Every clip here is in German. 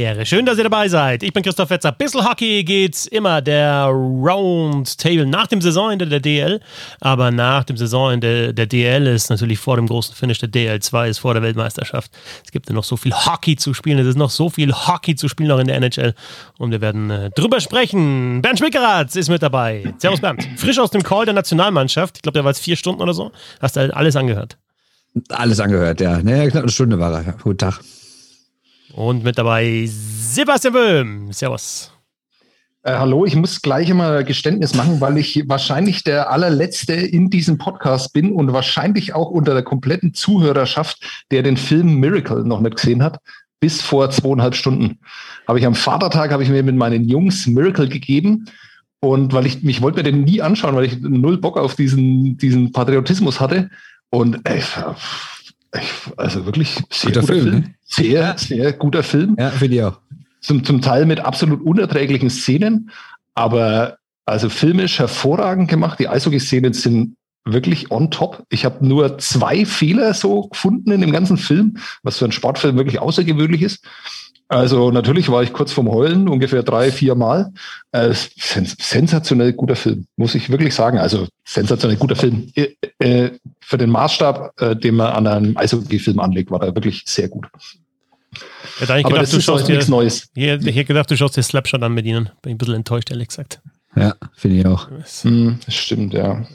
Ehre. Schön, dass ihr dabei seid. Ich bin Christoph Wetzer. Bissl Hockey geht's immer der Roundtable nach dem Saisonende der DL. Aber nach dem Saisonende der DL ist natürlich vor dem großen Finish der DL2, ist vor der Weltmeisterschaft. Es gibt ja noch so viel Hockey zu spielen. Es ist noch so viel Hockey zu spielen noch in der NHL. Und wir werden äh, drüber sprechen. Bernd Schmickerath ist mit dabei. Servus Bernd. Frisch aus dem Call der Nationalmannschaft. Ich glaube, der war jetzt vier Stunden oder so. Hast du alles angehört? Alles angehört, ja. Naja, knapp eine Stunde war er. Guten Tag. Und mit dabei Sebastian Böhm. Servus. Äh, hallo, ich muss gleich immer Geständnis machen, weil ich wahrscheinlich der allerletzte in diesem Podcast bin und wahrscheinlich auch unter der kompletten Zuhörerschaft, der den Film Miracle noch nicht gesehen hat. Bis vor zweieinhalb Stunden habe ich am Vatertag habe ich mir mit meinen Jungs Miracle gegeben und weil ich mich wollte mir den nie anschauen, weil ich null Bock auf diesen diesen Patriotismus hatte und ey, also wirklich sehr guter, guter Film. Film. Ne? Sehr, sehr guter Film. Ja, finde ich auch. Zum, zum Teil mit absolut unerträglichen Szenen, aber also filmisch hervorragend gemacht. Die Eishockey-Szenen sind wirklich on top. Ich habe nur zwei Fehler so gefunden in dem ganzen Film, was für einen Sportfilm wirklich außergewöhnlich ist. Also natürlich war ich kurz vorm Heulen, ungefähr drei, vier Mal. Äh, sens sensationell guter Film, muss ich wirklich sagen. Also sensationell guter Film. Äh, äh, für den Maßstab, äh, den man an einem Eishockey-Film anlegt, war er wirklich sehr gut. Ich hätte eigentlich Aber gedacht, du schaust dir, nichts Neues. Ich hätte gedacht, du schaust dir Slapshot an mit ihnen. Bin ich ein bisschen enttäuscht, ehrlich gesagt. Ja, finde ich auch. Hm, das stimmt, ja.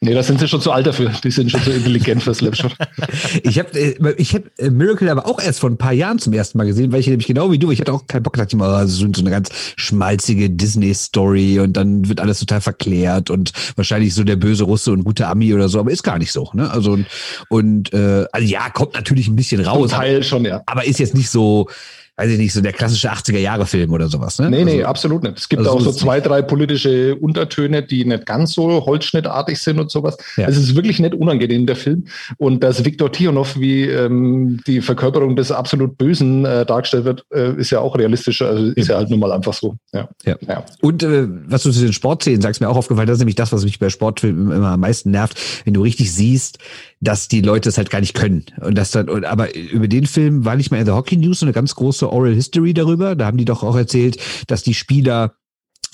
Nee, da sind sie schon zu alt dafür. Die sind schon zu intelligent für Slapshot. ich habe äh, ich hab äh, Miracle aber auch erst vor ein paar Jahren zum ersten Mal gesehen, weil ich nämlich genau wie du, ich hatte auch keinen Bock, dachte ich mal, so, so eine ganz schmalzige Disney-Story und dann wird alles total verklärt und wahrscheinlich so der böse Russe und gute Ami oder so, aber ist gar nicht so. Ne? Also und, und äh, also ja, kommt natürlich ein bisschen raus. Zum Teil schon, ja. Aber ist jetzt nicht so, weiß ich nicht, so der klassische 80er-Jahre-Film oder sowas. Ne? Nee, nee, also, absolut nicht. Es gibt also auch so zwei, drei politische Untertöne, die nicht ganz so holzschnittartig sind und sowas. Ja. Also es ist wirklich nicht unangenehm, der Film. Und dass Viktor Tionov wie ähm, die Verkörperung des absolut Bösen äh, dargestellt wird, äh, ist ja auch realistisch. Also ist ja halt nun mal einfach so. Ja. ja. ja. Und äh, was du zu den Sportszenen sagst, mir auch aufgefallen, das ist nämlich das, was mich bei Sportfilmen immer am meisten nervt, wenn du richtig siehst, dass die Leute es halt gar nicht können. Und das dann, und, aber über den Film war nicht mal in der Hockey News so eine ganz große Oral History darüber. Da haben die doch auch erzählt, dass die Spieler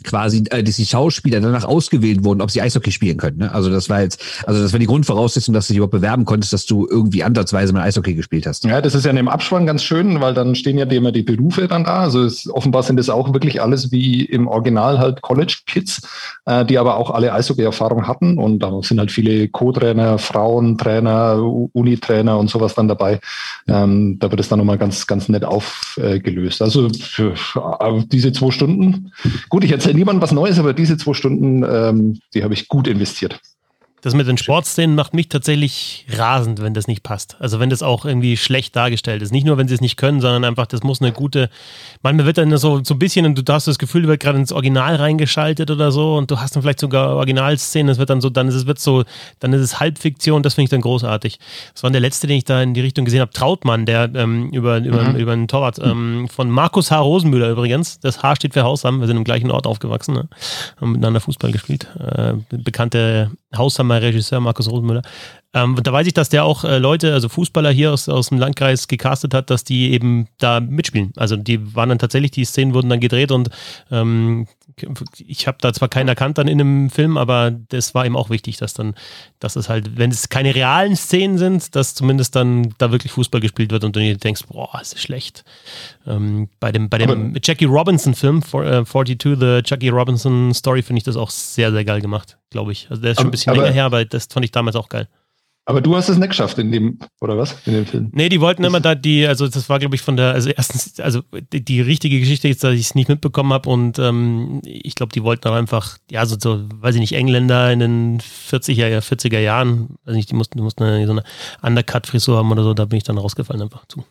quasi, äh, dass die Schauspieler danach ausgewählt wurden, ob sie Eishockey spielen können. Ne? Also das war jetzt, also das war die Grundvoraussetzung, dass du dich überhaupt bewerben konntest, dass du irgendwie ansatzweise mal Eishockey gespielt hast. Ja, das ist ja in dem Abspann ganz schön, weil dann stehen ja immer die Berufe dann da. Also es, offenbar sind das auch wirklich alles wie im Original halt College Kids, äh, die aber auch alle Eishockey-Erfahrung hatten und da sind halt viele Co-Trainer, Frauentrainer, Unitrainer und sowas dann dabei. Ähm, da wird es dann nochmal ganz, ganz nett aufgelöst. Also für, für diese zwei Stunden. Gut, ich erzähle niemandem was Neues, aber diese zwei Stunden, ähm, die habe ich gut investiert. Das mit den Sportszenen macht mich tatsächlich rasend, wenn das nicht passt. Also wenn das auch irgendwie schlecht dargestellt ist. Nicht nur, wenn sie es nicht können, sondern einfach, das muss eine gute. Manchmal wird dann so, so ein bisschen und du hast das Gefühl, du wird gerade ins Original reingeschaltet oder so und du hast dann vielleicht sogar Originalszenen. Es wird dann so, dann ist es wird so, dann ist es Halbfiktion. Das finde ich dann großartig. Das war der letzte, den ich da in die Richtung gesehen habe. Trautmann, der ähm, über über mhm. über einen Torwart ähm, von Markus H. Rosenmüller übrigens. Das H steht für Hausam. Wir sind im gleichen Ort aufgewachsen, ne? haben miteinander Fußball gespielt. Äh, bekannte Haushammer Regisseur Markus Rosenmüller. Ähm, da weiß ich, dass der auch äh, Leute, also Fußballer hier aus, aus dem Landkreis gecastet hat, dass die eben da mitspielen. Also die waren dann tatsächlich, die Szenen wurden dann gedreht und ähm, ich habe da zwar keinen erkannt dann in einem Film, aber das war ihm auch wichtig, dass dann, dass es halt, wenn es keine realen Szenen sind, dass zumindest dann da wirklich Fußball gespielt wird und du dir denkst, boah, ist schlecht. Ähm, bei dem, bei dem Jackie Robinson Film, for, äh, 42, The Jackie Robinson Story, finde ich das auch sehr, sehr geil gemacht, glaube ich. Also der ist schon ein bisschen aber, länger her, aber das fand ich damals auch geil. Aber du hast es nicht geschafft in dem, oder was? In dem Film? Nee, die wollten immer da die, also das war, glaube ich, von der, also erstens, also die, die richtige Geschichte ist, dass ich es nicht mitbekommen habe und ähm, ich glaube, die wollten auch einfach, ja, so, so, weiß ich nicht, Engländer in den 40er, 40er Jahren, also nicht, die mussten, die mussten so eine Undercut-Frisur haben oder so, da bin ich dann rausgefallen einfach zu.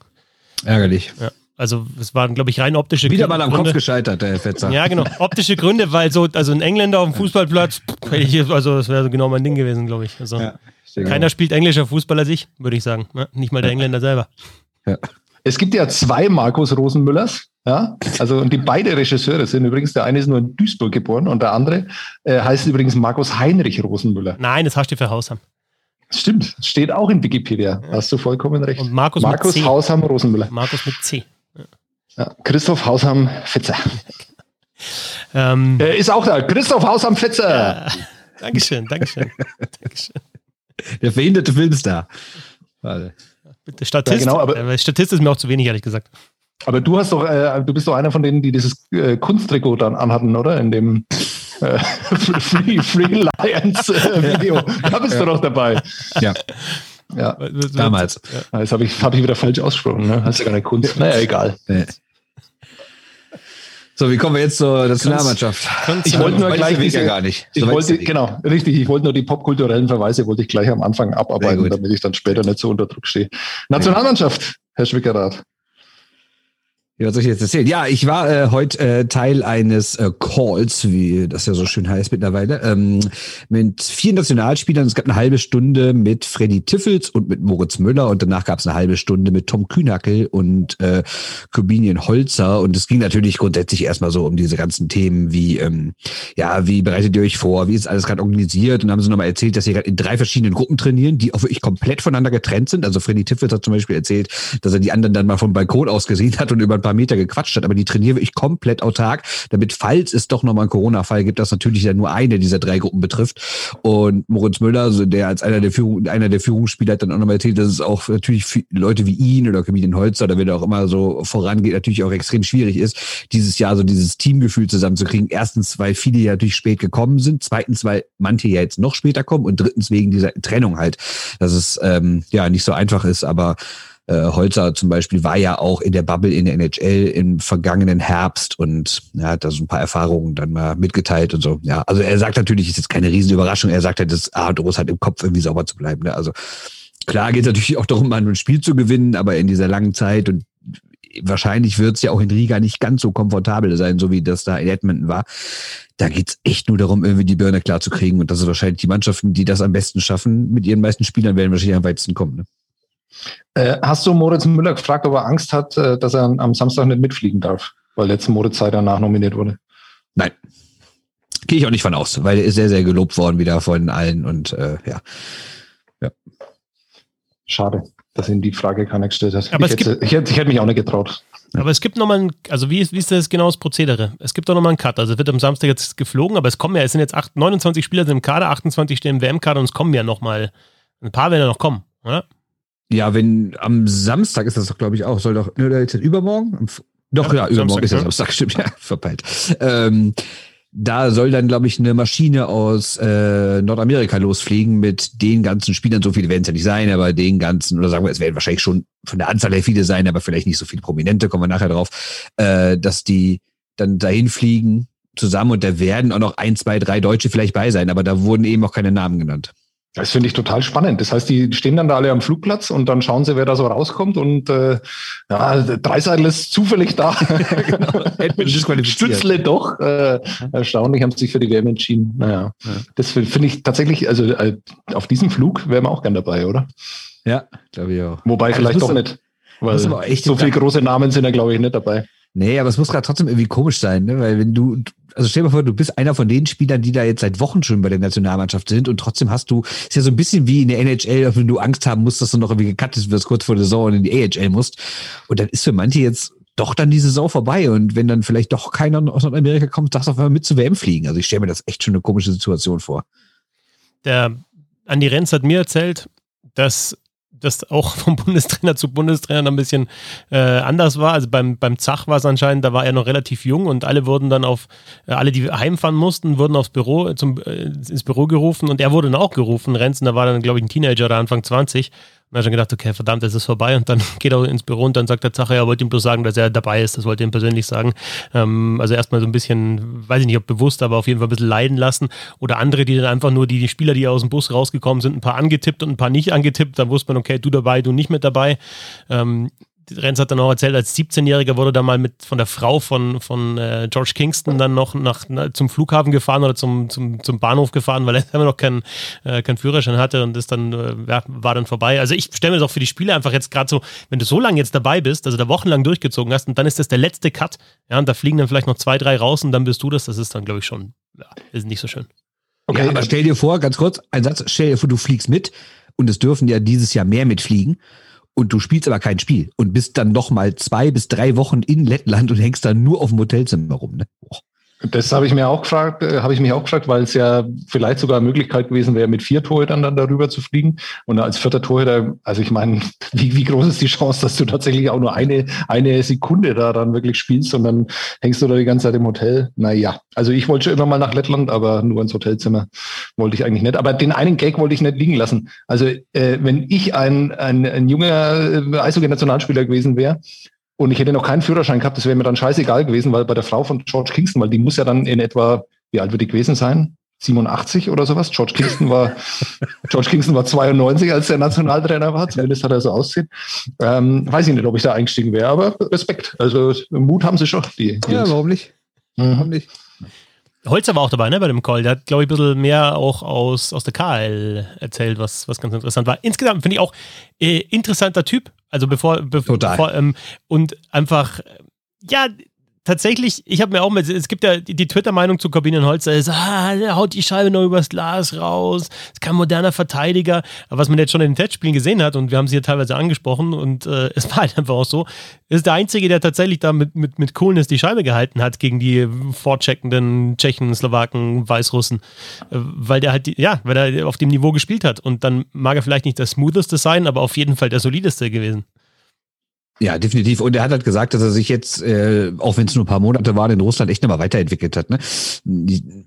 Ärgerlich. Ja. Also es waren, glaube ich, rein optische Wieder Gründe. Wieder mal am Kopf gescheitert, der Fetzer. Ja, genau. Optische Gründe, weil so, also ein Engländer auf dem Fußballplatz, also das wäre genau mein Ding gewesen, glaube ich. Also, ja. Keiner spielt englischer Fußball als ich, würde ich sagen. Ne? Nicht mal der Engländer selber. Ja. Es gibt ja zwei Markus Rosenmüllers. Ja, also und die beide Regisseure sind übrigens, der eine ist nur in Duisburg geboren und der andere äh, heißt übrigens Markus Heinrich Rosenmüller. Nein, das hast du für Hausham. Stimmt, steht auch in Wikipedia. Ja. Hast du vollkommen recht. Und Markus, Markus Hausham Rosenmüller. Markus mit C. Ja. Ja, Christoph Hausham-Fetzer. ähm, er ist auch da. Christoph Hausham-Fetzer. Ja, Dankeschön, Dankeschön. Dankeschön. Der verhinderte Filmstar. Warte. Statist. Ja, genau, aber Statist ist mir auch zu wenig, ehrlich gesagt. Aber du hast doch, äh, du bist doch einer von denen, die dieses äh, Kunsttrikot dann anhatten, oder? In dem äh, Free, Free Lions äh, Video. Da bist ja. du doch dabei. Ja. Ja, damals. Ja. Das habe ich, hab ich wieder falsch ausgesprochen. Ne? Hast ja gar keine Kunst. Naja, egal. So, wie kommen wir jetzt zur Nationalmannschaft? Ich wollte nur gleich diese, ja gar nicht. So ich wollte, genau, richtig. Ich wollte nur die popkulturellen Verweise wollte ich gleich am Anfang abarbeiten, damit ich dann später nicht so unter Druck stehe. Nationalmannschaft, Herr Schwickerath. Ja, was soll ich jetzt erzählen? Ja, ich war äh, heute äh, Teil eines äh, Calls, wie das ja so schön heißt mittlerweile, ähm, mit vier Nationalspielern. Es gab eine halbe Stunde mit Freddy Tiffels und mit Moritz Müller und danach gab es eine halbe Stunde mit Tom Kühnackel und äh, Corbinian Holzer. Und es ging natürlich grundsätzlich erstmal so um diese ganzen Themen wie, ähm, ja, wie bereitet ihr euch vor, wie ist alles gerade organisiert? Und dann haben sie nochmal erzählt, dass sie gerade in drei verschiedenen Gruppen trainieren, die auch wirklich komplett voneinander getrennt sind. Also Freddy Tiffels hat zum Beispiel erzählt, dass er die anderen dann mal vom Balkon aus gesehen hat und über ein paar paar Meter gequatscht hat, aber die trainiere ich komplett autark, damit, falls es doch nochmal einen Corona-Fall gibt, das natürlich ja nur eine dieser drei Gruppen betrifft. Und Moritz Müller, also der als einer der, Führung, einer der Führungsspieler hat dann auch nochmal erzählt, dass es auch natürlich für Leute wie ihn oder Comedian Holzer, da wird er auch immer so vorangeht, natürlich auch extrem schwierig ist, dieses Jahr so dieses Teamgefühl zusammenzukriegen. Erstens, weil viele ja natürlich spät gekommen sind. Zweitens, weil manche ja jetzt noch später kommen. Und drittens, wegen dieser Trennung halt, dass es ähm, ja nicht so einfach ist, aber äh, Holzer zum Beispiel war ja auch in der Bubble in der NHL im vergangenen Herbst und er hat da so ein paar Erfahrungen dann mal mitgeteilt und so. Ja, also er sagt natürlich, ist jetzt keine Riesenüberraschung. Er sagt halt, das A und O ist halt im Kopf irgendwie sauber zu bleiben. Ne? Also klar geht es natürlich auch darum, mal ein Spiel zu gewinnen, aber in dieser langen Zeit und wahrscheinlich wird es ja auch in Riga nicht ganz so komfortabel sein, so wie das da in Edmonton war. Da geht's echt nur darum, irgendwie die Birne klar zu kriegen. Und das ist wahrscheinlich die Mannschaften, die das am besten schaffen, mit ihren meisten Spielern werden wahrscheinlich am weitesten kommen. Ne? Äh, hast du Moritz Müller gefragt, ob er Angst hat, äh, dass er am Samstag nicht mitfliegen darf, weil letzte Moritz sei danach nominiert wurde? Nein. Gehe ich auch nicht von aus, weil er ist sehr, sehr gelobt worden wieder von allen und äh, ja. ja. Schade, dass ihn die Frage keiner gestellt hat. Aber ich, hätte, ich, hätte, ich hätte mich auch nicht getraut. Aber es gibt nochmal ein, also wie ist, wie ist das genau das Prozedere? Es gibt doch nochmal einen Cut. Also es wird am Samstag jetzt geflogen, aber es kommen ja, es sind jetzt 8, 29 Spieler im Kader, 28 stehen im WM-Kader und es kommen ja nochmal, ein paar werden ja noch kommen, oder? Ja, wenn am Samstag ist das doch, glaube ich, auch. Soll doch, ne, jetzt übermorgen? Doch, ja, ja übermorgen Samstag, ist ja Samstag, stimmt, ja, verpeilt. Ähm, da soll dann, glaube ich, eine Maschine aus äh, Nordamerika losfliegen mit den ganzen Spielern. So viele werden es ja nicht sein, aber den ganzen, oder sagen wir, es werden wahrscheinlich schon von der Anzahl her viele sein, aber vielleicht nicht so viele Prominente, kommen wir nachher drauf, äh, dass die dann dahin fliegen zusammen und da werden auch noch ein, zwei, drei Deutsche vielleicht bei sein, aber da wurden eben auch keine Namen genannt. Das finde ich total spannend. Das heißt, die stehen dann da alle am Flugplatz und dann schauen sie, wer da so rauskommt. Und äh, ja, Dreiseitel ist zufällig da. genau. Stützle doch. Äh, erstaunlich haben sie sich für die WM entschieden. Naja, ja. das finde ich tatsächlich, also äh, auf diesem Flug wären wir auch gern dabei, oder? Ja, glaube ich auch. Wobei ja, vielleicht doch nicht. Weil so viele große Namen sind da, glaube ich, nicht dabei. Nee, aber es muss gerade trotzdem irgendwie komisch sein, ne? weil wenn du, also stell dir mal vor, du bist einer von den Spielern, die da jetzt seit Wochen schon bei der Nationalmannschaft sind und trotzdem hast du, ist ja so ein bisschen wie in der NHL, wenn du Angst haben musst, dass du noch irgendwie gecuttet wirst kurz vor der Saison in die AHL musst. Und dann ist für manche jetzt doch dann die Saison vorbei und wenn dann vielleicht doch keiner aus Nordamerika kommt, darfst du auf einmal mit zu WM fliegen. Also ich stelle mir das echt schon eine komische Situation vor. Der Andi Renz hat mir erzählt, dass das auch vom Bundestrainer zu Bundestrainer ein bisschen äh, anders war. Also beim, beim Zach war es anscheinend, da war er noch relativ jung und alle wurden dann auf, äh, alle, die heimfahren mussten, wurden aufs Büro, zum, äh, ins Büro gerufen und er wurde dann auch gerufen. Renzen, da war dann, glaube ich, ein Teenager oder Anfang 20 dann habe ich schon gedacht, okay, verdammt, es ist vorbei. Und dann geht er ins Büro und dann sagt der Zacher, er wollte ihm bloß sagen, dass er dabei ist. Das wollte er ihm persönlich sagen. Ähm, also erstmal so ein bisschen, weiß ich nicht, ob bewusst, aber auf jeden Fall ein bisschen leiden lassen. Oder andere, die dann einfach nur die, die Spieler, die aus dem Bus rausgekommen sind, ein paar angetippt und ein paar nicht angetippt. Dann wusste man, okay, du dabei, du nicht mit dabei. Ähm, Renz hat dann auch erzählt, als 17-Jähriger wurde da mal mit von der Frau von, von äh, George Kingston dann noch nach, na, zum Flughafen gefahren oder zum, zum, zum Bahnhof gefahren, weil er immer noch keinen äh, kein Führerschein hatte und ist dann, äh, war dann vorbei. Also ich stelle mir das auch für die Spiele einfach jetzt gerade so, wenn du so lange jetzt dabei bist, also da wochenlang durchgezogen hast und dann ist das der letzte Cut, ja, und da fliegen dann vielleicht noch zwei, drei raus und dann bist du das, das ist dann, glaube ich, schon, ja, ist nicht so schön. Okay, ja, aber stell dir vor, ganz kurz, ein Satz, stell dir vor, du fliegst mit und es dürfen ja dieses Jahr mehr mitfliegen und du spielst aber kein Spiel und bist dann noch mal zwei bis drei Wochen in Lettland und hängst dann nur auf dem Hotelzimmer rum. Ne? Boah. Das habe ich mir auch gefragt, äh, habe ich mich auch gefragt, weil es ja vielleicht sogar eine Möglichkeit gewesen wäre, mit vier Torhütern dann darüber zu fliegen. Und als vierter Torhüter, also ich meine, wie, wie groß ist die Chance, dass du tatsächlich auch nur eine, eine Sekunde da dann wirklich spielst und dann hängst du da die ganze Zeit im Hotel? Naja, also ich wollte schon immer mal nach Lettland, aber nur ins Hotelzimmer wollte ich eigentlich nicht. Aber den einen Gag wollte ich nicht liegen lassen. Also äh, wenn ich ein, ein, ein junger äh, Eishockey-Nationalspieler gewesen wäre, und ich hätte noch keinen Führerschein gehabt, das wäre mir dann scheißegal gewesen, weil bei der Frau von George Kingston, weil die muss ja dann in etwa, wie alt würde ich gewesen sein? 87 oder sowas. George Kingston war, George Kingston war 92, als der Nationaltrainer war. Zumindest hat er so aussehen. Ähm, weiß ich nicht, ob ich da eingestiegen wäre, aber Respekt. Also Mut haben sie schon, die. Ja, warum nicht? Mhm. Warum nicht? Holzer war auch dabei, ne, bei dem Call. Der hat, glaube ich, ein bisschen mehr auch aus, aus der KL erzählt, was, was ganz interessant war. Insgesamt finde ich auch äh, interessanter Typ. Also bevor, bevor, bevor ähm, und einfach, ja, tatsächlich, ich habe mir auch mit, es gibt ja die, die Twitter-Meinung zu Corbinian Holzer, ist, ah, der haut die Scheibe noch übers Glas raus, ist kein moderner Verteidiger. Aber was man jetzt schon in den Testspielen gesehen hat, und wir haben sie ja teilweise angesprochen, und äh, es war halt einfach auch so, ist der Einzige, der tatsächlich da mit, mit, mit Coolness die Scheibe gehalten hat gegen die vorcheckenden Tschechen, Slowaken, Weißrussen. Äh, weil der halt, ja, weil er auf dem Niveau gespielt hat. Und dann mag er vielleicht nicht der smootheste sein, aber auf jeden Fall der solideste gewesen. Ja, definitiv. Und er hat halt gesagt, dass er sich jetzt, äh, auch wenn es nur ein paar Monate waren, in Russland echt nochmal weiterentwickelt hat. Ne?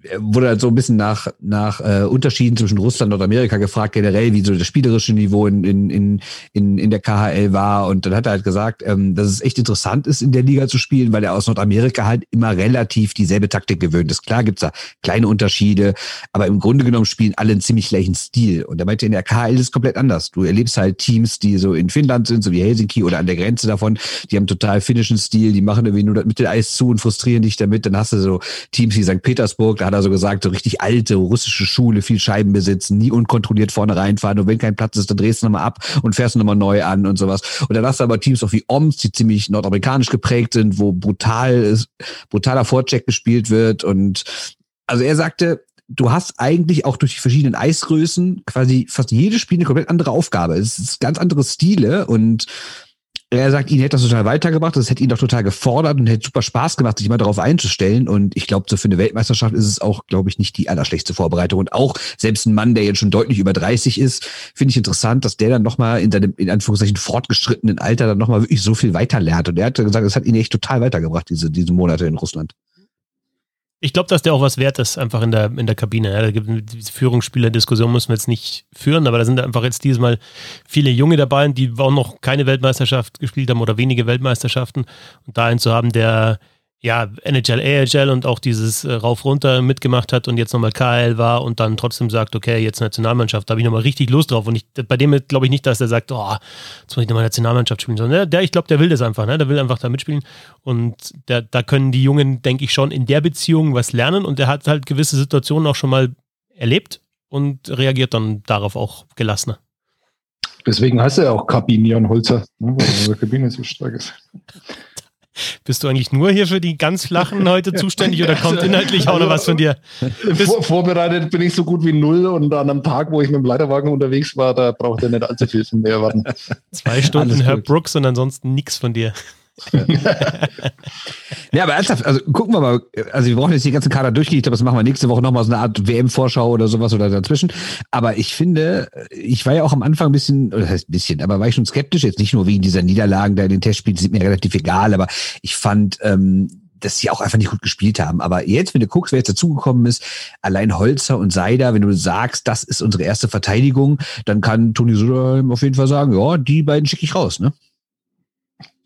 Er wurde halt so ein bisschen nach, nach äh, Unterschieden zwischen Russland und Amerika gefragt, generell, wie so das spielerische Niveau in, in, in, in, der KHL war. Und dann hat er halt gesagt, ähm, dass es echt interessant ist, in der Liga zu spielen, weil er aus Nordamerika halt immer relativ dieselbe Taktik gewöhnt ist. Klar gibt's da kleine Unterschiede, aber im Grunde genommen spielen alle einen ziemlich gleichen Stil. Und er meinte, in der KHL ist es komplett anders. Du erlebst halt Teams, die so in Finnland sind, so wie Helsinki oder an der Grenze Grenze davon. Die haben total finnischen Stil, die machen irgendwie nur das Eis zu und frustrieren dich damit. Dann hast du so Teams wie St. Petersburg, da hat er so gesagt, so richtig alte russische Schule, viel Scheibenbesitz, nie unkontrolliert vorne reinfahren. Und wenn kein Platz ist, dann drehst du nochmal ab und fährst nochmal neu an und sowas. Und dann hast du aber Teams auch wie Oms, die ziemlich nordamerikanisch geprägt sind, wo brutal, brutaler Vorcheck gespielt wird und also er sagte, du hast eigentlich auch durch die verschiedenen Eisgrößen quasi fast jedes Spiel eine komplett andere Aufgabe. Es ist ganz andere Stile und er sagt, ihn hätte das total weitergebracht, das hätte ihn doch total gefordert und hätte super Spaß gemacht, sich mal darauf einzustellen. Und ich glaube, so für eine Weltmeisterschaft ist es auch, glaube ich, nicht die allerschlechteste Vorbereitung. Und auch selbst ein Mann, der jetzt schon deutlich über 30 ist, finde ich interessant, dass der dann nochmal in seinem, in Anführungszeichen, fortgeschrittenen Alter dann nochmal wirklich so viel weiterlernt. Und er hat gesagt, das hat ihn echt total weitergebracht, diese, diese Monate in Russland. Ich glaube, dass der auch was wert ist, einfach in der, in der Kabine. Ja, da gibt diese Führungsspieler-Diskussion müssen wir jetzt nicht führen, aber da sind einfach jetzt dieses Mal viele Junge dabei, die auch noch keine Weltmeisterschaft gespielt haben oder wenige Weltmeisterschaften. Und da einen zu haben, der ja, NHL, AHL und auch dieses äh, Rauf-Runter mitgemacht hat und jetzt nochmal KL war und dann trotzdem sagt, okay, jetzt Nationalmannschaft, da habe ich nochmal richtig Lust drauf. Und ich, bei dem glaube ich nicht, dass er sagt, oh, jetzt muss ich nochmal Nationalmannschaft spielen, sondern der, der ich glaube, der will das einfach, ne? der will einfach da mitspielen. Und der, da können die Jungen, denke ich, schon in der Beziehung was lernen und der hat halt gewisse Situationen auch schon mal erlebt und reagiert dann darauf auch gelassener. Deswegen heißt er auch Kabinian Holzer, ne, weil die Kabine so stark ist. Bist du eigentlich nur hier für die ganz flachen heute zuständig oder kommt inhaltlich auch noch was von dir? Vor, vorbereitet bin ich so gut wie null und an einem Tag, wo ich mit dem Leiterwagen unterwegs war, da braucht er nicht allzu viel von mir erwarten. Zwei Stunden Herr Brooks und ansonsten nichts von dir ja, aber ernsthaft, also gucken wir mal, also wir brauchen jetzt die ganzen Kader durchgehen, ich glaube, das machen wir nächste Woche nochmal so eine Art WM-Vorschau oder sowas oder dazwischen. Aber ich finde, ich war ja auch am Anfang ein bisschen, oder das heißt ein bisschen, aber war ich schon skeptisch, jetzt nicht nur wegen dieser Niederlagen da in den Testspielen, die sind mir relativ egal, aber ich fand, ähm, dass sie auch einfach nicht gut gespielt haben. Aber jetzt, wenn du guckst, wer jetzt dazugekommen ist, allein Holzer und Seider, wenn du sagst, das ist unsere erste Verteidigung, dann kann Toni Söderholm auf jeden Fall sagen, ja, die beiden schicke ich raus, ne?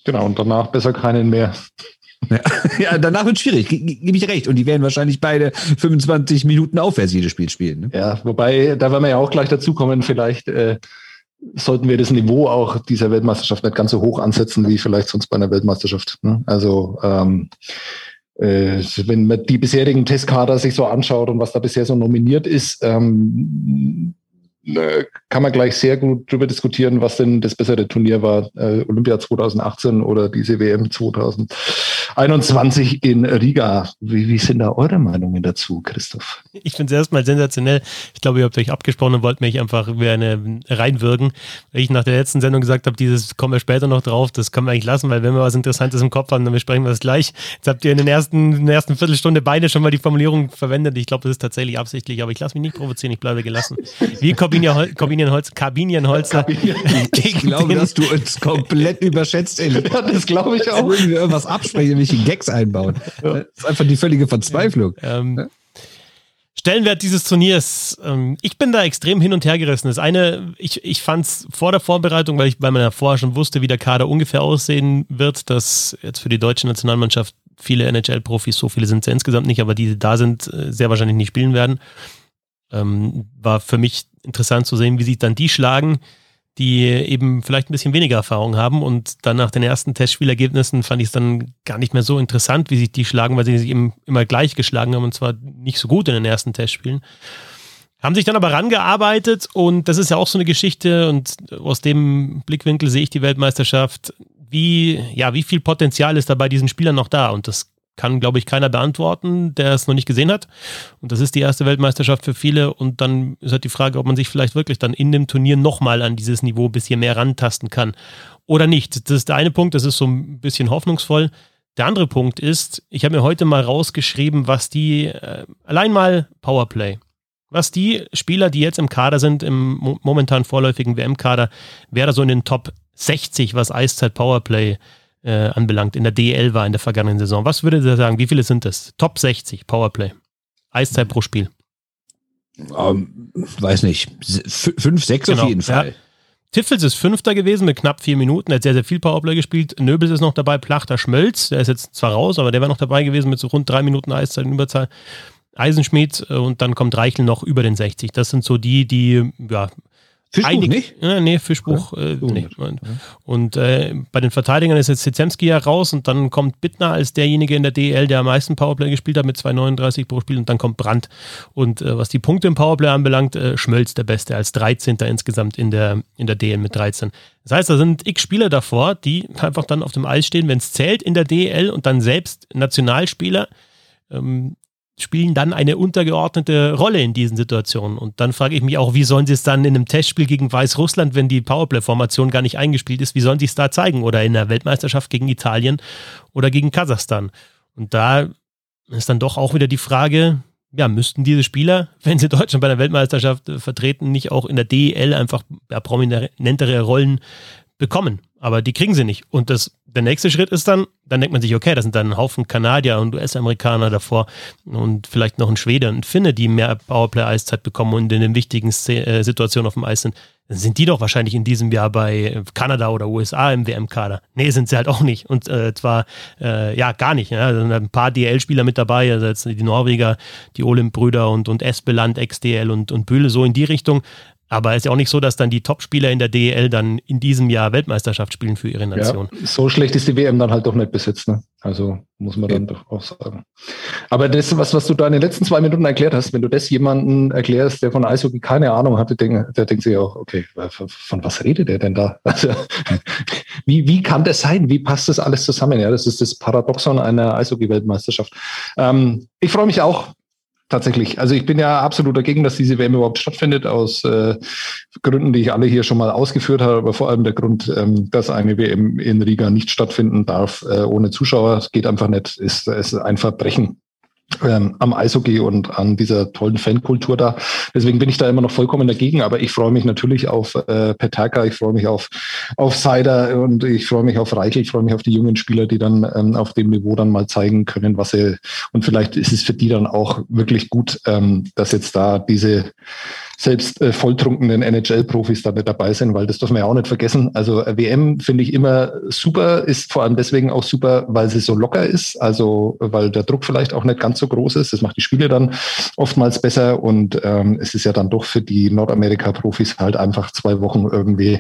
Genau, und danach besser keinen mehr. Ja, ja danach wird es schwierig, gebe ich recht. Und die werden wahrscheinlich beide 25 Minuten aufwärts jedes Spiel spielen. Ne? Ja, wobei, da werden wir ja auch gleich dazukommen, vielleicht äh, sollten wir das Niveau auch dieser Weltmeisterschaft nicht ganz so hoch ansetzen, wie vielleicht sonst bei einer Weltmeisterschaft. Ne? Also ähm, äh, wenn man die bisherigen Testkader sich so anschaut und was da bisher so nominiert ist, ähm, äh, kann man gleich sehr gut darüber diskutieren, was denn das bessere Turnier war, äh, Olympia 2018 oder diese WM 2021. 21 in Riga. Wie, wie sind da eure Meinungen dazu, Christoph? Ich finde es erstmal sensationell. Ich glaube, ihr habt euch abgesprochen und wollt mich einfach wie eine reinwirken. Weil ich nach der letzten Sendung gesagt habe, dieses kommen wir später noch drauf, das können wir eigentlich lassen, weil wenn wir was Interessantes im Kopf haben, dann besprechen wir es gleich. Jetzt habt ihr in, den ersten, in der ersten Viertelstunde beide schon mal die Formulierung verwendet. Ich glaube, das ist tatsächlich absichtlich, aber ich lasse mich nicht provozieren, ich bleibe gelassen. Wie Kabinienholzer. Kabinienholzer. ich glaube, dass du uns komplett überschätzt, Eli. Ja, das glaube ich auch. Wenn wir irgendwas absprechen, welche Gags einbauen. Das ist einfach die völlige Verzweiflung. Ähm, Stellenwert dieses Turniers. Ähm, ich bin da extrem hin und her gerissen. Das eine, ich, ich fand es vor der Vorbereitung, weil ich bei meiner vorher schon wusste, wie der Kader ungefähr aussehen wird, dass jetzt für die deutsche Nationalmannschaft viele NHL-Profis, so viele sind es ja insgesamt nicht, aber die da sind, äh, sehr wahrscheinlich nicht spielen werden. Ähm, war für mich interessant zu sehen, wie sich dann die schlagen, die eben vielleicht ein bisschen weniger Erfahrung haben. Und dann nach den ersten Testspielergebnissen fand ich es dann gar nicht mehr so interessant, wie sich die schlagen, weil sie sich eben immer gleich geschlagen haben und zwar nicht so gut in den ersten Testspielen. Haben sich dann aber rangearbeitet und das ist ja auch so eine Geschichte und aus dem Blickwinkel sehe ich die Weltmeisterschaft. Wie, ja, wie viel Potenzial ist da bei diesen Spielern noch da? Und das kann, glaube ich, keiner beantworten, der es noch nicht gesehen hat. Und das ist die erste Weltmeisterschaft für viele. Und dann ist halt die Frage, ob man sich vielleicht wirklich dann in dem Turnier nochmal an dieses Niveau ein bisschen mehr rantasten kann oder nicht. Das ist der eine Punkt, das ist so ein bisschen hoffnungsvoll. Der andere Punkt ist, ich habe mir heute mal rausgeschrieben, was die, äh, allein mal Powerplay, was die Spieler, die jetzt im Kader sind, im momentan vorläufigen WM-Kader, wer da so in den Top 60, was Eiszeit Powerplay äh, anbelangt, in der DL war in der vergangenen Saison. Was würdet ihr sagen? Wie viele sind das? Top 60 Powerplay. Eiszeit pro Spiel. Um, ähm, weiß nicht. fünf, sechs genau. auf jeden Fall. Ja. Tiffels ist Fünfter gewesen mit knapp vier Minuten. Er hat sehr, sehr viel Powerplay gespielt. Nöbels ist noch dabei. Plachter Schmölz, der ist jetzt zwar raus, aber der war noch dabei gewesen mit so rund drei Minuten Eiszeit in Überzahl. Eisenschmied äh, und dann kommt Reichel noch über den 60. Das sind so die, die ja, Fischbuch Einig, nicht? Ja, nee, Fischbuch okay. äh, nee. Und äh, bei den Verteidigern ist jetzt Zizemski ja raus und dann kommt Bittner als derjenige in der DL, der am meisten Powerplay gespielt hat mit 2,39 pro Spiel und dann kommt Brandt. Und äh, was die Punkte im Powerplay anbelangt, äh, Schmölz der Beste als 13. insgesamt in der, in der DL mit 13. Das heißt, da sind x Spieler davor, die einfach dann auf dem Eis stehen, wenn es zählt in der DL und dann selbst Nationalspieler, ähm, spielen dann eine untergeordnete Rolle in diesen Situationen. Und dann frage ich mich auch, wie sollen sie es dann in einem Testspiel gegen Weißrussland, wenn die Powerplay-Formation gar nicht eingespielt ist, wie sollen sie es da zeigen? Oder in der Weltmeisterschaft gegen Italien oder gegen Kasachstan? Und da ist dann doch auch wieder die Frage, ja, müssten diese Spieler, wenn sie Deutschland bei der Weltmeisterschaft äh, vertreten, nicht auch in der DEL einfach ja, prominentere Rollen bekommen? Aber die kriegen sie nicht. Und das, der nächste Schritt ist dann, dann denkt man sich, okay, da sind dann ein Haufen Kanadier und US-Amerikaner davor und vielleicht noch ein Schwede und Finne, die mehr Powerplay-Eiszeit bekommen und in den wichtigen äh, Situationen auf dem Eis sind. Dann sind die doch wahrscheinlich in diesem Jahr bei Kanada oder USA im WM-Kader. Nee, sind sie halt auch nicht. Und äh, zwar, äh, ja, gar nicht. Ja. Da sind ein paar DL-Spieler mit dabei, also jetzt die Norweger, die Olymp-Brüder und, und Espeland, ex-DL und, und Bühle, so in die Richtung. Aber es ist ja auch nicht so, dass dann die Topspieler in der DEL dann in diesem Jahr Weltmeisterschaft spielen für ihre Nation. Ja, so schlecht ist die WM dann halt doch nicht besetzt. Ne? Also muss man dann ja. doch auch sagen. Aber das, was, was du da in den letzten zwei Minuten erklärt hast, wenn du das jemandem erklärst, der von Eishockey keine Ahnung hatte, der, der denkt sich auch, okay, von was redet der denn da? Also, wie, wie kann das sein? Wie passt das alles zusammen? Ja, das ist das Paradoxon einer Eishockey-Weltmeisterschaft. Ähm, ich freue mich auch tatsächlich. Also ich bin ja absolut dagegen, dass diese WM überhaupt stattfindet, aus äh, Gründen, die ich alle hier schon mal ausgeführt habe, aber vor allem der Grund, ähm, dass eine WM in Riga nicht stattfinden darf äh, ohne Zuschauer. Es geht einfach nicht, ist, ist ein Verbrechen ähm, am Eishockey und an dieser tollen Fankultur da. Deswegen bin ich da immer noch vollkommen dagegen, aber ich freue mich natürlich auf äh, Petaka, ich freue mich auf, auf Seider und ich freue mich auf Reichel, ich freue mich auf die jungen Spieler, die dann ähm, auf dem Niveau dann mal zeigen können, was sie, und vielleicht ist es für die dann auch wirklich gut, ähm, dass jetzt da diese selbst äh, volltrunkenen NHL-Profis da nicht dabei sind, weil das dürfen wir ja auch nicht vergessen. Also äh, WM finde ich immer super, ist vor allem deswegen auch super, weil sie so locker ist, also weil der Druck vielleicht auch nicht ganz so groß ist. Das macht die Spiele dann oftmals besser und ähm, es ist ja dann doch für die Nordamerika-Profis halt einfach zwei Wochen irgendwie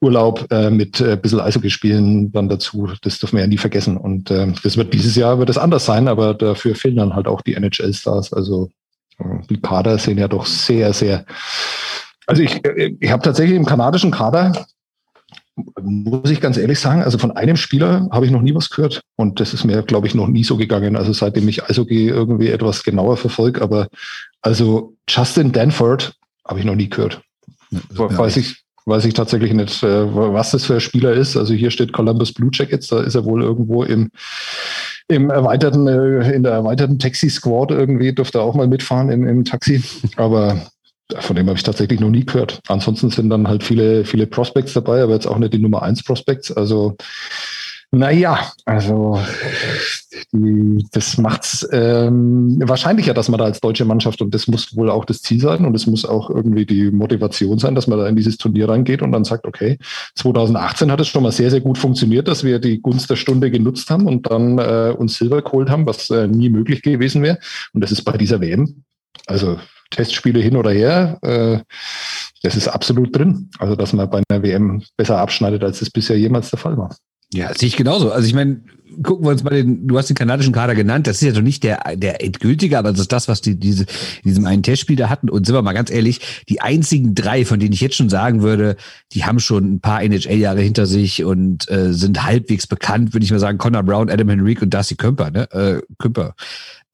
Urlaub äh, mit äh, bisschen Eishockey spielen dann dazu. Das dürfen wir ja nie vergessen. Und äh, das wird dieses Jahr wird es anders sein, aber dafür fehlen dann halt auch die NHL-Stars. Also die Kader sind ja doch sehr, sehr. Also ich, ich habe tatsächlich im kanadischen Kader muss ich ganz ehrlich sagen, also von einem Spieler habe ich noch nie was gehört. Und das ist mir, glaube ich, noch nie so gegangen. Also seitdem ich Eishockey irgendwie etwas genauer verfolge. Aber also Justin Danford habe ich noch nie gehört. Ja, weiß ich, weiß ich tatsächlich nicht, äh, was das für ein Spieler ist. Also hier steht Columbus Blue Jackets, da ist er wohl irgendwo im, im erweiterten, äh, in der erweiterten Taxi-Squad irgendwie, dürfte er auch mal mitfahren im, im Taxi. Aber von dem habe ich tatsächlich noch nie gehört. Ansonsten sind dann halt viele, viele Prospects dabei, aber jetzt auch nicht die Nummer eins Prospects. Also naja, also die, das macht's ähm, wahrscheinlicher, dass man da als deutsche Mannschaft, und das muss wohl auch das Ziel sein, und es muss auch irgendwie die Motivation sein, dass man da in dieses Turnier reingeht und dann sagt, okay, 2018 hat es schon mal sehr, sehr gut funktioniert, dass wir die Gunst der Stunde genutzt haben und dann äh, uns Silber geholt haben, was äh, nie möglich gewesen wäre. Und das ist bei dieser WM. Also Testspiele hin oder her, äh, das ist absolut drin. Also, dass man bei einer WM besser abschneidet, als es bisher jemals der Fall war. Ja, sehe ich genauso. Also ich meine, gucken wir uns mal den, du hast den kanadischen Kader genannt, das ist ja doch nicht der, der endgültige, aber das ist das, was die diese, in diesem einen Testspiel da hatten. Und sind wir mal ganz ehrlich, die einzigen drei, von denen ich jetzt schon sagen würde, die haben schon ein paar NHL-Jahre hinter sich und äh, sind halbwegs bekannt, würde ich mal sagen, Connor Brown, Adam Henrique und Darcy Kümper, ne? Äh, Kümper.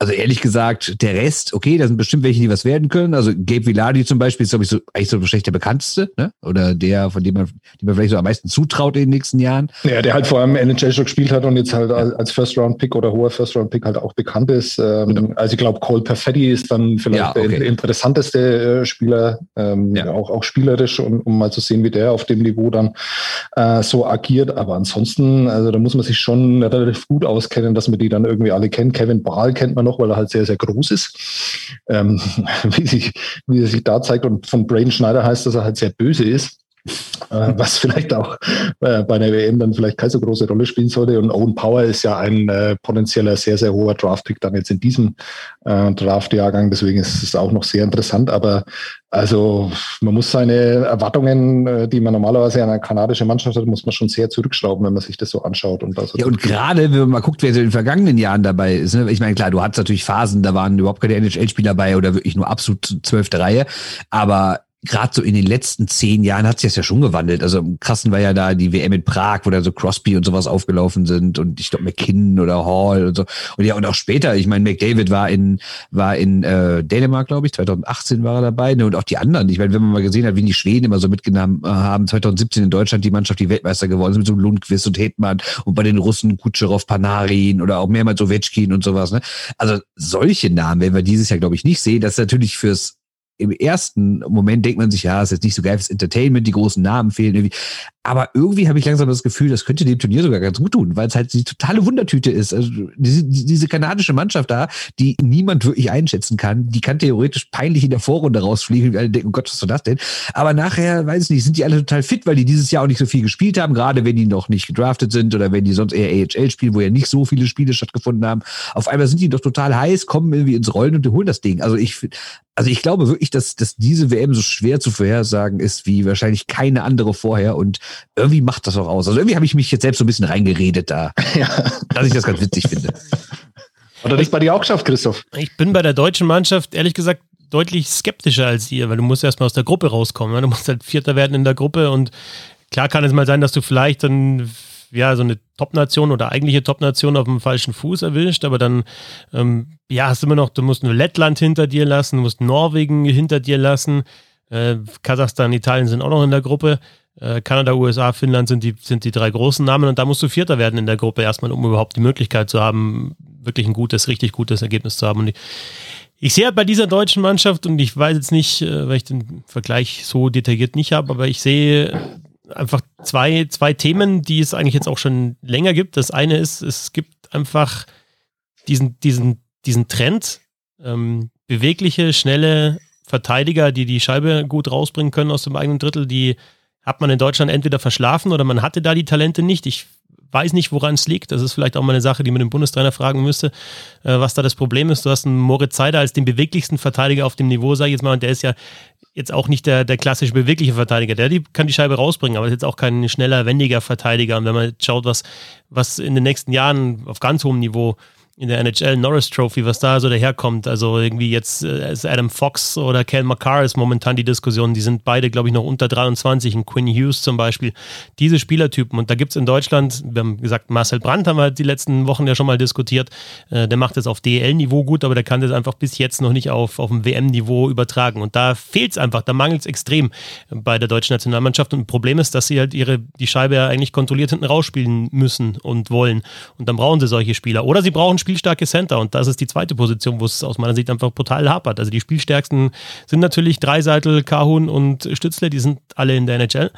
Also ehrlich gesagt, der Rest, okay, da sind bestimmt welche, die was werden können. Also Gabe Villardi zum Beispiel ist, glaube ich, so, eigentlich so wahrscheinlich der bekannteste, ne? Oder der, von dem man, dem man vielleicht so am meisten zutraut in den nächsten Jahren. Ja, der halt vor allem NHL schon gespielt hat und jetzt halt als First-Round-Pick oder hoher First-Round-Pick halt auch bekannt ist. Ähm, genau. Also ich glaube, Cole Perfetti ist dann vielleicht okay. der interessanteste äh, Spieler, ähm, auch, auch spielerisch, um, um mal zu sehen, wie der auf dem Niveau dann äh, so agiert. Aber ansonsten, also da muss man sich schon relativ gut auskennen, dass man die dann irgendwie alle kennt. Kevin Bahl kennt man noch noch, weil er halt sehr, sehr groß ist. Ähm, wie, sich, wie er sich da zeigt. Und von Brain Schneider heißt, dass er halt sehr böse ist. Äh, was vielleicht auch äh, bei einer WM dann vielleicht keine so große Rolle spielen sollte. Und Owen Power ist ja ein äh, potenzieller sehr, sehr hoher Draftpick dann jetzt in diesem äh, Draftjahrgang. Deswegen ist es auch noch sehr interessant. Aber also man muss seine Erwartungen, äh, die man normalerweise an eine kanadische Mannschaft hat, muss man schon sehr zurückschrauben, wenn man sich das so anschaut. Und also ja, und gerade wenn man mal guckt, wer so in den vergangenen Jahren dabei ist. Ne? Ich meine, klar, du hattest natürlich Phasen, da waren überhaupt keine NHL-Spieler dabei oder wirklich nur absolut zwölfte Reihe. Aber gerade so in den letzten zehn Jahren hat sich das ja schon gewandelt. Also im krassen war ja da die WM in Prag, wo da so Crosby und sowas aufgelaufen sind und ich glaube McKinnon oder Hall und so. Und ja, und auch später, ich meine, McDavid war in, war in äh, Dänemark, glaube ich, 2018 war er dabei. Ne? Und auch die anderen. Ich meine, wenn man mal gesehen hat, wie die Schweden immer so mitgenommen äh, haben, 2017 in Deutschland die Mannschaft, die Weltmeister geworden sind, mit so Lundqvist und Hetman und bei den Russen Kutscherow, Panarin oder auch mehrmals Ovechkin und sowas. Ne? Also solche Namen werden wir dieses Jahr, glaube ich, nicht sehen. Das ist natürlich fürs im ersten Moment denkt man sich, ja, ist jetzt nicht so geil fürs Entertainment, die großen Namen fehlen irgendwie. Aber irgendwie habe ich langsam das Gefühl, das könnte dem Turnier sogar ganz gut tun, weil es halt die totale Wundertüte ist. Also diese, diese kanadische Mannschaft da, die niemand wirklich einschätzen kann, die kann theoretisch peinlich in der Vorrunde rausfliegen und alle denken, oh Gott, was ist das denn? Aber nachher, weiß ich nicht, sind die alle total fit, weil die dieses Jahr auch nicht so viel gespielt haben, gerade wenn die noch nicht gedraftet sind oder wenn die sonst eher AHL spielen, wo ja nicht so viele Spiele stattgefunden haben. Auf einmal sind die doch total heiß, kommen irgendwie ins Rollen und holen das Ding. Also ich, also ich glaube wirklich, dass, dass diese WM so schwer zu vorhersagen ist wie wahrscheinlich keine andere vorher und irgendwie macht das auch aus. Also irgendwie habe ich mich jetzt selbst so ein bisschen reingeredet da, ja. dass ich das ganz witzig finde. Oder das bei dir auch geschafft, Christoph? Ich bin bei der deutschen Mannschaft ehrlich gesagt deutlich skeptischer als ihr, weil du musst erstmal aus der Gruppe rauskommen. Du musst halt Vierter werden in der Gruppe und klar kann es mal sein, dass du vielleicht dann ja, so eine Top-Nation oder eigentliche Top-Nation auf dem falschen Fuß erwischt, aber dann, ähm, ja, hast du immer noch, du musst nur Lettland hinter dir lassen, du musst Norwegen hinter dir lassen, äh, Kasachstan, Italien sind auch noch in der Gruppe. Äh, Kanada, USA, Finnland sind die, sind die drei großen Namen und da musst du Vierter werden in der Gruppe erstmal, um überhaupt die Möglichkeit zu haben, wirklich ein gutes, richtig gutes Ergebnis zu haben. Und ich, ich sehe halt bei dieser deutschen Mannschaft und ich weiß jetzt nicht, äh, weil ich den Vergleich so detailliert nicht habe, aber ich sehe einfach zwei, zwei Themen, die es eigentlich jetzt auch schon länger gibt. Das eine ist, es gibt einfach diesen, diesen, diesen Trend, ähm, bewegliche, schnelle Verteidiger, die die Scheibe gut rausbringen können aus dem eigenen Drittel, die hat man in Deutschland entweder verschlafen oder man hatte da die Talente nicht. Ich weiß nicht, woran es liegt. Das ist vielleicht auch mal eine Sache, die man den Bundestrainer fragen müsste, äh, was da das Problem ist. Du hast einen Moritz Seider als den beweglichsten Verteidiger auf dem Niveau, sage ich jetzt mal, und der ist ja jetzt auch nicht der, der klassische bewegliche Verteidiger. Der die, kann die Scheibe rausbringen, aber ist jetzt auch kein schneller, wendiger Verteidiger. Und wenn man schaut, was, was in den nächsten Jahren auf ganz hohem Niveau in der NHL Norris Trophy, was da so daherkommt. Also irgendwie jetzt äh, ist Adam Fox oder Kel McCarr ist momentan die Diskussion. Die sind beide, glaube ich, noch unter 23. Ein Quinn Hughes zum Beispiel. Diese Spielertypen. Und da gibt es in Deutschland, wir haben gesagt, Marcel Brandt haben wir die letzten Wochen ja schon mal diskutiert. Äh, der macht es auf DL-Niveau gut, aber der kann das einfach bis jetzt noch nicht auf, auf dem WM-Niveau übertragen. Und da fehlt es einfach, da mangelt es extrem bei der deutschen Nationalmannschaft. Und ein Problem ist, dass sie halt ihre, die Scheibe ja eigentlich kontrolliert hinten rausspielen müssen und wollen. Und dann brauchen sie solche Spieler. Oder sie brauchen spielstarke Center. Und das ist die zweite Position, wo es aus meiner Sicht einfach brutal hapert. Also die spielstärksten sind natürlich Dreiseitel, Kahun und Stützle, die sind alle in der NHL.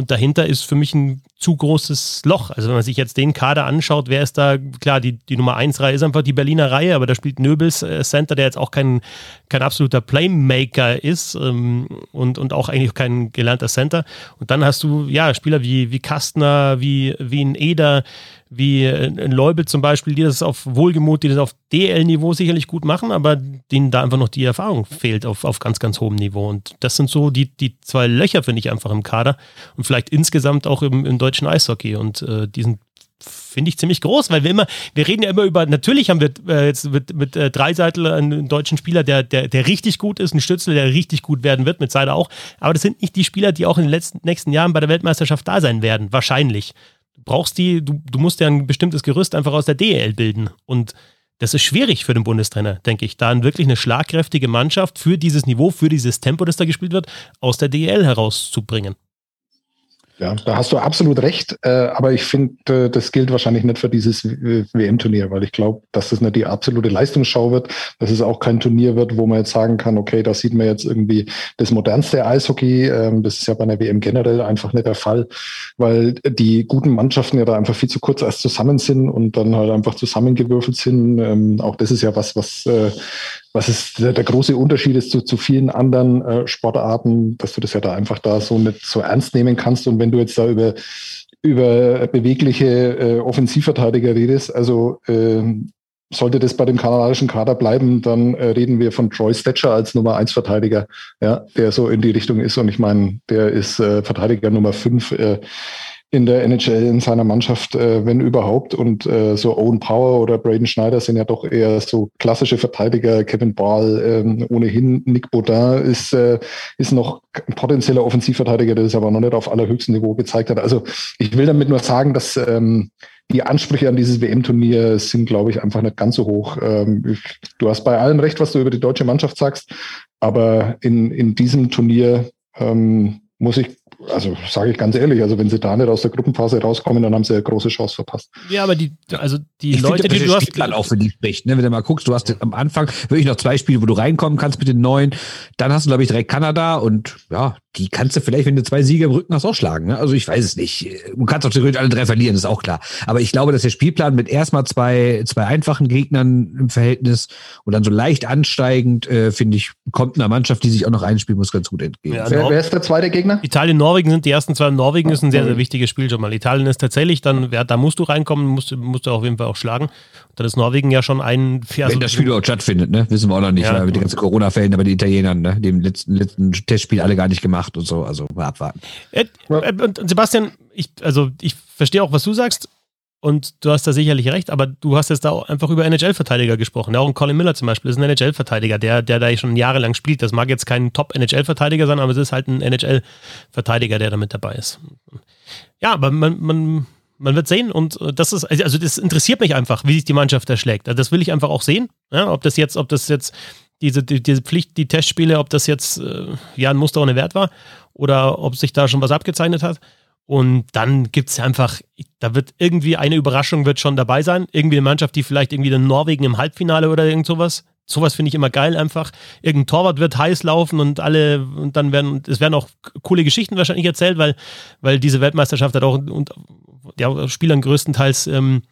Und dahinter ist für mich ein zu großes Loch. Also wenn man sich jetzt den Kader anschaut, wer ist da, klar, die, die Nummer 1 Reihe ist einfach die Berliner Reihe, aber da spielt Nöbels äh, Center, der jetzt auch kein, kein absoluter Playmaker ist ähm, und, und auch eigentlich kein gelernter Center. Und dann hast du, ja, Spieler wie, wie Kastner, wie, wie ein Eder, wie ein Leubel zum Beispiel, die das auf Wohlgemut, die das auf DL-Niveau sicherlich gut machen, aber denen da einfach noch die Erfahrung fehlt auf, auf ganz, ganz hohem Niveau. Und das sind so die, die zwei Löcher, finde ich, einfach im Kader und vielleicht insgesamt auch im, im deutschen Eishockey. Und äh, diesen finde ich ziemlich groß, weil wir immer, wir reden ja immer über, natürlich haben wir äh, jetzt mit, mit äh, Dreiseitel einen deutschen Spieler, der, der, der richtig gut ist, ein Stützel, der richtig gut werden wird, mit Seider auch, aber das sind nicht die Spieler, die auch in den letzten, nächsten Jahren bei der Weltmeisterschaft da sein werden, wahrscheinlich. Du brauchst die, du, du musst ja ein bestimmtes Gerüst einfach aus der DL bilden. Und das ist schwierig für den Bundestrainer, denke ich, da wirklich eine schlagkräftige Mannschaft für dieses Niveau, für dieses Tempo, das da gespielt wird, aus der DL herauszubringen. Ja, da hast du absolut recht. Äh, aber ich finde, äh, das gilt wahrscheinlich nicht für dieses WM-Turnier, weil ich glaube, dass das nicht die absolute Leistungsschau wird, dass es auch kein Turnier wird, wo man jetzt sagen kann, okay, da sieht man jetzt irgendwie das modernste Eishockey. Ähm, das ist ja bei einer WM generell einfach nicht der Fall, weil die guten Mannschaften ja da einfach viel zu kurz erst zusammen sind und dann halt einfach zusammengewürfelt sind. Ähm, auch das ist ja was, was äh, was ist der, der, große Unterschied ist zu, zu vielen anderen äh, Sportarten, dass du das ja da einfach da so nicht so ernst nehmen kannst. Und wenn du jetzt da über, über bewegliche äh, Offensivverteidiger redest, also äh, sollte das bei dem kanadischen Kader bleiben, dann äh, reden wir von Troy Stetcher als Nummer 1 Verteidiger, ja, der so in die Richtung ist. Und ich meine, der ist äh, Verteidiger Nummer 5 äh, in der NHL in seiner Mannschaft, äh, wenn überhaupt. Und äh, so Owen Power oder Braden Schneider sind ja doch eher so klassische Verteidiger. Kevin Ball ähm, ohnehin. Nick Baudin ist, äh, ist noch ein potenzieller Offensivverteidiger, der es aber noch nicht auf allerhöchstem Niveau gezeigt hat. Also ich will damit nur sagen, dass ähm, die Ansprüche an dieses WM-Turnier sind, glaube ich, einfach nicht ganz so hoch. Ähm, ich, du hast bei allem recht, was du über die deutsche Mannschaft sagst, aber in, in diesem Turnier ähm, muss ich also sage ich ganz ehrlich, also wenn sie da nicht aus der Gruppenphase rauskommen, dann haben sie eine große Chance verpasst. Ja, aber die, also die ich Leute, finde, die du hast. Spielplan auch für die spricht, ne? Wenn du mal guckst, du hast am Anfang wirklich noch zwei Spiele, wo du reinkommen kannst mit den neuen. Dann hast du, glaube ich, direkt Kanada und ja, die kannst du vielleicht, wenn du zwei Siege im Rücken hast, auch schlagen. Ne? Also ich weiß es nicht. Du kannst auch theoretisch alle drei verlieren, ist auch klar. Aber ich glaube, dass der Spielplan mit erstmal zwei, zwei einfachen Gegnern im Verhältnis und dann so leicht ansteigend, äh, finde ich, kommt einer Mannschaft, die sich auch noch einspielen muss, ganz gut entgegen. Ja, wer, wer, ist der zweite Gegner? Italien, Norwegen sind die ersten zwei. Norwegen ist ein sehr, sehr wichtiges Spiel schon mal. Italien ist tatsächlich dann, ja, da musst du reinkommen, musst, musst du auf jeden Fall auch schlagen. Dann ist Norwegen ja schon ein... Also Wenn das Spiel überhaupt stattfindet, ne? Wissen wir auch noch nicht, ja, mit den ganzen Corona-Fällen, aber die Italienern, ne? Dem letzten, letzten Testspiel alle gar nicht gemacht und so. Also mal abwarten. Äh, äh, und Sebastian, ich, also ich verstehe auch, was du sagst. Und du hast da sicherlich recht, aber du hast jetzt da auch einfach über NHL-Verteidiger gesprochen. Ja, auch ein Colin Miller zum Beispiel ist ein NHL-Verteidiger, der, der da schon jahrelang spielt. Das mag jetzt kein Top-NHL-Verteidiger sein, aber es ist halt ein NHL-Verteidiger, der da mit dabei ist. Ja, aber man, man, man wird sehen und das ist, also das interessiert mich einfach, wie sich die Mannschaft erschlägt. Also das will ich einfach auch sehen. Ja, ob das jetzt, ob das jetzt diese, die, diese Pflicht, die Testspiele, ob das jetzt äh, ja ein Muster ohne Wert war oder ob sich da schon was abgezeichnet hat. Und dann gibt es einfach, da wird irgendwie eine Überraschung wird schon dabei sein. Irgendwie eine Mannschaft, die vielleicht irgendwie den Norwegen im Halbfinale oder irgend sowas. Sowas finde ich immer geil einfach. Irgendein Torwart wird heiß laufen und alle, und dann werden, es werden auch coole Geschichten wahrscheinlich erzählt, weil, weil diese Weltmeisterschaft hat auch ja, Spielern größtenteils, ähm,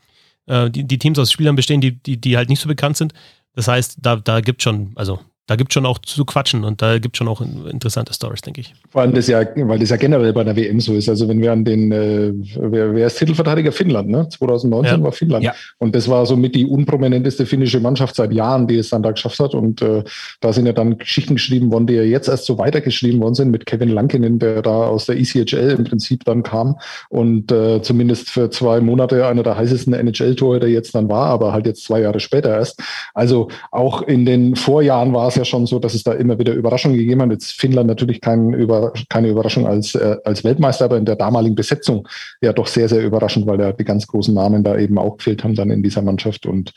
äh, die, die Teams aus Spielern bestehen, die, die, die halt nicht so bekannt sind. Das heißt, da, da gibt schon, also da gibt es schon auch zu quatschen und da gibt es schon auch interessante Stories, denke ich. Vor allem das ja, weil das ja generell bei der WM so ist. Also wenn wir an den, äh, wer, wer ist Titelverteidiger Finnland, ne? 2019 ja. war Finnland. Ja. Und das war somit die unprominenteste finnische Mannschaft seit Jahren, die es dann da geschafft hat. Und äh, da sind ja dann Geschichten geschrieben worden, die ja jetzt erst so weitergeschrieben worden sind mit Kevin Lankinen, der da aus der ECHL im Prinzip dann kam und äh, zumindest für zwei Monate einer der heißesten NHL-Tore, der jetzt dann war, aber halt jetzt zwei Jahre später erst. Also auch in den Vorjahren war es ja schon so, dass es da immer wieder Überraschungen gegeben hat. Jetzt Finnland natürlich kein Über, keine Überraschung als, äh, als Weltmeister, aber in der damaligen Besetzung ja doch sehr, sehr überraschend, weil da die ganz großen Namen da eben auch gefehlt haben dann in dieser Mannschaft. Und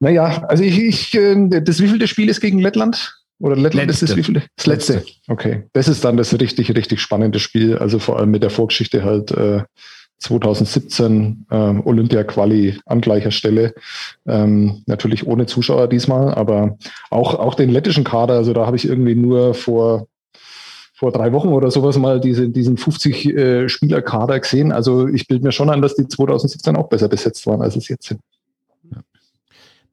naja, also ich, ich äh, das wievielte Spiel ist gegen Lettland? Oder Lettland letzte. ist das wievielte? Das letzte. Okay. Das ist dann das richtig, richtig spannende Spiel. Also vor allem mit der Vorgeschichte halt äh, 2017 ähm, Olympia-Quali an gleicher Stelle. Ähm, natürlich ohne Zuschauer diesmal, aber auch, auch den lettischen Kader, also da habe ich irgendwie nur vor, vor drei Wochen oder sowas mal diese, diesen 50 äh, gesehen. Also ich bilde mir schon an, dass die 2017 auch besser besetzt waren, als es jetzt sind.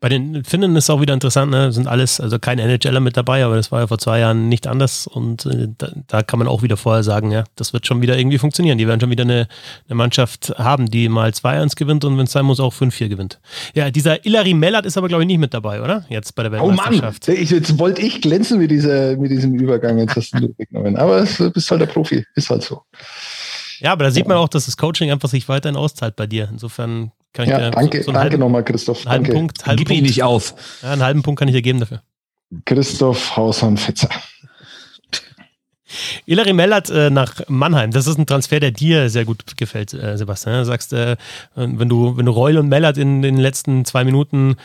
Bei den Finnen ist auch wieder interessant, ne? sind alles, also kein NHLer mit dabei, aber das war ja vor zwei Jahren nicht anders und äh, da, da, kann man auch wieder vorher sagen, ja, das wird schon wieder irgendwie funktionieren. Die werden schon wieder eine, eine Mannschaft haben, die mal 2-1 gewinnt und wenn es sein muss, auch 5-4 gewinnt. Ja, dieser Ilari Mellert ist aber, glaube ich, nicht mit dabei, oder? Jetzt bei der Weltmeisterschaft. Oh Mann, ich, jetzt wollte ich glänzen mit, dieser, mit diesem Übergang, jetzt hast du weggenommen. Aber du bist halt der Profi, ist halt so. Ja, aber da sieht man auch, dass das Coaching einfach sich weiterhin auszahlt bei dir. Insofern kann ich ja, dir danke, so, so danke nochmal, Christoph. Einen halben danke. Punkt, halben Gib Punkt. ihn nicht auf. Ja, einen halben Punkt kann ich dir geben dafür. Christoph Haushahn-Fetzer. Ilari Mellert äh, nach Mannheim, das ist ein Transfer, der dir sehr gut gefällt, äh, Sebastian. Du sagst, äh, wenn du, wenn du Reul und Mellert in den letzten zwei Minuten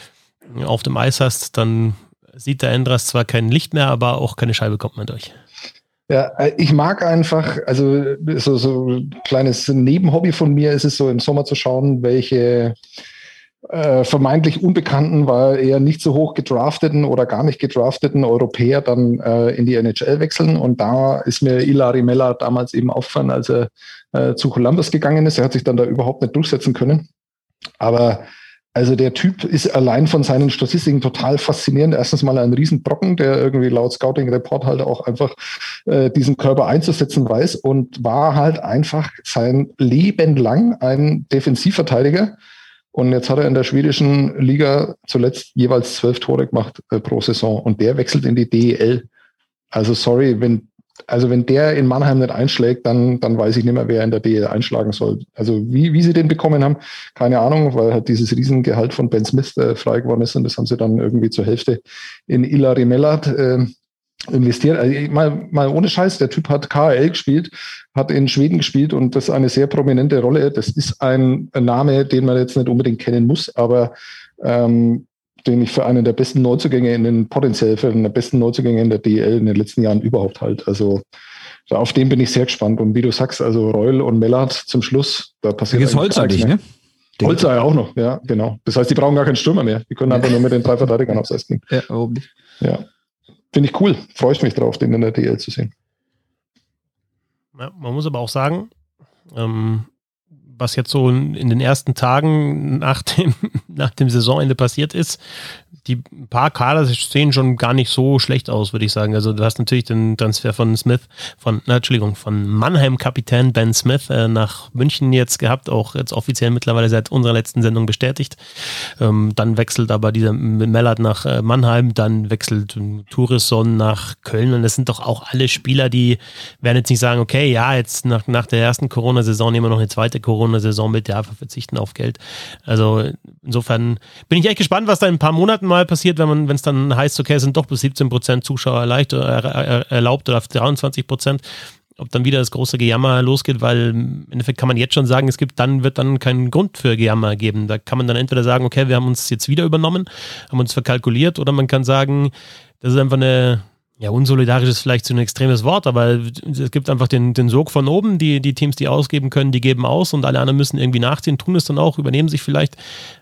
auf dem Eis hast, dann sieht der Endras zwar kein Licht mehr, aber auch keine Scheibe kommt mehr durch. Ja, äh, ich mag einfach, also so, so ein kleines Nebenhobby von mir ist es so im Sommer zu schauen, welche äh, vermeintlich Unbekannten, weil eher nicht so hoch gedrafteten oder gar nicht gedrafteten Europäer dann äh, in die NHL wechseln. Und da ist mir Ilari Mella damals eben aufgefallen, als er äh, zu Columbus gegangen ist. Er hat sich dann da überhaupt nicht durchsetzen können. Aber also der Typ ist allein von seinen Statistiken total faszinierend. Erstens mal ein Riesenbrocken, der irgendwie laut Scouting Report halt auch einfach äh, diesen Körper einzusetzen weiß und war halt einfach sein Leben lang ein Defensivverteidiger. Und jetzt hat er in der schwedischen Liga zuletzt jeweils zwölf Tore gemacht äh, pro Saison und der wechselt in die DEL. Also sorry, wenn also wenn der in Mannheim nicht einschlägt, dann, dann weiß ich nicht mehr, wer in der DL einschlagen soll. Also wie, wie sie den bekommen haben, keine Ahnung, weil halt dieses Riesengehalt von Ben Smith äh, frei geworden ist und das haben sie dann irgendwie zur Hälfte in Ilari Mellat äh, investiert. Also mal, mal ohne Scheiß, der Typ hat KL gespielt, hat in Schweden gespielt und das ist eine sehr prominente Rolle. Das ist ein, ein Name, den man jetzt nicht unbedingt kennen muss, aber ähm, den ich für einen der besten Neuzugänge in den, potenziell für einen der besten Neuzugänge in der DL in den letzten Jahren überhaupt halt. Also auf den bin ich sehr gespannt. Und wie du sagst, also Reul und Mellard zum Schluss, da passiert Jetzt Holz eigentlich, ne? Holzer ja auch noch, ja, genau. Das heißt, die brauchen gar keinen Stürmer mehr. Die können einfach nur mit den drei Verteidigern aufs Eis gehen. Ja, warum nicht? Ja. Finde ich cool. Freue ich mich drauf, den in der DL zu sehen. Ja, man muss aber auch sagen, ähm, was jetzt so in den ersten Tagen nach dem, nach dem Saisonende passiert ist, die paar Kader sehen schon gar nicht so schlecht aus, würde ich sagen. Also du hast natürlich den Transfer von Smith, von, na, Entschuldigung, von Mannheim-Kapitän Ben Smith äh, nach München jetzt gehabt, auch jetzt offiziell mittlerweile seit unserer letzten Sendung bestätigt. Ähm, dann wechselt aber dieser Mellert nach äh, Mannheim, dann wechselt Tourisson nach Köln und das sind doch auch alle Spieler, die werden jetzt nicht sagen, okay, ja, jetzt nach, nach der ersten Corona-Saison nehmen wir noch eine zweite Corona-Saison mit, ja, verzichten auf Geld. Also insofern bin ich echt gespannt, was da in ein paar Monaten mal passiert, wenn es dann heißt, okay, es sind doch bis 17 Prozent Zuschauer er, erlaubt oder 23 Prozent, ob dann wieder das große Gejammer losgeht, weil im Endeffekt kann man jetzt schon sagen, es gibt dann, wird dann keinen Grund für Gejammer geben. Da kann man dann entweder sagen, okay, wir haben uns jetzt wieder übernommen, haben uns verkalkuliert, oder man kann sagen, das ist einfach eine, ja, unsolidarisch ist vielleicht so ein extremes Wort, aber es gibt einfach den, den Sog von oben. Die, die Teams, die ausgeben können, die geben aus und alle anderen müssen irgendwie nachziehen, tun es dann auch, übernehmen sich vielleicht.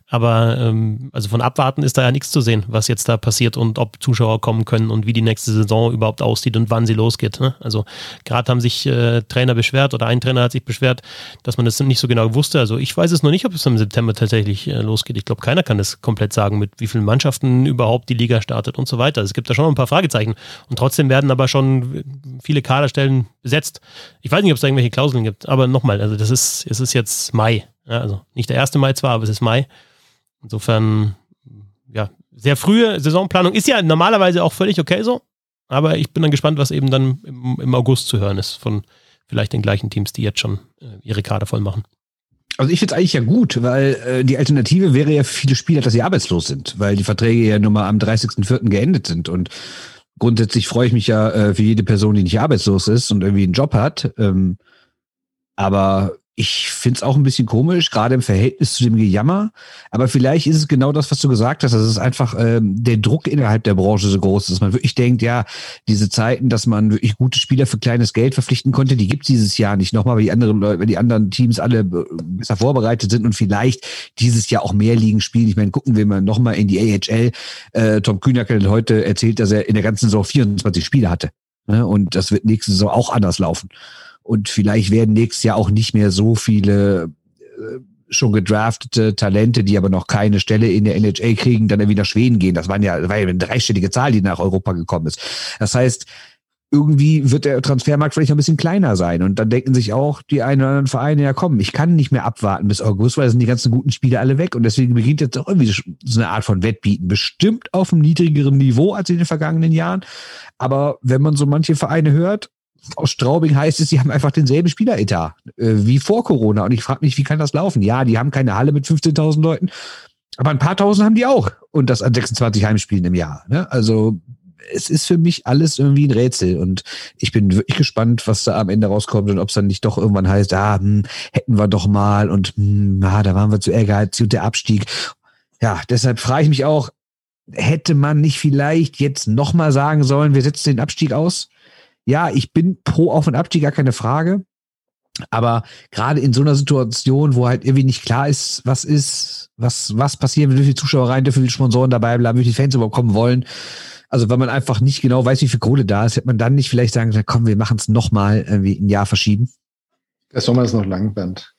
Aber ähm, also von Abwarten ist da ja nichts zu sehen, was jetzt da passiert und ob Zuschauer kommen können und wie die nächste Saison überhaupt aussieht und wann sie losgeht. Ne? Also gerade haben sich äh, Trainer beschwert oder ein Trainer hat sich beschwert, dass man das nicht so genau wusste. Also ich weiß es noch nicht, ob es im September tatsächlich äh, losgeht. Ich glaube, keiner kann das komplett sagen, mit wie vielen Mannschaften überhaupt die Liga startet und so weiter. Es gibt da schon ein paar Fragezeichen. Und trotzdem werden aber schon viele Kaderstellen besetzt. Ich weiß nicht, ob es da irgendwelche Klauseln gibt, aber nochmal, also das ist, es ist jetzt Mai. Ja, also nicht der 1. Mai zwar, aber es ist Mai. Insofern, ja, sehr frühe Saisonplanung ist ja normalerweise auch völlig okay so. Aber ich bin dann gespannt, was eben dann im, im August zu hören ist von vielleicht den gleichen Teams, die jetzt schon äh, ihre Kader voll machen. Also ich finde es eigentlich ja gut, weil äh, die Alternative wäre ja für viele Spieler, dass sie arbeitslos sind, weil die Verträge ja nun mal am 30.04. geendet sind. Und grundsätzlich freue ich mich ja äh, für jede Person, die nicht arbeitslos ist und irgendwie einen Job hat. Ähm, aber ich finde es auch ein bisschen komisch, gerade im Verhältnis zu dem Gejammer. Aber vielleicht ist es genau das, was du gesagt hast. Das ist einfach ähm, der Druck innerhalb der Branche so groß, dass man wirklich denkt, ja, diese Zeiten, dass man wirklich gute Spieler für kleines Geld verpflichten konnte, die gibt es dieses Jahr nicht nochmal, weil die anderen Leute, weil die anderen Teams alle besser vorbereitet sind und vielleicht dieses Jahr auch mehr Ligen spielen. Ich meine, gucken wir mal nochmal in die AHL. Äh, Tom Kühnacker hat heute erzählt, dass er in der ganzen Saison 24 Spiele hatte. Ne? Und das wird nächste Saison auch anders laufen. Und vielleicht werden nächstes Jahr auch nicht mehr so viele äh, schon gedraftete Talente, die aber noch keine Stelle in der NHL kriegen, dann irgendwie nach Schweden gehen. Das waren ja, war ja eine dreistellige Zahl, die nach Europa gekommen ist. Das heißt, irgendwie wird der Transfermarkt vielleicht ein bisschen kleiner sein. Und dann denken sich auch die einen oder anderen Vereine, ja komm, ich kann nicht mehr abwarten bis August, weil da sind die ganzen guten Spiele alle weg. Und deswegen beginnt jetzt auch irgendwie so eine Art von Wettbieten. Bestimmt auf einem niedrigeren Niveau als in den vergangenen Jahren. Aber wenn man so manche Vereine hört, aus Straubing heißt es, sie haben einfach denselben Spieleretat äh, wie vor Corona. Und ich frage mich, wie kann das laufen? Ja, die haben keine Halle mit 15.000 Leuten, aber ein paar Tausend haben die auch. Und das an 26 Heimspielen im Jahr. Ne? Also es ist für mich alles irgendwie ein Rätsel. Und ich bin wirklich gespannt, was da am Ende rauskommt und ob es dann nicht doch irgendwann heißt, ah, hm, hätten wir doch mal und hm, ah, da waren wir zu ehrgeizig und der Abstieg. Ja, deshalb frage ich mich auch, hätte man nicht vielleicht jetzt nochmal sagen sollen, wir setzen den Abstieg aus? Ja, ich bin pro Auf- und Abstieg, gar keine Frage. Aber gerade in so einer Situation, wo halt irgendwie nicht klar ist, was ist, was, was passiert, wie viele Zuschauer rein dürfen, wie viele Sponsoren dabei bleiben, wie viele Fans überhaupt kommen wollen. Also wenn man einfach nicht genau weiß, wie viel Kohle da ist, hätte man dann nicht vielleicht sagen, komm, wir machen es nochmal irgendwie ein Jahr verschieben. Der Sommer ist noch lang, Bernd.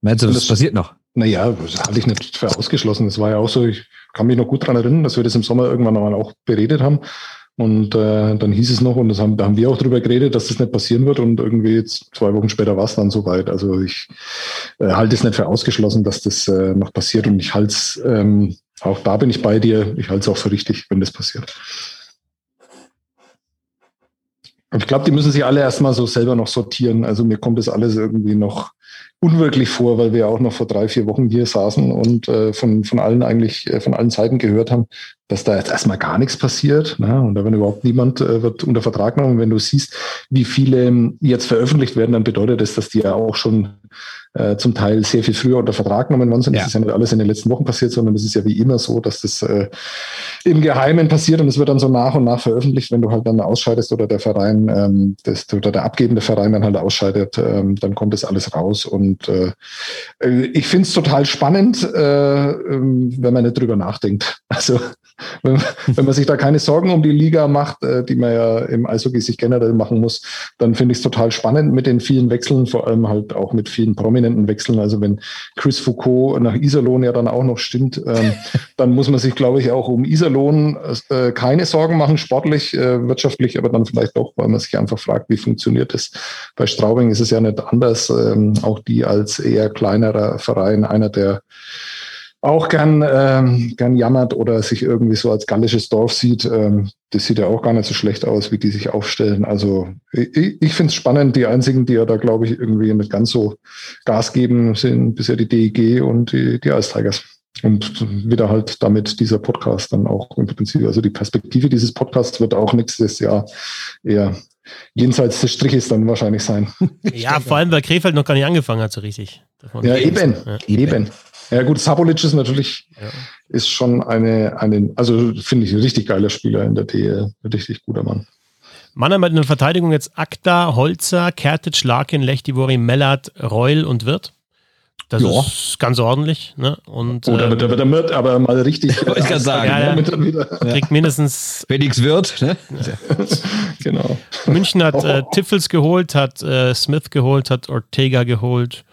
Meinst du, das, das passiert noch? Naja, das halte ich nicht für ausgeschlossen. Das war ja auch so, ich kann mich noch gut daran erinnern, dass wir das im Sommer irgendwann mal auch beredet haben. Und äh, dann hieß es noch, und das haben, da haben wir auch drüber geredet, dass das nicht passieren wird. Und irgendwie jetzt zwei Wochen später war es dann soweit. Also ich äh, halte es nicht für ausgeschlossen, dass das äh, noch passiert. Und ich halte es, ähm, auch da bin ich bei dir, ich halte es auch für richtig, wenn das passiert. Und ich glaube, die müssen sich alle erstmal so selber noch sortieren. Also mir kommt das alles irgendwie noch unwirklich vor, weil wir auch noch vor drei, vier Wochen hier saßen und äh, von, von allen eigentlich, äh, von allen Seiten gehört haben, dass da jetzt erstmal gar nichts passiert. Ne? Und da wenn überhaupt niemand äh, wird unter Vertrag genommen. Wenn du siehst, wie viele jetzt veröffentlicht werden, dann bedeutet das, dass die ja auch schon äh, zum Teil sehr viel früher unter Vertrag genommen worden sind. Ja. Das ist ja nicht alles in den letzten Wochen passiert, sondern es ist ja wie immer so, dass das äh, im Geheimen passiert und es wird dann so nach und nach veröffentlicht, wenn du halt dann ausscheidest oder der Verein ähm, das, oder der abgebende Verein dann halt ausscheidet, ähm, dann kommt das alles raus. Und äh, äh ich finde es total spannend, äh, ähm, wenn man nicht drüber nachdenkt. Also wenn, wenn man sich da keine Sorgen um die Liga macht, äh, die man ja im Eishockey sich generell machen muss, dann finde ich es total spannend mit den vielen Wechseln, vor allem halt auch mit vielen prominenten Wechseln. Also wenn Chris Foucault nach Iserlohn ja dann auch noch stimmt, ähm, dann muss man sich, glaube ich, auch um Iserlohn äh, keine Sorgen machen, sportlich, äh, wirtschaftlich, aber dann vielleicht doch, weil man sich einfach fragt, wie funktioniert das. Bei Straubing ist es ja nicht anders. Ähm, auch die als eher kleinerer Verein, einer der auch gern, ähm, gern jammert oder sich irgendwie so als gallisches Dorf sieht. Ähm, das sieht ja auch gar nicht so schlecht aus, wie die sich aufstellen. Also ich, ich finde es spannend. Die einzigen, die ja da, glaube ich, irgendwie nicht ganz so Gas geben, sind bisher die DEG und die, die Ice Tigers. Und wieder halt damit dieser Podcast dann auch im Prinzip, also die Perspektive dieses Podcasts wird auch nächstes Jahr eher jenseits des Striches dann wahrscheinlich sein. Ja, vor allem, weil Krefeld noch gar nicht angefangen hat, so richtig. Ja, eben, ja. eben. Ja gut, Sapolic ist natürlich, ja. ist schon eine, eine also finde ich ein richtig geiler Spieler in der DL, ein richtig guter Mann. Mannheim hat in der Verteidigung jetzt Akta, Holzer, Kertic, Larkin, Lechtivori, Mellert, Reul und Wirt. Das ja. ist ganz ordentlich. Ne? Und, Oder ähm, wird er mit, aber mal richtig. ich kann sagen, ja, ja. kriegt mindestens. Wenn nichts wird. Ne? genau. München hat äh, Tiffels geholt, hat äh, Smith geholt, hat Ortega geholt.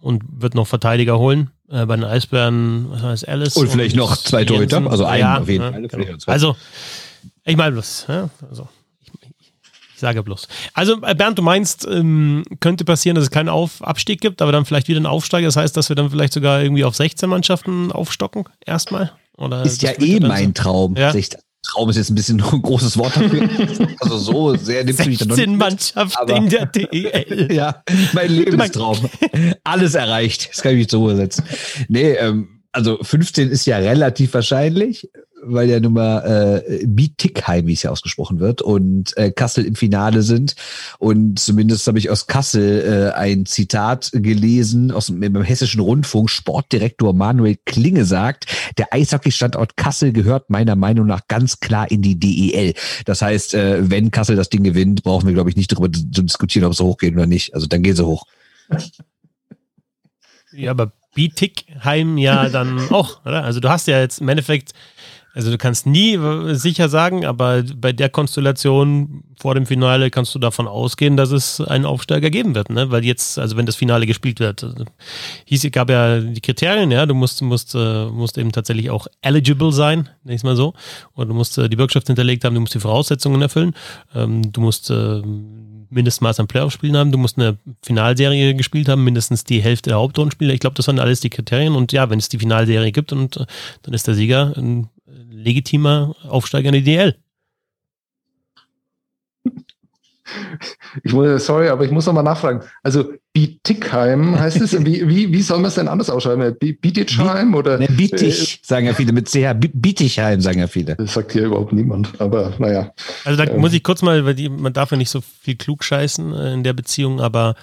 Und wird noch Verteidiger holen. Äh, bei den Eisbären, was heißt Alice? Und, und vielleicht noch zwei Torhüter, also einen ja, auf jeden Fall. Genau. Also, ich meine bloß, ja, also ich sage bloß. Also, äh, Bernd, du meinst, ähm, könnte passieren, dass es keinen auf Abstieg gibt, aber dann vielleicht wieder einen Aufsteiger. Das heißt, dass wir dann vielleicht sogar irgendwie auf 16 Mannschaften aufstocken, erstmal? Oder ist ja eh mein Traum. Ja? Traum ist jetzt ein bisschen ein großes Wort dafür. Also so sehr nimmt 16 Mannschaften in der DEL. ja, mein Lebenstraum. Alles erreicht. Das kann ich nicht so übersetzen. Nee, ähm, also 15 ist ja relativ wahrscheinlich weil ja nun mal äh, Bietigheim, wie es ja ausgesprochen wird, und äh, Kassel im Finale sind. Und zumindest habe ich aus Kassel äh, ein Zitat gelesen aus dem, im hessischen Rundfunk. Sportdirektor Manuel Klinge sagt, der Eishockey-Standort Kassel gehört meiner Meinung nach ganz klar in die DEL. Das heißt, äh, wenn Kassel das Ding gewinnt, brauchen wir, glaube ich, nicht darüber zu diskutieren, ob sie hochgehen oder nicht. Also dann gehen sie hoch. Ja, aber Bietigheim ja dann auch, oder? Also du hast ja jetzt im Endeffekt also du kannst nie sicher sagen, aber bei der Konstellation vor dem Finale kannst du davon ausgehen, dass es einen Aufsteiger geben wird, ne? Weil jetzt, also wenn das Finale gespielt wird, also hieß, gab ja die Kriterien, ja, du musst, musst, äh, musst eben tatsächlich auch eligible sein, ich mal so. Und du musst äh, die Bürgschaft hinterlegt haben, du musst die Voraussetzungen erfüllen, ähm, du musst äh, Mindestmaß an Playoff-Spielen haben, du musst eine Finalserie gespielt haben, mindestens die Hälfte der Hauptrundenspiele. Ich glaube, das waren alles die Kriterien. Und ja, wenn es die Finalserie gibt und dann ist der Sieger legitimer Aufsteiger in die DL. Ich muss, sorry, aber ich muss nochmal nachfragen. Also Bietigheim heißt es? Wie, wie, wie soll man es denn anders ausschreiben? Bietigheim oder? Ne, Bietig, sagen ja viele, mit CH. Bietigheim sagen ja viele. Das sagt hier überhaupt niemand, aber naja. Also da ähm. muss ich kurz mal, weil die, man darf ja nicht so viel klug scheißen äh, in der Beziehung, aber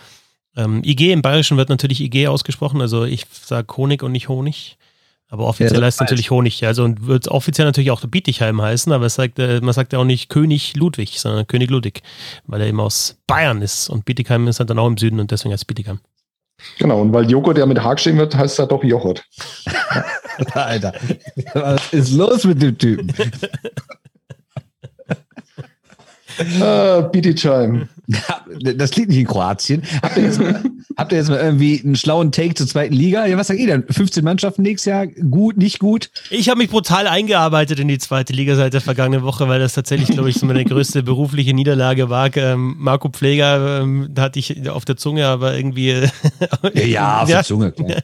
ähm, IG im Bayerischen wird natürlich IG ausgesprochen, also ich sage Honig und nicht Honig. Aber offiziell ja, heißt es natürlich Honig. Also und wird offiziell natürlich auch Bietigheim heißen, aber es sagt, äh, man sagt ja auch nicht König Ludwig, sondern König Ludwig, weil er eben aus Bayern ist. Und Bietigheim ist halt dann auch im Süden und deswegen heißt Bietigheim. Genau, und weil Joghurt ja mit H geschrieben wird, heißt er doch Joghurt. Alter, was ist los mit dem Typen? ah, Bietigheim. Das liegt nicht in Kroatien. Habt ihr, jetzt mal, habt ihr jetzt mal irgendwie einen schlauen Take zur zweiten Liga? Ja, was sagt ihr denn? 15 Mannschaften nächstes Jahr? Gut, nicht gut? Ich habe mich brutal eingearbeitet in die zweite Liga seit der vergangenen Woche, weil das tatsächlich, glaube ich, so meine größte berufliche Niederlage war. Ähm, Marco Pfleger, ähm, hatte ich auf der Zunge, aber irgendwie. ja, ja, auf ja, der Zunge. Klar.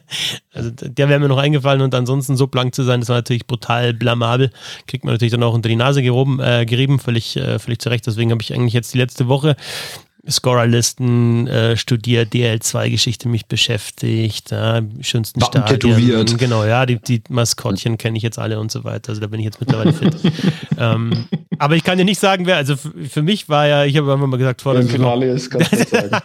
Also der wäre mir noch eingefallen und ansonsten so blank zu sein, das war natürlich brutal blamabel. Kriegt man natürlich dann auch unter die Nase gehoben, äh, gerieben, völlig, äh, völlig zurecht. Deswegen habe ich eigentlich jetzt die letzte Woche Scorerlisten äh, studiert, DL2-Geschichte mich beschäftigt, ja, schönsten Wappen Stadien. Tätowiert. Genau, ja, die, die Maskottchen kenne ich jetzt alle und so weiter. Also da bin ich jetzt mittlerweile fit. ähm, aber ich kann dir nicht sagen, wer, also für mich war ja, ich habe einfach mal gesagt, vor dem Finale ist, kannst du sagen.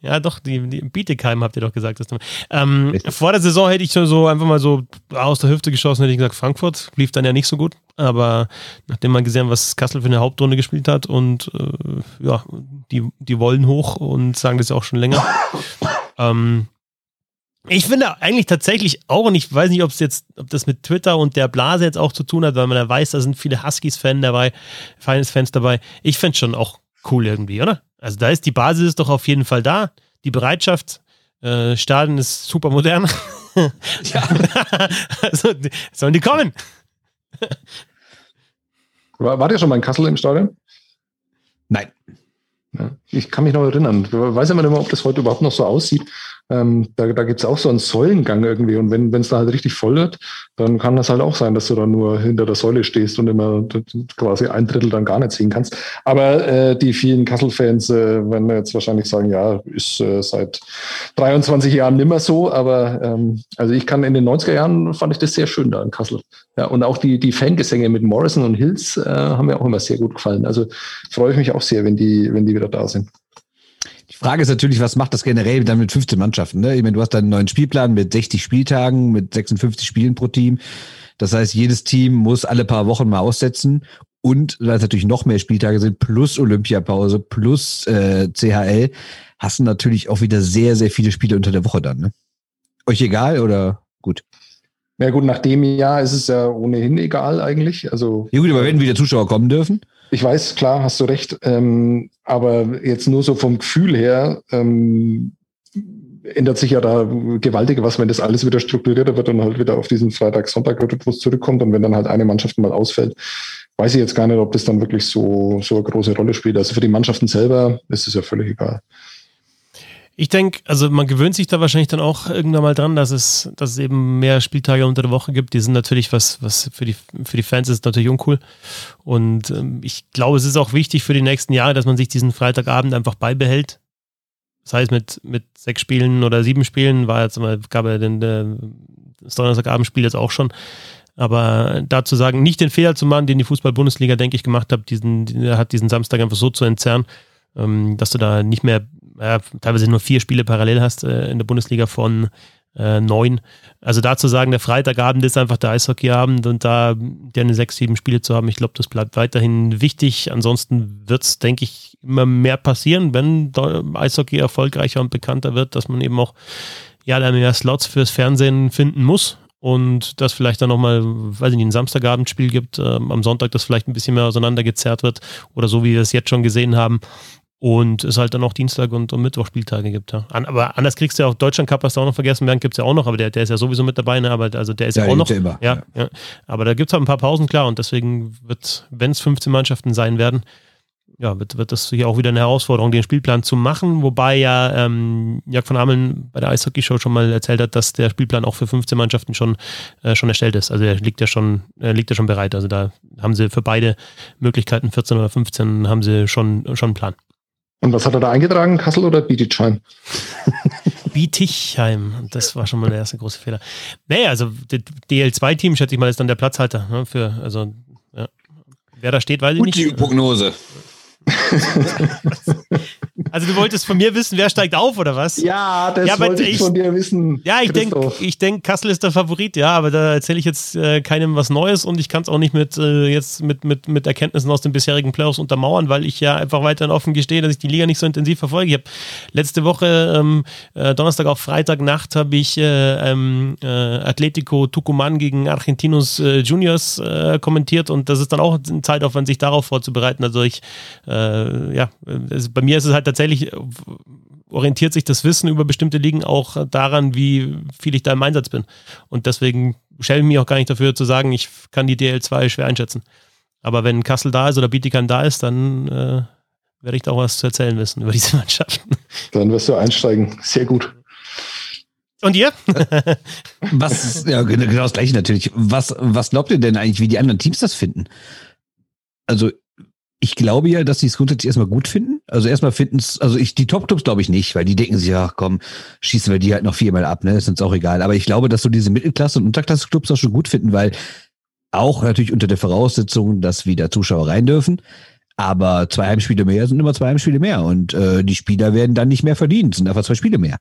ja, doch, die, die Bietigheim habt ihr doch gesagt. Dass du, ähm, vor der Saison hätte ich so einfach mal so aus der Hüfte geschossen, hätte ich gesagt, Frankfurt lief dann ja nicht so gut. Aber nachdem man gesehen, was Kassel für eine Hauptrunde gespielt hat und äh, ja, die, die wollen hoch und sagen das auch schon länger. ähm, ich finde eigentlich tatsächlich auch, und ich weiß nicht, ob es jetzt, ob das mit Twitter und der Blase jetzt auch zu tun hat, weil man ja weiß, da sind viele Huskies-Fans dabei, Finals-Fans dabei. Ich fände es schon auch cool irgendwie, oder? Also da ist die Basis ist doch auf jeden Fall da. Die Bereitschaft, äh, Stadion ist super modern. ja. also sollen die kommen? War, wart ihr schon mal in Kassel im Stadion? Ich kann mich noch erinnern. Ich weiß immer nicht mehr, ob das heute überhaupt noch so aussieht. Ähm, da da gibt es auch so einen Säulengang irgendwie. Und wenn es da halt richtig voll wird, dann kann das halt auch sein, dass du dann nur hinter der Säule stehst und immer quasi ein Drittel dann gar nicht sehen kannst. Aber äh, die vielen Kassel-Fans äh, werden jetzt wahrscheinlich sagen, ja, ist äh, seit 23 Jahren nimmer so. Aber ähm, also ich kann in den 90er Jahren fand ich das sehr schön da in Kassel. Ja, und auch die, die Fangesänge mit Morrison und Hills äh, haben mir auch immer sehr gut gefallen. Also freue ich mich auch sehr, wenn die, wenn die wieder da sind. Frage ist natürlich, was macht das generell dann mit 15 Mannschaften? Ne? Ich meine, du hast dann einen neuen Spielplan mit 60 Spieltagen, mit 56 Spielen pro Team. Das heißt, jedes Team muss alle paar Wochen mal aussetzen. und weil es natürlich noch mehr Spieltage sind, plus Olympiapause, plus äh, CHL, hast du natürlich auch wieder sehr, sehr viele Spiele unter der Woche dann. Ne? Euch egal oder gut? Ja gut, nach dem Jahr ist es ja ohnehin egal eigentlich. Also, ja gut, aber wenn wieder Zuschauer kommen dürfen? Ich weiß, klar, hast du recht. Ähm, aber jetzt nur so vom Gefühl her ähm, ändert sich ja da gewaltig was, wenn das alles wieder strukturierter wird und halt wieder auf diesen Freitag-Sonntag-Rhythmus zurückkommt und wenn dann halt eine Mannschaft mal ausfällt, weiß ich jetzt gar nicht, ob das dann wirklich so, so eine große Rolle spielt. Also für die Mannschaften selber ist es ja völlig egal. Ich denke, also man gewöhnt sich da wahrscheinlich dann auch irgendwann mal dran, dass es, dass es eben mehr Spieltage unter der Woche gibt. Die sind natürlich was, was für die, für die Fans ist natürlich uncool. Und ähm, ich glaube, es ist auch wichtig für die nächsten Jahre, dass man sich diesen Freitagabend einfach beibehält. Das heißt, mit, mit sechs Spielen oder sieben Spielen war jetzt mal, gab ja den, das Donnerstagabendspiel jetzt auch schon. Aber dazu sagen, nicht den Fehler zu machen, den die Fußball-Bundesliga, denke ich, gemacht hat, diesen, hat diesen Samstag einfach so zu entzerren, ähm, dass du da nicht mehr, ja, teilweise nur vier Spiele parallel hast äh, in der Bundesliga von äh, neun. Also dazu sagen, der Freitagabend ist einfach der Eishockeyabend und da gerne sechs, sieben Spiele zu haben, ich glaube, das bleibt weiterhin wichtig. Ansonsten wird es, denke ich, immer mehr passieren, wenn Eishockey erfolgreicher und bekannter wird, dass man eben auch ja, dann mehr Slots fürs Fernsehen finden muss und dass vielleicht dann nochmal, weiß ich nicht, ein Samstagabendspiel gibt, äh, am Sonntag das vielleicht ein bisschen mehr auseinandergezerrt wird oder so, wie wir es jetzt schon gesehen haben. Und es halt dann auch Dienstag und, und Mittwoch Spieltage gibt. Ja. An, aber anders kriegst du ja auch Deutschland Cup, hast du auch noch vergessen, Bernd gibt es ja auch noch, aber der, der ist ja sowieso mit dabei, ne? aber also der ist ja, auch noch. Immer. Ja, ja. Aber da gibt es halt ein paar Pausen, klar, und deswegen wird, wenn es 15 Mannschaften sein werden, ja, wird, wird das hier auch wieder eine Herausforderung, den Spielplan zu machen, wobei ja ähm, Jörg von Ameln bei der Eishockey-Show schon mal erzählt hat, dass der Spielplan auch für 15 Mannschaften schon, äh, schon erstellt ist. Also er liegt ja schon, äh, liegt ja schon bereit. Also da haben sie für beide Möglichkeiten, 14 oder 15, haben sie schon, schon einen Plan. Und was hat er da eingetragen, Kassel oder Bietigheim? Bietigheim, das war schon mal der erste große Fehler. Nee, also DL2-Team, schätze ich mal, ist dann der Platzhalter. Ne, für, also, ja. Wer da steht, weiß ich Gut, nicht. Die Prognose. Also du wolltest von mir wissen, wer steigt auf oder was? Ja, das ja, wollte ich, von dir wissen. Ja, ich denke, ich denk, Kassel ist der Favorit, ja, aber da erzähle ich jetzt äh, keinem was Neues und ich kann es auch nicht mit äh, jetzt mit, mit, mit Erkenntnissen aus den bisherigen Playoffs untermauern, weil ich ja einfach weiterhin offen gestehe, dass ich die Liga nicht so intensiv verfolge. Ich habe letzte Woche ähm, äh, Donnerstag auf Freitagnacht habe ich äh, ähm, äh, Atletico Tucumán gegen Argentinos äh, Juniors kommentiert und das ist dann auch ein Zeitaufwand, sich darauf vorzubereiten. Also ich ja, bei mir ist es halt tatsächlich, orientiert sich das Wissen über bestimmte Ligen auch daran, wie viel ich da im Einsatz bin. Und deswegen schäme ich mich auch gar nicht dafür zu sagen, ich kann die DL2 schwer einschätzen. Aber wenn Kassel da ist oder Bietigheim da ist, dann äh, werde ich da auch was zu erzählen wissen über diese Mannschaften. Dann wirst du einsteigen. Sehr gut. Und ihr? was, ja, genau, genau das gleiche natürlich. Was, was glaubt ihr denn eigentlich, wie die anderen Teams das finden? Also, ich glaube ja, dass sie es grundsätzlich erstmal gut finden. Also erstmal finden es, also ich, die Top-Clubs glaube ich nicht, weil die denken sich, ja komm, schießen wir die halt noch viermal ab, ne? Ist uns auch egal. Aber ich glaube, dass so diese Mittelklasse- und Unterklasse-Clubs auch schon gut finden, weil auch natürlich unter der Voraussetzung, dass wieder Zuschauer rein dürfen. Aber zwei Heimspiele mehr sind immer zwei Heimspiele mehr. Und äh, die Spieler werden dann nicht mehr verdient, sind einfach zwei Spiele mehr.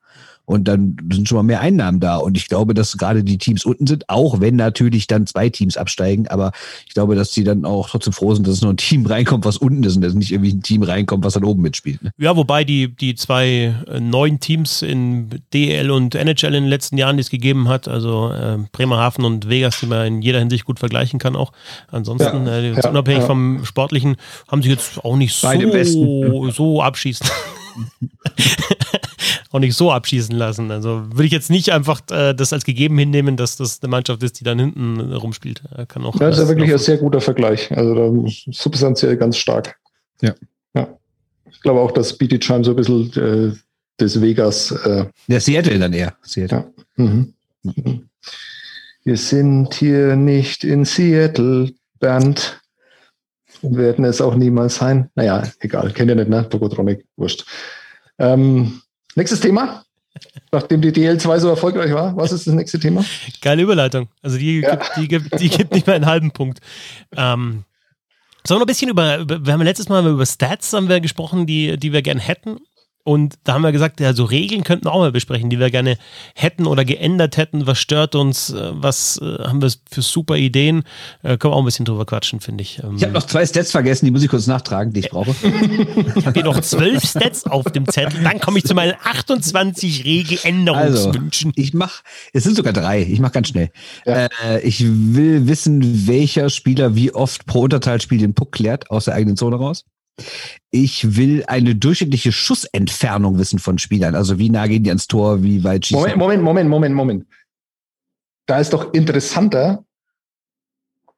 Und dann sind schon mal mehr Einnahmen da. Und ich glaube, dass gerade die Teams unten sind, auch wenn natürlich dann zwei Teams absteigen. Aber ich glaube, dass die dann auch trotzdem froh sind, dass es noch ein Team reinkommt, was unten ist und dass nicht irgendwie ein Team reinkommt, was dann oben mitspielt. Ne? Ja, wobei die, die zwei äh, neuen Teams in DL und NHL in den letzten Jahren, die es gegeben hat, also äh, Bremerhaven und Vegas, die man in jeder Hinsicht gut vergleichen kann auch. Ansonsten, ja, äh, ja, unabhängig ja. vom Sportlichen, haben sich jetzt auch nicht so, so abschießen. auch nicht so abschießen lassen. Also würde ich jetzt nicht einfach äh, das als gegeben hinnehmen, dass das eine Mannschaft ist, die dann hinten rumspielt. Kann auch, ja, das ist ja wirklich ein sehr guter Vergleich. Also da substanziell ganz stark. Ja. ja. Ich glaube auch, dass BT Chime so ein bisschen äh, des Vegas. Äh, Der Seattle dann eher. Seattle. Ja. Mhm. Mhm. Wir sind hier nicht in Seattle, Bernd. Werden es auch niemals sein. Naja, egal, kennt ihr nicht, ne? Tokotronic, wurscht. Ähm, nächstes Thema. Nachdem die DL2 so erfolgreich war, was ist das nächste Thema? Geile Überleitung. Also die, ja. gibt, die, gibt, die gibt nicht mal einen halben Punkt. Ähm, Sollen wir noch ein bisschen über, wir haben letztes Mal über Stats haben wir gesprochen, die, die wir gern hätten. Und da haben wir gesagt, ja, so Regeln könnten wir auch mal besprechen, die wir gerne hätten oder geändert hätten. Was stört uns? Äh, was äh, haben wir für super Ideen? Äh, können wir auch ein bisschen drüber quatschen, finde ich. Ähm, ich habe noch zwei Stats vergessen, die muss ich kurz nachtragen, die ich brauche. ich habe hier noch zwölf Stats auf dem Zettel. Dann komme ich zu meinen 28 Regeländerungswünschen. Also, ich mache, es sind sogar drei. Ich mache ganz schnell. Ja. Äh, ich will wissen, welcher Spieler wie oft pro Unterteilspiel den Puck klärt aus der eigenen Zone raus. Ich will eine durchschnittliche Schussentfernung wissen von Spielern. Also wie nah gehen die ans Tor, wie weit schießen. Moment, Moment, Moment, Moment, Moment. Da ist doch interessanter,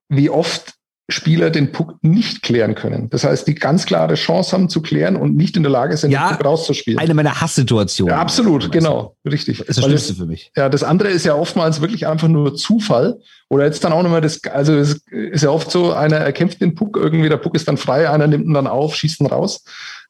wie oft Spieler den Puck nicht klären können. Das heißt, die ganz klare Chance haben zu klären und nicht in der Lage sind, ja, den Puck rauszuspielen. Eine meiner Hasssituationen. Ja, absolut, genau, richtig. Das ist das Schlimmste für mich. Ja, das andere ist ja oftmals wirklich einfach nur Zufall. Oder jetzt dann auch nochmal das, also es ist ja oft so, einer erkämpft den Puck irgendwie, der Puck ist dann frei, einer nimmt ihn dann auf, schießt ihn raus.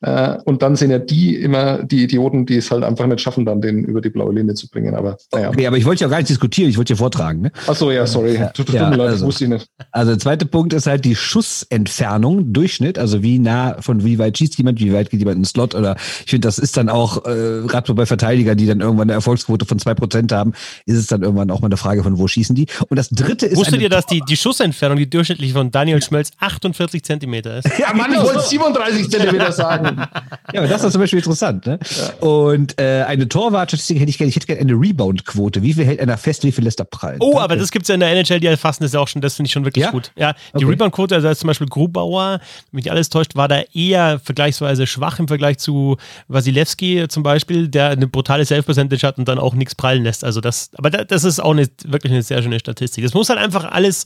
Äh, und dann sind ja die immer die Idioten, die es halt einfach nicht schaffen, dann den über die blaue Linie zu bringen. Aber naja. Okay, aber ich wollte ja gar nicht diskutieren, ich wollte ja vortragen. Ne? Ach so, ja, sorry. Ja, Tut, ja, mir leid, also, wusste ich nicht. Also der zweite Punkt ist halt die Schussentfernung, Durchschnitt, also wie nah, von wie weit schießt jemand, wie weit geht jemand in den Slot oder ich finde, das ist dann auch, äh, gerade so bei Verteidigern, die dann irgendwann eine Erfolgsquote von zwei Prozent haben, ist es dann irgendwann auch mal eine Frage von, wo schießen die. Und das dritte ist. Wusstet ihr, dass die, die Schussentfernung, die durchschnittliche von Daniel Schmelz 48 Zentimeter ist? Ja, Mann, ich wollte 37 Zentimeter sagen. Ja, aber das ist zum Beispiel interessant. Ne? Ja. Und äh, eine Torwartstatistik hätte ich gerne. Ich hätte gerne eine Rebound-Quote. Wie viel hält einer fest, wie viel lässt er prallen? Oh, Danke. aber das gibt es ja in der NHL, die erfassen das ja auch schon. Das finde ich schon wirklich ja? gut. Ja, die okay. Rebound-Quote, also zum Beispiel Grubauer, wenn mich alles täuscht, war da eher vergleichsweise schwach im Vergleich zu Wasilewski zum Beispiel, der eine brutale Self-Percentage hat und dann auch nichts prallen lässt. Also das, aber das ist auch eine, wirklich eine sehr schöne Statistik. Das muss halt einfach alles.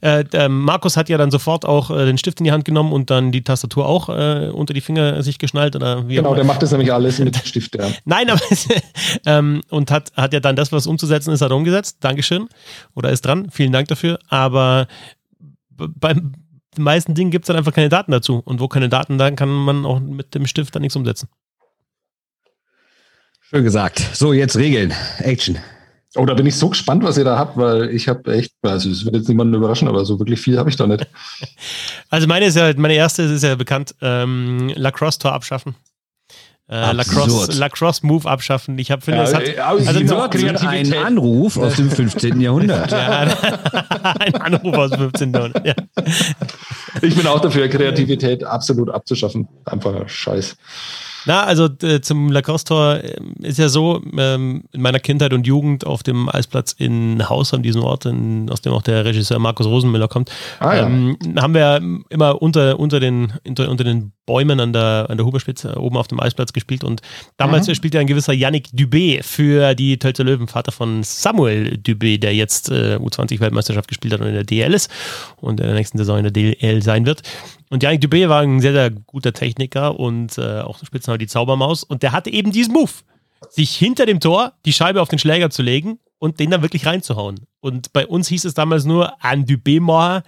Äh, Markus hat ja dann sofort auch äh, den Stift in die Hand genommen und dann die Tastatur auch äh, unter die Finger sich geschnallt oder wie Genau, der macht das nämlich alles mit Stift, ja. Nein, aber ähm, und hat, hat ja dann das, was umzusetzen ist, hat umgesetzt. Dankeschön. Oder ist dran. Vielen Dank dafür. Aber beim meisten Dingen gibt es dann einfach keine Daten dazu. Und wo keine Daten, dann kann man auch mit dem Stift dann nichts umsetzen. Schön gesagt. So, jetzt Regeln. Action. Oh, da bin ich so gespannt, was ihr da habt, weil ich habe echt, also es wird jetzt niemanden überraschen, aber so wirklich viel habe ich da nicht. Also meine ist ja, meine erste ist ja bekannt, ähm, Lacrosse-Tor abschaffen. Äh, Lacrosse, Lacrosse Move abschaffen. Ich habe finde, ja, es hat also noch ein Anruf aus dem 15. Jahrhundert. Ja, ein Anruf aus dem 15. Jahrhundert. Ja. Ich bin auch dafür, Kreativität absolut abzuschaffen. Einfach Scheiß. Na, also äh, zum Lacrosse-Tor äh, ist ja so, ähm, in meiner Kindheit und Jugend auf dem Eisplatz in Haus an diesem Ort, in, aus dem auch der Regisseur Markus Rosenmüller kommt, ah, ja. ähm, haben wir immer unter, unter, den, unter, unter den Bäumen an der, an der Huberspitze oben auf dem Eisplatz gespielt und damals mhm. spielte ein gewisser Yannick Dubé für die Tölzer Löwen, Vater von Samuel Dubé, der jetzt äh, U20-Weltmeisterschaft gespielt hat und in der DL ist und in der nächsten Saison in der DL sein wird. Und Yannick Dubé war ein sehr, sehr guter Techniker und äh, auch Spitzname die Zaubermaus. Und der hatte eben diesen Move, sich hinter dem Tor die Scheibe auf den Schläger zu legen und den dann wirklich reinzuhauen. Und bei uns hieß es damals nur an Dubé machen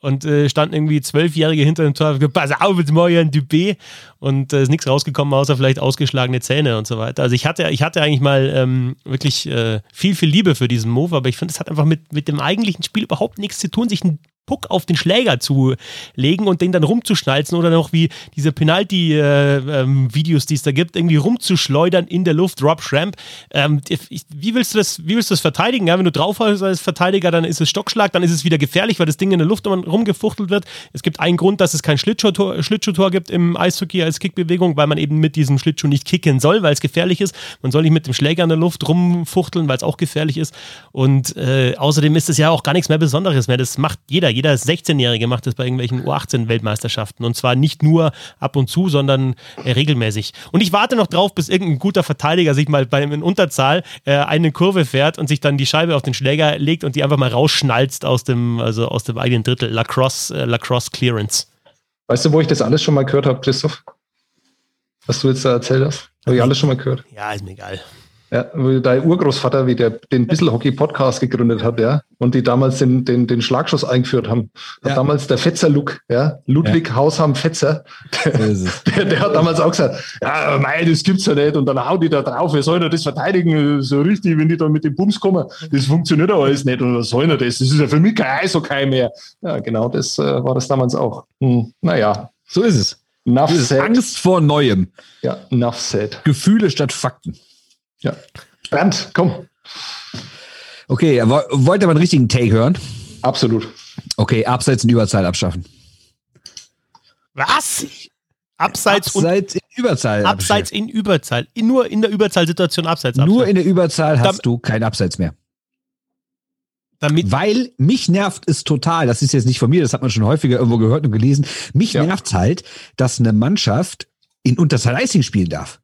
und äh, standen irgendwie Zwölfjährige hinter dem Tor, pass auf, jetzt mal ein Dubé und äh, ist nichts rausgekommen, außer vielleicht ausgeschlagene Zähne und so weiter. Also ich hatte, ich hatte eigentlich mal ähm, wirklich äh, viel, viel Liebe für diesen Move, aber ich finde, es hat einfach mit, mit dem eigentlichen Spiel überhaupt nichts zu tun, sich ein Puck auf den Schläger zu legen und den dann rumzuschnalzen oder noch wie diese Penalty-Videos, äh, ähm, die es da gibt, irgendwie rumzuschleudern in der Luft, Rob Schramp. Ähm, wie, willst du das, wie willst du das verteidigen? Ja, wenn du draufhältst als Verteidiger, dann ist es Stockschlag, dann ist es wieder gefährlich, weil das Ding in der Luft rumgefuchtelt wird. Es gibt einen Grund, dass es kein Schlittschuhtor, Schlittschuhtor gibt im Eishockey als Kickbewegung, weil man eben mit diesem Schlittschuh nicht kicken soll, weil es gefährlich ist. Man soll nicht mit dem Schläger in der Luft rumfuchteln, weil es auch gefährlich ist. Und äh, außerdem ist es ja auch gar nichts mehr Besonderes mehr. Das macht jeder jeder 16-Jährige macht das bei irgendwelchen U18-Weltmeisterschaften. Und zwar nicht nur ab und zu, sondern äh, regelmäßig. Und ich warte noch drauf, bis irgendein guter Verteidiger sich mal bei in Unterzahl äh, eine Kurve fährt und sich dann die Scheibe auf den Schläger legt und die einfach mal rausschnalzt aus dem, also aus dem eigenen Drittel. Lacrosse, äh, Lacrosse Clearance. Weißt du, wo ich das alles schon mal gehört habe, Christoph? Was du jetzt da erzählt hast? Habe ich alles schon mal gehört? Ja, ist mir egal. Ja, dein Urgroßvater, wie der den Bisselhockey-Podcast gegründet hat, ja, und die damals den, den, den Schlagschuss eingeführt haben. Ja. Damals der Fetzer-Look, ja, Ludwig ja. Hausham Fetzer, der, der, der, hat damals auch gesagt, ja, mei, das gibt's ja nicht, und dann hauen die da drauf, wer soll denn das verteidigen, so richtig, wenn die da mit dem Bums kommen, das funktioniert ja alles nicht, und was soll denn das, das ist ja für mich kein Eishockey mehr. Ja, genau, das äh, war das damals auch. Hm, naja. So ist es. Enough said. Angst vor Neuem. Ja, enough said. Gefühle statt Fakten. Ja. Bernd, komm. Okay, wollt ihr mal einen richtigen Take hören? Absolut. Okay, Abseits und Überzahl abschaffen. Was? Abseits, Abseits in Überzahl. Abseits in Überzahl. nur in der Überzahlsituation Abseits. Nur in der Überzahl hast Dam du kein Abseits mehr. Damit Weil mich nervt es total, das ist jetzt nicht von mir, das hat man schon häufiger irgendwo gehört und gelesen. Mich ja. nervt halt, dass eine Mannschaft in Unterzahl Icing spielen darf.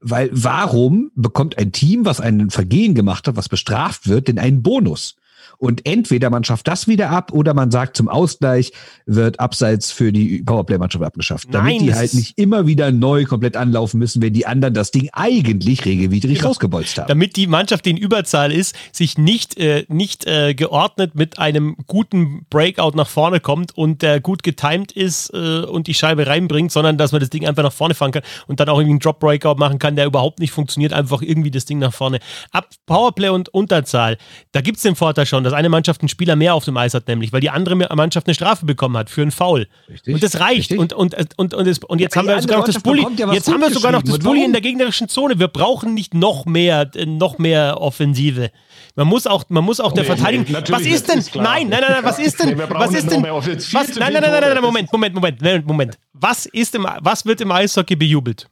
Weil warum bekommt ein Team, was ein Vergehen gemacht hat, was bestraft wird, denn einen Bonus? Und entweder man schafft das wieder ab oder man sagt, zum Ausgleich wird abseits für die Powerplay-Mannschaft abgeschafft. Damit Nein, die halt nicht immer wieder neu komplett anlaufen müssen, wenn die anderen das Ding eigentlich regelwidrig genau. rausgebolzt haben. Damit die Mannschaft, die in Überzahl ist, sich nicht, äh, nicht äh, geordnet mit einem guten Breakout nach vorne kommt und der gut getimed ist äh, und die Scheibe reinbringt, sondern dass man das Ding einfach nach vorne fahren kann und dann auch irgendwie einen Drop-Breakout machen kann, der überhaupt nicht funktioniert, einfach irgendwie das Ding nach vorne. Ab Powerplay und Unterzahl, da gibt es den Vorteil schon, dass eine Mannschaft einen Spieler mehr auf dem Eis hat, nämlich, weil die andere Mannschaft eine Strafe bekommen hat für einen Foul. Richtig, und das reicht. Und, und, und, und, das, und jetzt ja, haben wir sogar noch das Bulli. Ja jetzt haben wir sogar noch das Bulli in der gegnerischen Zone. Wir brauchen nicht noch mehr, äh, noch mehr Offensive. Man muss auch, man muss auch der Verteidigung. was ist denn? Ist nein, nein, nein, nein, was ist denn? was ist denn? Was, nein, nein, nein, nein, nein, Moment, Moment, Moment, Moment. Was ist im, was wird im Eishockey bejubelt?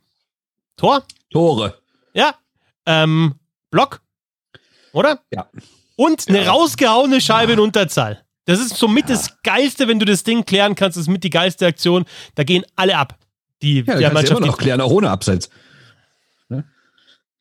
Tor? Tore. Ja. Ähm, Block? Oder? Ja und eine ja. rausgehauene Scheibe in Unterzahl. Das ist somit ja. das Geilste, wenn du das Ding klären kannst. Das ist mit die geilste Aktion. Da gehen alle ab. Die, ja, Mannschaft. immer noch klären, auch ohne Abseits. Ne?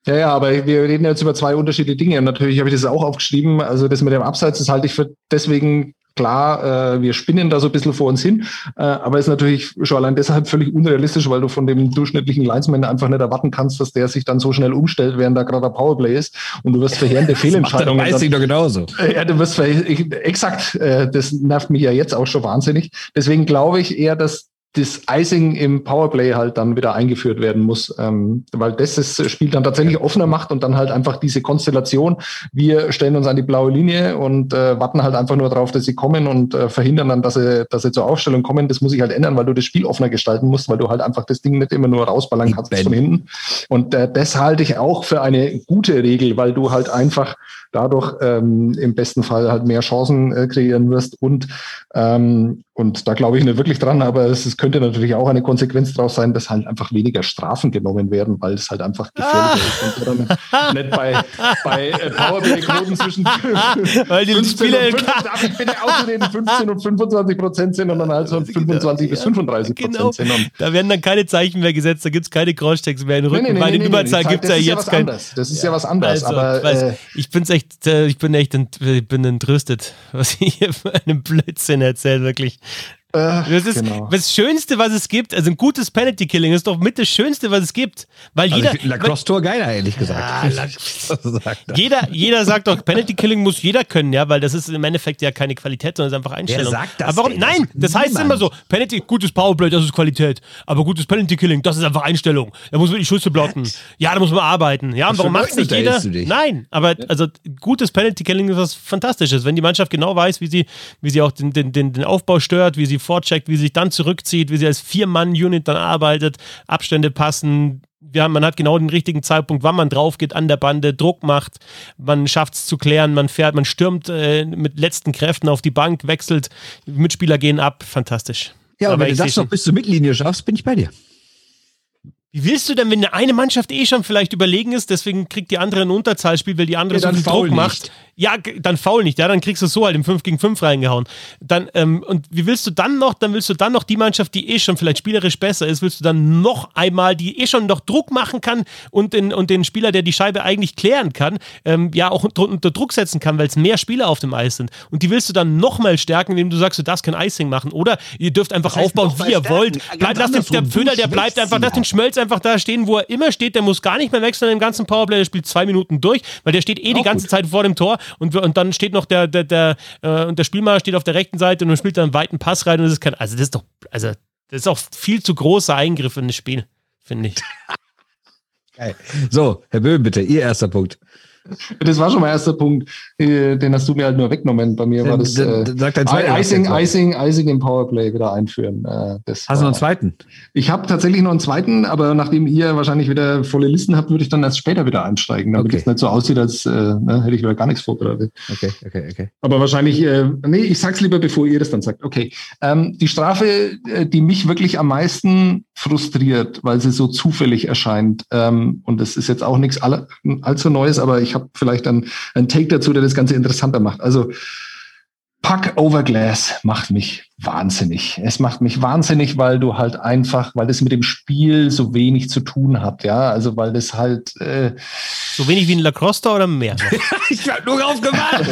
Ja, ja, aber wir reden jetzt über zwei unterschiedliche Dinge. Und natürlich habe ich das auch aufgeschrieben. Also das mit dem Abseits, das halte ich für deswegen Klar, äh, wir spinnen da so ein bisschen vor uns hin, äh, aber ist natürlich schon allein deshalb völlig unrealistisch, weil du von dem durchschnittlichen Linesman einfach nicht erwarten kannst, dass der sich dann so schnell umstellt, während da gerade ein Powerplay ist und du wirst verheerende Fehlentscheidungen. Das macht doch genauso. Äh, ja, du wirst exakt, äh, das nervt mich ja jetzt auch schon wahnsinnig. Deswegen glaube ich eher, dass das Icing im Powerplay halt dann wieder eingeführt werden muss, ähm, weil das das Spiel dann tatsächlich offener macht und dann halt einfach diese Konstellation, wir stellen uns an die blaue Linie und äh, warten halt einfach nur darauf, dass sie kommen und äh, verhindern dann, dass sie, dass sie zur Aufstellung kommen. Das muss sich halt ändern, weil du das Spiel offener gestalten musst, weil du halt einfach das Ding nicht immer nur rausballern kannst von hinten. Und äh, das halte ich auch für eine gute Regel, weil du halt einfach dadurch ähm, im besten Fall halt mehr Chancen äh, kreieren wirst und ähm, und da glaube ich nicht wirklich dran, aber es, es, könnte natürlich auch eine Konsequenz daraus sein, dass halt einfach weniger Strafen genommen werden, weil es halt einfach gefährlicher ist. Und dann nicht bei, bei äh, Powerplay-Quoten zwischen weil die 15 Spieler und 5, darf ich bitte ausreden, 15 und 25 Prozent sind, sondern halt so 25 bis 35 Prozent genau. sind. Und da werden dann keine Zeichen mehr gesetzt, da gibt es keine Crosschecks mehr in den Rücken, nee, nee, weil nee, in Überzahl gibt es ja jetzt kein... Das ist ja was anderes, also, aber... Äh, ich bin's echt, äh, ich bin echt ent, ich bin entrüstet, was ich hier für einen Blödsinn erzähle, wirklich. Äh, das ist genau. das Schönste, was es gibt. Also ein gutes Penalty Killing ist doch mit das Schönste, was es gibt. Weil also jeder. Lacrosse-Tor geiler, ehrlich gesagt. Ja, jeder, jeder sagt doch, Penalty Killing muss jeder können, ja, weil das ist im Endeffekt ja keine Qualität, sondern es ist einfach Einstellung. Wer sagt das? Aber warum? Nein, das niemand. heißt immer so: Penalty, gutes Powerplay, das ist Qualität. Aber gutes Penalty Killing, das ist einfach Einstellung. Da muss man die Schüsse blocken. Ja, da muss man arbeiten. Ja, und warum macht es nicht jeder? Nein, aber also gutes Penalty Killing ist was Fantastisches. Wenn die Mannschaft genau weiß, wie sie, wie sie auch den, den, den, den Aufbau stört, wie sie vorcheckt, wie sie sich dann zurückzieht, wie sie als Vier-Mann-Unit dann arbeitet, Abstände passen. Ja, man hat genau den richtigen Zeitpunkt, wann man drauf geht an der Bande, Druck macht, man schafft es zu klären, man fährt, man stürmt äh, mit letzten Kräften auf die Bank, wechselt, Mitspieler gehen ab, fantastisch. Ja, aber wenn du das noch bis zur Mittellinie schaffst, bin ich bei dir. Wie willst du denn, wenn eine Mannschaft eh schon vielleicht überlegen ist, deswegen kriegt die andere ein Unterzahlspiel, weil die andere ja, so viel Druck macht? Ja, dann faul nicht, ja, dann kriegst du so halt im 5 gegen 5 reingehauen. Dann, ähm, und wie willst du dann noch, dann willst du dann noch die Mannschaft, die eh schon vielleicht spielerisch besser ist, willst du dann noch einmal, die eh schon noch Druck machen kann und den, und den Spieler, der die Scheibe eigentlich klären kann, ähm, ja auch unter, unter Druck setzen kann, weil es mehr Spieler auf dem Eis sind. Und die willst du dann nochmal stärken, indem du sagst, du darfst kein Icing machen. Oder ihr dürft einfach das heißt, aufbauen, wie ihr wollt. Bleibt, lass den, der Föder, der bleibt einfach, lass den Schmelz einfach da stehen, wo er immer steht. Der muss gar nicht mehr wechseln im ganzen Powerplay. Der spielt zwei Minuten durch, weil der steht eh Auch die ganze gut. Zeit vor dem Tor und, und dann steht noch der, der, der, äh, und der Spielmacher steht auf der rechten Seite und dann spielt er einen weiten Pass rein und das ist kein, also das ist doch, also das ist auch viel zu großer Eingriff in das Spiel, finde ich. Geil. So, Herr Böhm, bitte, Ihr erster Punkt. Das war schon mein erster Punkt. Äh, den hast du mir halt nur weggenommen. Bei mir war das äh, Icing, Icing, Icing im Powerplay wieder einführen. Äh, das hast du noch einen zweiten? Ich habe tatsächlich noch einen zweiten, aber nachdem ihr wahrscheinlich wieder volle Listen habt, würde ich dann erst später wieder einsteigen, damit okay. es nicht so aussieht, als äh, ne, hätte ich wieder gar nichts vorbereitet. Okay, okay, okay. Aber wahrscheinlich, äh, nee, ich sag's lieber, bevor ihr das dann sagt. Okay. Ähm, die Strafe, äh, die mich wirklich am meisten frustriert, weil sie so zufällig erscheint, ähm, und das ist jetzt auch nichts all, allzu Neues, aber ich habe vielleicht einen, einen Take dazu, der das Ganze interessanter macht. Also Puck over Glass macht mich wahnsinnig. Es macht mich wahnsinnig, weil du halt einfach, weil das mit dem Spiel so wenig zu tun hat, ja. Also weil das halt äh so wenig wie ein Lacrosse oder mehr? ich habe nur drauf gewartet.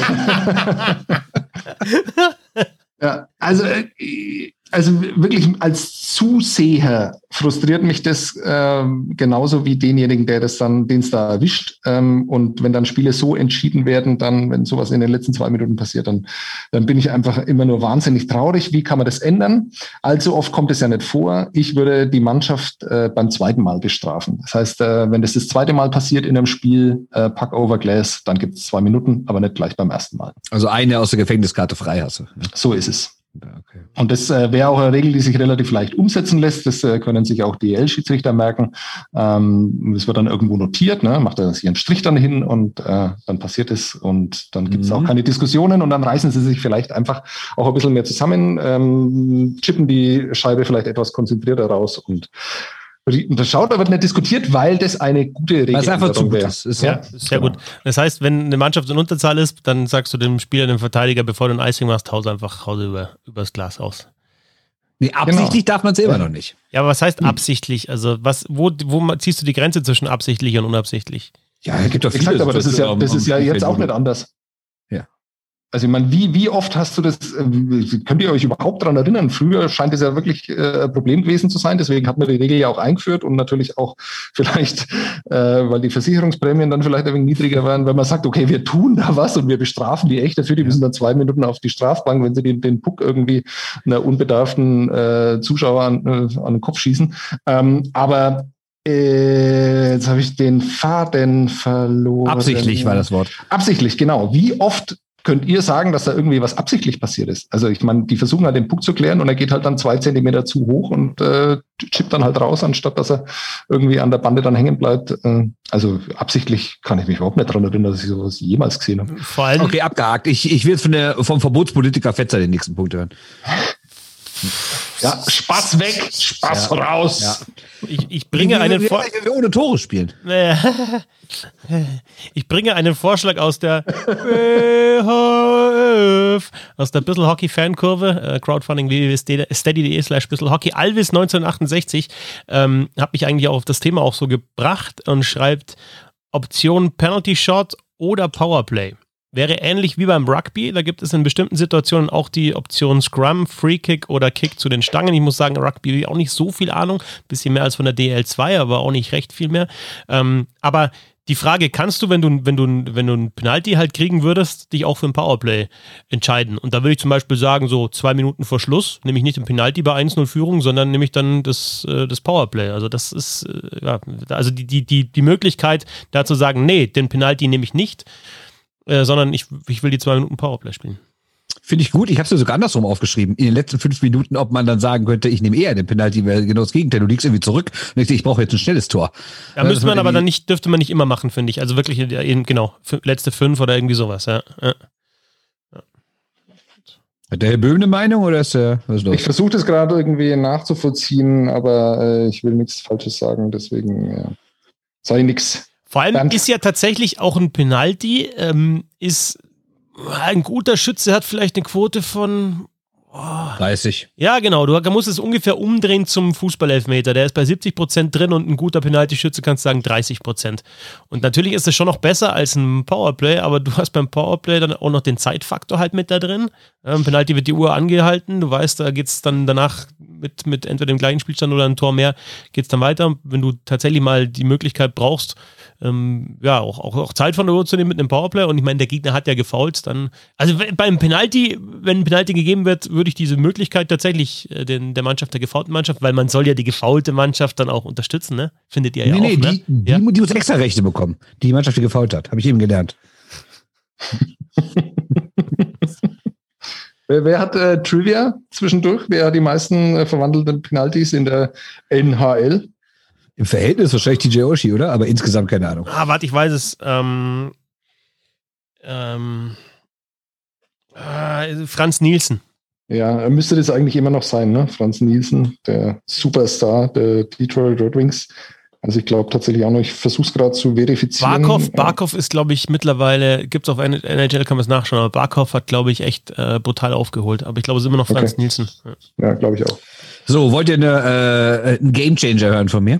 ja, also äh, also wirklich als Zuseher frustriert mich das äh, genauso wie denjenigen, der das dann, den es da erwischt. Ähm, und wenn dann Spiele so entschieden werden, dann, wenn sowas in den letzten zwei Minuten passiert, dann, dann bin ich einfach immer nur wahnsinnig traurig. Wie kann man das ändern? Allzu oft kommt es ja nicht vor. Ich würde die Mannschaft äh, beim zweiten Mal bestrafen. Das heißt, äh, wenn das das zweite Mal passiert in einem Spiel, äh, Pack over Glass, dann gibt es zwei Minuten, aber nicht gleich beim ersten Mal. Also eine aus der Gefängniskarte frei hast du. So ist es. Okay. Und das äh, wäre auch eine Regel, die sich relativ leicht umsetzen lässt. Das äh, können sich auch DL-Schiedsrichter merken. Ähm, das wird dann irgendwo notiert, ne? macht er sich einen Strich dann hin und äh, dann passiert es und dann gibt es mhm. auch keine Diskussionen und dann reißen sie sich vielleicht einfach auch ein bisschen mehr zusammen, ähm, chippen die Scheibe vielleicht etwas konzentrierter raus und das schaut, aber nicht diskutiert, weil das eine gute Regel ist. einfach zu gut ist. ist ja, sehr genau. gut. Das heißt, wenn eine Mannschaft in Unterzahl ist, dann sagst du dem Spieler, dem Verteidiger, bevor du ein Icing machst, hause einfach hause über, übers Glas aus. Nee, absichtlich genau. darf man es immer noch nicht. Ja, aber was heißt hm. absichtlich? Also, was, wo, wo ziehst du die Grenze zwischen absichtlich und unabsichtlich? Ja, es gibt doch viele. Exakt, aber das ist ja, das ist ja jetzt auch nicht anders. Also ich meine, wie, wie oft hast du das, äh, könnt ihr euch überhaupt daran erinnern? Früher scheint es ja wirklich äh, Problem gewesen zu sein, deswegen hat man die Regel ja auch eingeführt und natürlich auch vielleicht, äh, weil die Versicherungsprämien dann vielleicht ein wenig niedriger waren, wenn man sagt, okay, wir tun da was und wir bestrafen die echt dafür, die müssen dann zwei Minuten auf die Strafbank, wenn sie den, den Puck irgendwie einer unbedarften äh, Zuschauer an, äh, an den Kopf schießen. Ähm, aber äh, jetzt habe ich den Faden verloren. Absichtlich war das Wort. Absichtlich, genau. Wie oft könnt ihr sagen, dass da irgendwie was absichtlich passiert ist? Also ich meine, die versuchen halt den Puck zu klären und er geht halt dann zwei Zentimeter zu hoch und äh, chippt dann halt raus, anstatt dass er irgendwie an der Bande dann hängen bleibt. Äh, also absichtlich kann ich mich überhaupt nicht daran erinnern, dass ich sowas jemals gesehen habe. Vor allem okay, abgehakt. Ich, ich will jetzt von der, vom Verbotspolitiker Fetzer den nächsten Punkt hören. Ja, Spaß weg, Spaß ja. raus. Ja. Ich, ich bringe wir, einen Vorschlag. Wir ohne Tore spielen. Ich bringe einen Vorschlag aus der aus der Bissel Hockey Fankurve, äh, Crowdfunding www.steady.de slash Bissel Hockey. Alvis 1968 ähm, hat mich eigentlich auch auf das Thema auch so gebracht und schreibt Option Penalty Shot oder Powerplay wäre ähnlich wie beim Rugby. Da gibt es in bestimmten Situationen auch die Option Scrum, Free Kick oder Kick zu den Stangen. Ich muss sagen, Rugby auch nicht so viel Ahnung, bisschen mehr als von der DL2, aber auch nicht recht viel mehr. Ähm, aber die Frage, kannst du, wenn du, wenn du, wenn du einen Penalty halt kriegen würdest, dich auch für ein Powerplay entscheiden? Und da würde ich zum Beispiel sagen, so zwei Minuten vor Schluss, nehme ich nicht den Penalty bei 1-0 Führung, sondern nehme ich dann das, äh, das Powerplay. Also das ist, äh, ja, also die, die, die, die Möglichkeit, da zu sagen, nee, den Penalty nehme ich nicht, äh, sondern ich, ich will die zwei Minuten Powerplay spielen. Finde ich gut. Ich habe es ja sogar andersrum aufgeschrieben. In den letzten fünf Minuten, ob man dann sagen könnte, ich nehme eher den Penalty, weil genau das Gegenteil. Du liegst irgendwie zurück und ich, ich brauche jetzt ein schnelles Tor. Ja, müsste man aber dann nicht, dürfte man nicht immer machen, finde ich. Also wirklich, eben, genau, letzte fünf oder irgendwie sowas, ja. ja. Hat der Herr Böhm eine Meinung oder ist er? Was ist los? Ich versuche das gerade irgendwie nachzuvollziehen, aber äh, ich will nichts Falsches sagen, deswegen ja. ich nichts. Vor allem Bernd. ist ja tatsächlich auch ein Penalty, ähm, ist ein guter Schütze hat vielleicht eine Quote von oh, 30. Ja, genau. Du musst es ungefähr umdrehen zum Fußballelfmeter. Der ist bei 70 Prozent drin und ein guter Penalty-Schütze kannst du sagen 30 Prozent. Und natürlich ist es schon noch besser als ein Powerplay, aber du hast beim Powerplay dann auch noch den Zeitfaktor halt mit da drin. Im Penalty wird die Uhr angehalten. Du weißt, da geht es dann danach mit, mit entweder dem gleichen Spielstand oder einem Tor mehr geht es dann weiter. Wenn du tatsächlich mal die Möglichkeit brauchst, ähm, ja, auch, auch, auch Zeit von der Uhr zu nehmen mit einem Powerplay und ich meine, der Gegner hat ja gefault, dann, also beim Penalty, wenn ein Penalty gegeben wird, würde ich diese Möglichkeit tatsächlich äh, den, der Mannschaft, der gefaulten Mannschaft, weil man soll ja die gefaulte Mannschaft dann auch unterstützen, ne? Findet ihr ja nee, auch, nee, ne? Die, die, ja? die muss extra Rechte bekommen, die Mannschaft, die gefault hat, habe ich eben gelernt. wer, wer, hat äh, Trivia zwischendurch? Wer hat die meisten äh, verwandelten Penalties in der NHL? Im Verhältnis wahrscheinlich TJ Oshie, oder? Aber insgesamt keine Ahnung. Ah, warte, ich weiß es. Ähm, ähm, äh, Franz Nielsen. Ja, müsste das eigentlich immer noch sein, ne? Franz Nielsen, der Superstar der Detroit Red Wings. Also ich glaube tatsächlich auch noch, ich versuche es gerade zu verifizieren. Barkov, Barkov ist, glaube ich, mittlerweile, gibt es auf NHL, kann man es nachschauen, aber Barkov hat, glaube ich, echt äh, brutal aufgeholt. Aber ich glaube, es ist immer noch Franz okay. Nielsen. Ja, ja glaube ich auch. So, wollt ihr eine, äh, einen Gamechanger hören von mir?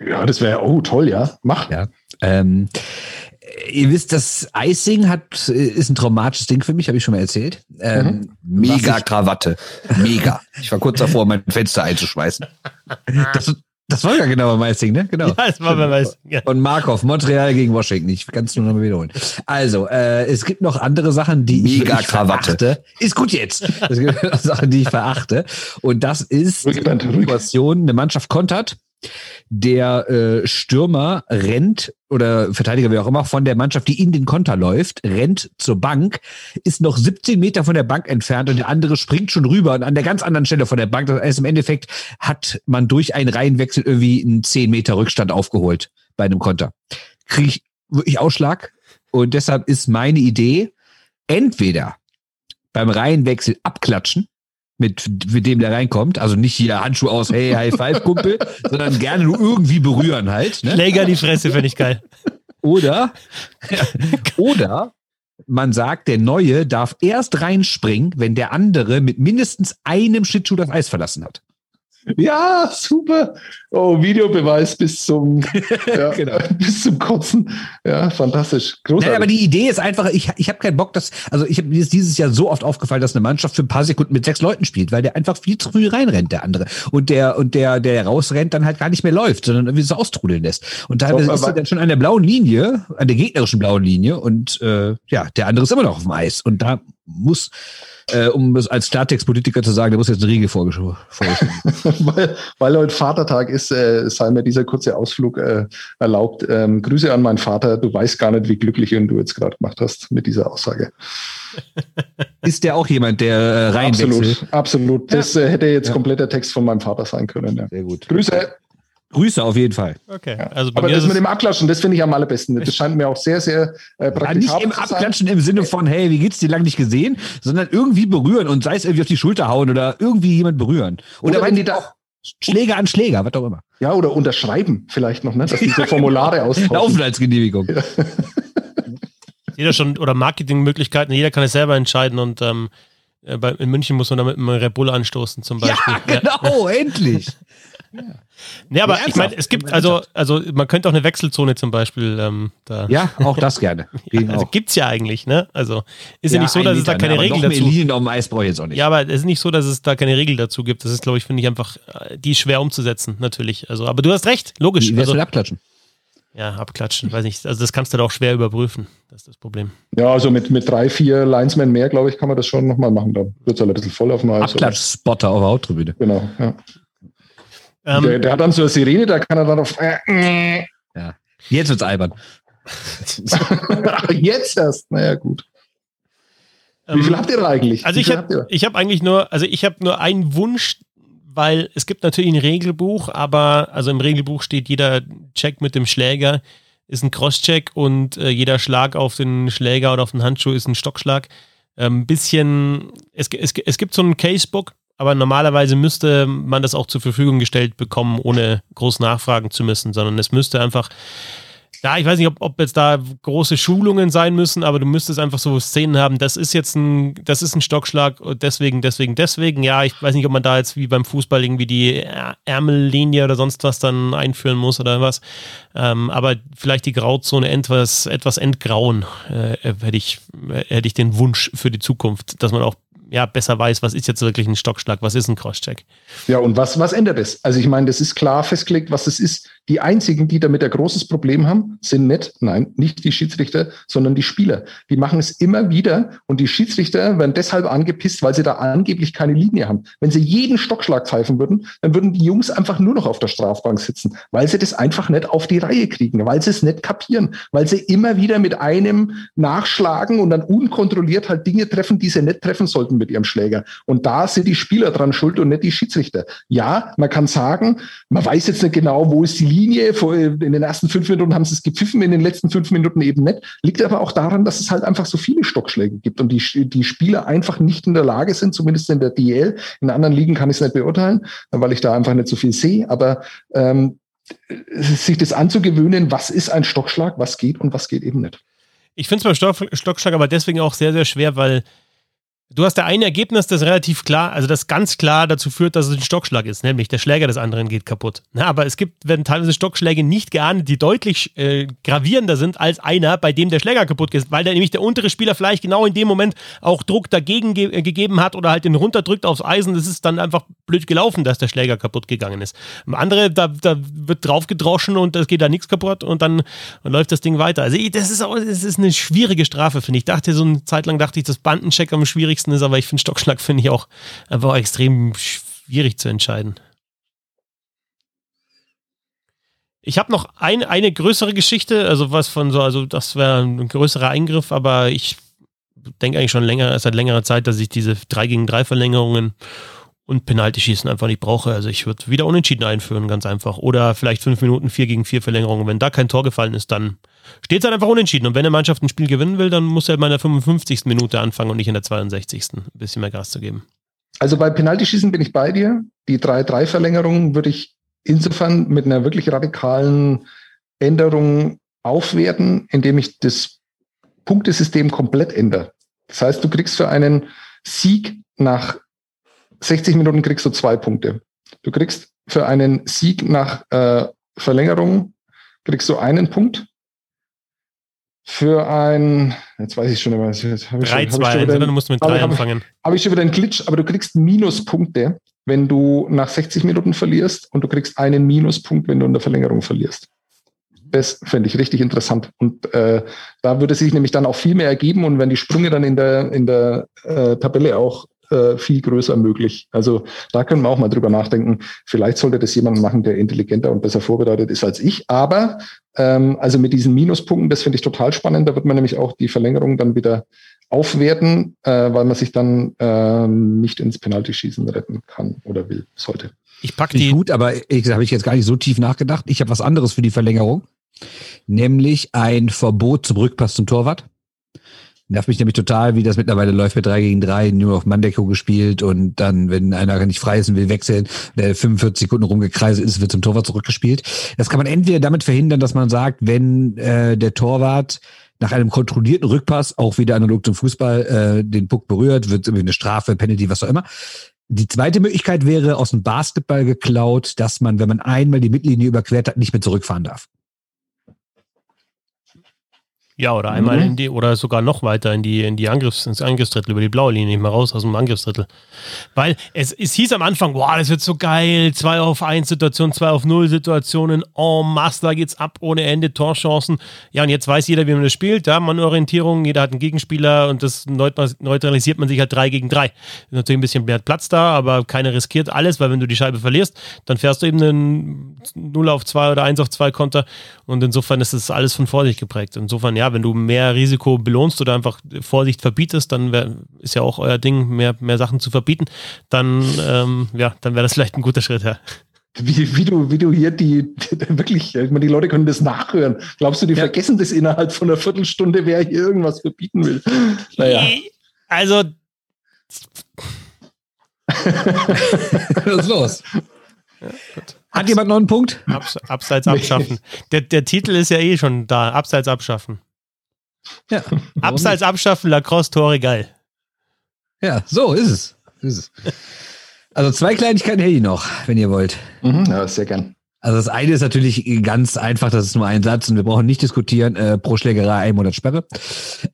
Ja, das wäre, oh toll, ja. Mach. Ja. Ähm, ihr wisst, das Icing hat, ist ein traumatisches Ding für mich, habe ich schon mal erzählt. Ähm, mhm. Mega Krawatte. Mega. Ich war kurz davor, mein Fenster einzuschmeißen. Das, das war ja genau beim Icing, ne? Genau. Ja, das war beim Icing. Ja. Und Markov, Montreal gegen Washington. Ich kann es nur noch mal wiederholen. Also, äh, es gibt noch andere Sachen, die Mega ich Krawatte. Ist gut jetzt. Es gibt noch Sachen, die ich verachte. Und das ist die Situation, eine Mannschaft kontert der äh, Stürmer rennt oder Verteidiger wie auch immer von der Mannschaft, die in den Konter läuft, rennt zur Bank, ist noch 17 Meter von der Bank entfernt und der andere springt schon rüber und an der ganz anderen Stelle von der Bank. Das heißt, im Endeffekt hat man durch einen Reihenwechsel irgendwie einen 10 Meter Rückstand aufgeholt bei einem Konter. Kriege ich wirklich Ausschlag und deshalb ist meine Idee, entweder beim Reihenwechsel abklatschen mit, mit dem der reinkommt. Also nicht hier Handschuh aus, hey, High Five, Kumpel, sondern gerne nur irgendwie berühren halt. Ne? Schläger die Fresse, finde ich geil. Oder, oder man sagt, der Neue darf erst reinspringen, wenn der andere mit mindestens einem Schlittschuh das Eis verlassen hat. Ja, super. Oh, Videobeweis bis zum, ja, genau. bis zum Kotzen. Ja, fantastisch. Großartig. Nein, aber die Idee ist einfach, ich, ich habe keinen Bock, dass, also ich habe mir dieses Jahr so oft aufgefallen, dass eine Mannschaft für ein paar Sekunden mit sechs Leuten spielt, weil der einfach viel zu früh reinrennt, der andere. Und der, und der, der rausrennt, dann halt gar nicht mehr läuft, sondern irgendwie so austrudeln lässt. Und teilweise so, ist er dann schon an der blauen Linie, an der gegnerischen blauen Linie und äh, ja, der andere ist immer noch auf dem Eis. Und da muss äh, um es als Klartextpolitiker zu sagen, der muss jetzt eine Riegel vorgeschrieben. weil, weil heute Vatertag ist, äh, sei mir dieser kurze Ausflug äh, erlaubt. Ähm, Grüße an meinen Vater. Du weißt gar nicht, wie glücklich ihn du jetzt gerade gemacht hast mit dieser Aussage. Ist der auch jemand, der äh, reinwechselt? Absolut, absolut. Das äh, hätte jetzt ja. kompletter Text von meinem Vater sein können. Ja. Sehr gut. Grüße. Grüße auf jeden Fall. Okay. Also Aber das mit dem Abklatschen, das finde ich am allerbesten. Das scheint mir auch sehr, sehr äh, praktisch. Ja, nicht im Abklatschen im Sinne von, hey, wie geht's dir lang nicht gesehen, sondern irgendwie berühren und sei es irgendwie auf die Schulter hauen oder irgendwie jemand berühren. Oder, oder wenn die da auch Schläger an Schläger, was auch immer. Ja, oder unterschreiben vielleicht noch, ne? dass diese Formulare austauschen. Aufenthaltsgenehmigung. Ja. jeder schon, oder Marketingmöglichkeiten, jeder kann es selber entscheiden und ähm, äh, in München muss man damit mit einem Red Bull anstoßen zum Beispiel. Ja, genau, ja. endlich. Ja. Nee, aber ich meine, es gibt also, also man könnte auch eine Wechselzone zum Beispiel ähm, da. Ja, auch das gerne. ja, also gibt es ja eigentlich, ne? Also ist ja, ja nicht so, dass es da keine ne, Regel dazu gibt. auf dem Eis brauche ich jetzt auch nicht. Ja, aber es ist nicht so, dass es da keine Regel dazu gibt. Das ist, glaube ich, finde ich einfach, äh, die schwer umzusetzen, natürlich. Also, aber du hast recht, logisch. Wie also, abklatschen? Ja, abklatschen, weiß nicht. Also das kannst du doch auch schwer überprüfen. Das ist das Problem. Ja, also mit, mit drei, vier Linesmen mehr, glaube ich, kann man das schon nochmal machen. Da wird es halt ein bisschen voll auf dem Eis. Abklatsch-Spotter auf der Hauttribüne. Genau, ja. Ähm, der, der, hat dann so eine Sirene, da kann er dann auf. Äh, ja. Jetzt wird's albern. Jetzt erst. Naja, gut. Wie viel ähm, habt ihr da eigentlich? Also ich habe ich hab eigentlich nur, also ich habe nur einen Wunsch, weil es gibt natürlich ein Regelbuch, aber also im Regelbuch steht jeder Check mit dem Schläger ist ein Crosscheck und äh, jeder Schlag auf den Schläger oder auf den Handschuh ist ein Stockschlag. Ein ähm, bisschen, es, es, es gibt so ein Casebook, aber normalerweise müsste man das auch zur Verfügung gestellt bekommen, ohne groß nachfragen zu müssen, sondern es müsste einfach, ja, ich weiß nicht, ob, ob jetzt da große Schulungen sein müssen, aber du müsstest einfach so Szenen haben, das ist jetzt ein, das ist ein Stockschlag, deswegen, deswegen, deswegen. Ja, ich weiß nicht, ob man da jetzt wie beim Fußball irgendwie die Ärmellinie oder sonst was dann einführen muss oder was. Ähm, aber vielleicht die Grauzone etwas, etwas entgrauen, äh, hätte ich, hätte ich den Wunsch für die Zukunft, dass man auch ja, besser weiß, was ist jetzt wirklich ein Stockschlag, was ist ein Crosscheck. Ja, und was, was ändert es? Also ich meine, das ist klar festgelegt, was es ist. Die einzigen, die damit ein großes Problem haben, sind nicht, nein, nicht die Schiedsrichter, sondern die Spieler. Die machen es immer wieder und die Schiedsrichter werden deshalb angepisst, weil sie da angeblich keine Linie haben. Wenn sie jeden Stockschlag pfeifen würden, dann würden die Jungs einfach nur noch auf der Strafbank sitzen, weil sie das einfach nicht auf die Reihe kriegen, weil sie es nicht kapieren, weil sie immer wieder mit einem nachschlagen und dann unkontrolliert halt Dinge treffen, die sie nicht treffen sollten mit ihrem Schläger. Und da sind die Spieler dran schuld und nicht die Schiedsrichter. Ja, man kann sagen, man weiß jetzt nicht genau, wo ist die Linie. In den ersten fünf Minuten haben sie es gepfiffen, in den letzten fünf Minuten eben nicht. Liegt aber auch daran, dass es halt einfach so viele Stockschläge gibt und die, die Spieler einfach nicht in der Lage sind, zumindest in der DL. In anderen Ligen kann ich es nicht beurteilen, weil ich da einfach nicht so viel sehe. Aber ähm, sich das anzugewöhnen, was ist ein Stockschlag, was geht und was geht eben nicht. Ich finde es beim Stockschlag aber deswegen auch sehr, sehr schwer, weil Du hast da ein Ergebnis, das relativ klar, also das ganz klar dazu führt, dass es ein Stockschlag ist, nämlich der Schläger des anderen geht kaputt. Na, aber es gibt, werden teilweise Stockschläge nicht geahndet, die deutlich äh, gravierender sind als einer, bei dem der Schläger kaputt ist, weil der, nämlich der untere Spieler vielleicht genau in dem Moment auch Druck dagegen ge äh, gegeben hat oder halt den runterdrückt aufs Eisen. Das ist dann einfach blöd gelaufen, dass der Schläger kaputt gegangen ist. Andere, da, da wird drauf gedroschen und es geht da nichts kaputt und dann und läuft das Ding weiter. Also das ist auch, das ist eine schwierige Strafe, finde ich. Ich dachte so eine Zeit lang, dachte ich, das Bandencheck am schwierigsten schwierigsten ist, aber ich finde Stockschlag finde ich auch einfach extrem schwierig zu entscheiden. Ich habe noch ein, eine größere Geschichte, also was von so, also das wäre ein größerer Eingriff, aber ich denke eigentlich schon länger, seit längerer Zeit, dass ich diese 3 gegen 3 Verlängerungen und Penalty-Schießen einfach nicht brauche. Also ich würde wieder unentschieden einführen, ganz einfach. Oder vielleicht 5 Minuten 4 gegen 4 Verlängerungen. Wenn da kein Tor gefallen ist, dann steht es halt einfach unentschieden. Und wenn eine Mannschaft ein Spiel gewinnen will, dann muss er in meiner 55. Minute anfangen und nicht in der 62. Ein bisschen mehr Gas zu geben. Also bei Penaltyschießen bin ich bei dir. Die 3-3-Verlängerung würde ich insofern mit einer wirklich radikalen Änderung aufwerten, indem ich das Punktesystem komplett ändere. Das heißt, du kriegst für einen Sieg nach 60 Minuten kriegst du zwei Punkte. Du kriegst für einen Sieg nach äh, Verlängerung kriegst du einen Punkt für ein, jetzt weiß ich schon immer, jetzt habe ich 3, schon, 2, hab ich schon wieder, du musst mit 3 anfangen. Habe ich schon wieder einen Glitch, aber du kriegst Minuspunkte, wenn du nach 60 Minuten verlierst und du kriegst einen Minuspunkt, wenn du in der Verlängerung verlierst. Das fände ich richtig interessant. Und äh, da würde sich nämlich dann auch viel mehr ergeben und wenn die Sprünge dann in der, in der äh, Tabelle auch äh, viel größer möglich. Also da können wir auch mal drüber nachdenken. Vielleicht sollte das jemand machen, der intelligenter und besser vorbereitet ist als ich. Aber ähm, also mit diesen Minuspunkten, das finde ich total spannend. Da wird man nämlich auch die Verlängerung dann wieder aufwerten, äh, weil man sich dann äh, nicht ins Penaltyschießen retten kann oder will, sollte. Ich packe die gut, aber ich habe ich jetzt gar nicht so tief nachgedacht. Ich habe was anderes für die Verlängerung, nämlich ein Verbot zum Rückpass zum Torwart. Nervt mich nämlich total, wie das mittlerweile läuft mit 3 gegen 3, nur auf Manndeckung gespielt und dann, wenn einer nicht frei ist und will wechseln, der 45 Sekunden rumgekreiselt ist, wird zum Torwart zurückgespielt. Das kann man entweder damit verhindern, dass man sagt, wenn äh, der Torwart nach einem kontrollierten Rückpass, auch wieder analog zum Fußball, äh, den Puck berührt, wird irgendwie eine Strafe, Penalty, was auch immer. Die zweite Möglichkeit wäre aus dem Basketball geklaut, dass man, wenn man einmal die Mittellinie überquert hat, nicht mehr zurückfahren darf. Ja, oder einmal mhm. in die, oder sogar noch weiter in die, in die Angriffs, ins Angriffsdrittel, über die blaue Linie, nicht mehr raus aus dem Angriffsdrittel. Weil es, es hieß am Anfang, wow, das wird so geil, 2 auf 1 Situationen, 2 auf 0 Situationen, en masse, da geht's ab ohne Ende, Torchancen. Ja, und jetzt weiß jeder, wie man das spielt, ja, man Orientierung, jeder hat einen Gegenspieler und das neutralisiert man sich halt 3 gegen 3. Ist natürlich ein bisschen mehr Platz da, aber keiner riskiert alles, weil wenn du die Scheibe verlierst, dann fährst du eben einen 0 auf 2 oder 1 auf 2 Konter und insofern ist das alles von Vorsicht geprägt. Insofern, ja, wenn du mehr Risiko belohnst oder einfach Vorsicht verbietest, dann wär, ist ja auch euer Ding, mehr, mehr Sachen zu verbieten, dann, ähm, ja, dann wäre das vielleicht ein guter Schritt, ja. Wie, wie, du, wie du hier die, die wirklich, ich meine, die Leute können das nachhören. Glaubst du, die ja. vergessen das innerhalb von einer Viertelstunde, wer hier irgendwas verbieten will? Naja. Also. Was ist los? Ja, Hat jemand noch einen Punkt? Abs Abseits abschaffen. Der, der Titel ist ja eh schon da. Abseits abschaffen. Ja. Abseits abschaffen, Lacrosse-Tore geil. Ja, so ist es. ist es. Also zwei Kleinigkeiten hätte ich noch, wenn ihr wollt. Mhm, ja, sehr gern. Also das eine ist natürlich ganz einfach, das ist nur ein Satz und wir brauchen nicht diskutieren, äh, pro Schlägerei ein Monat Sperre.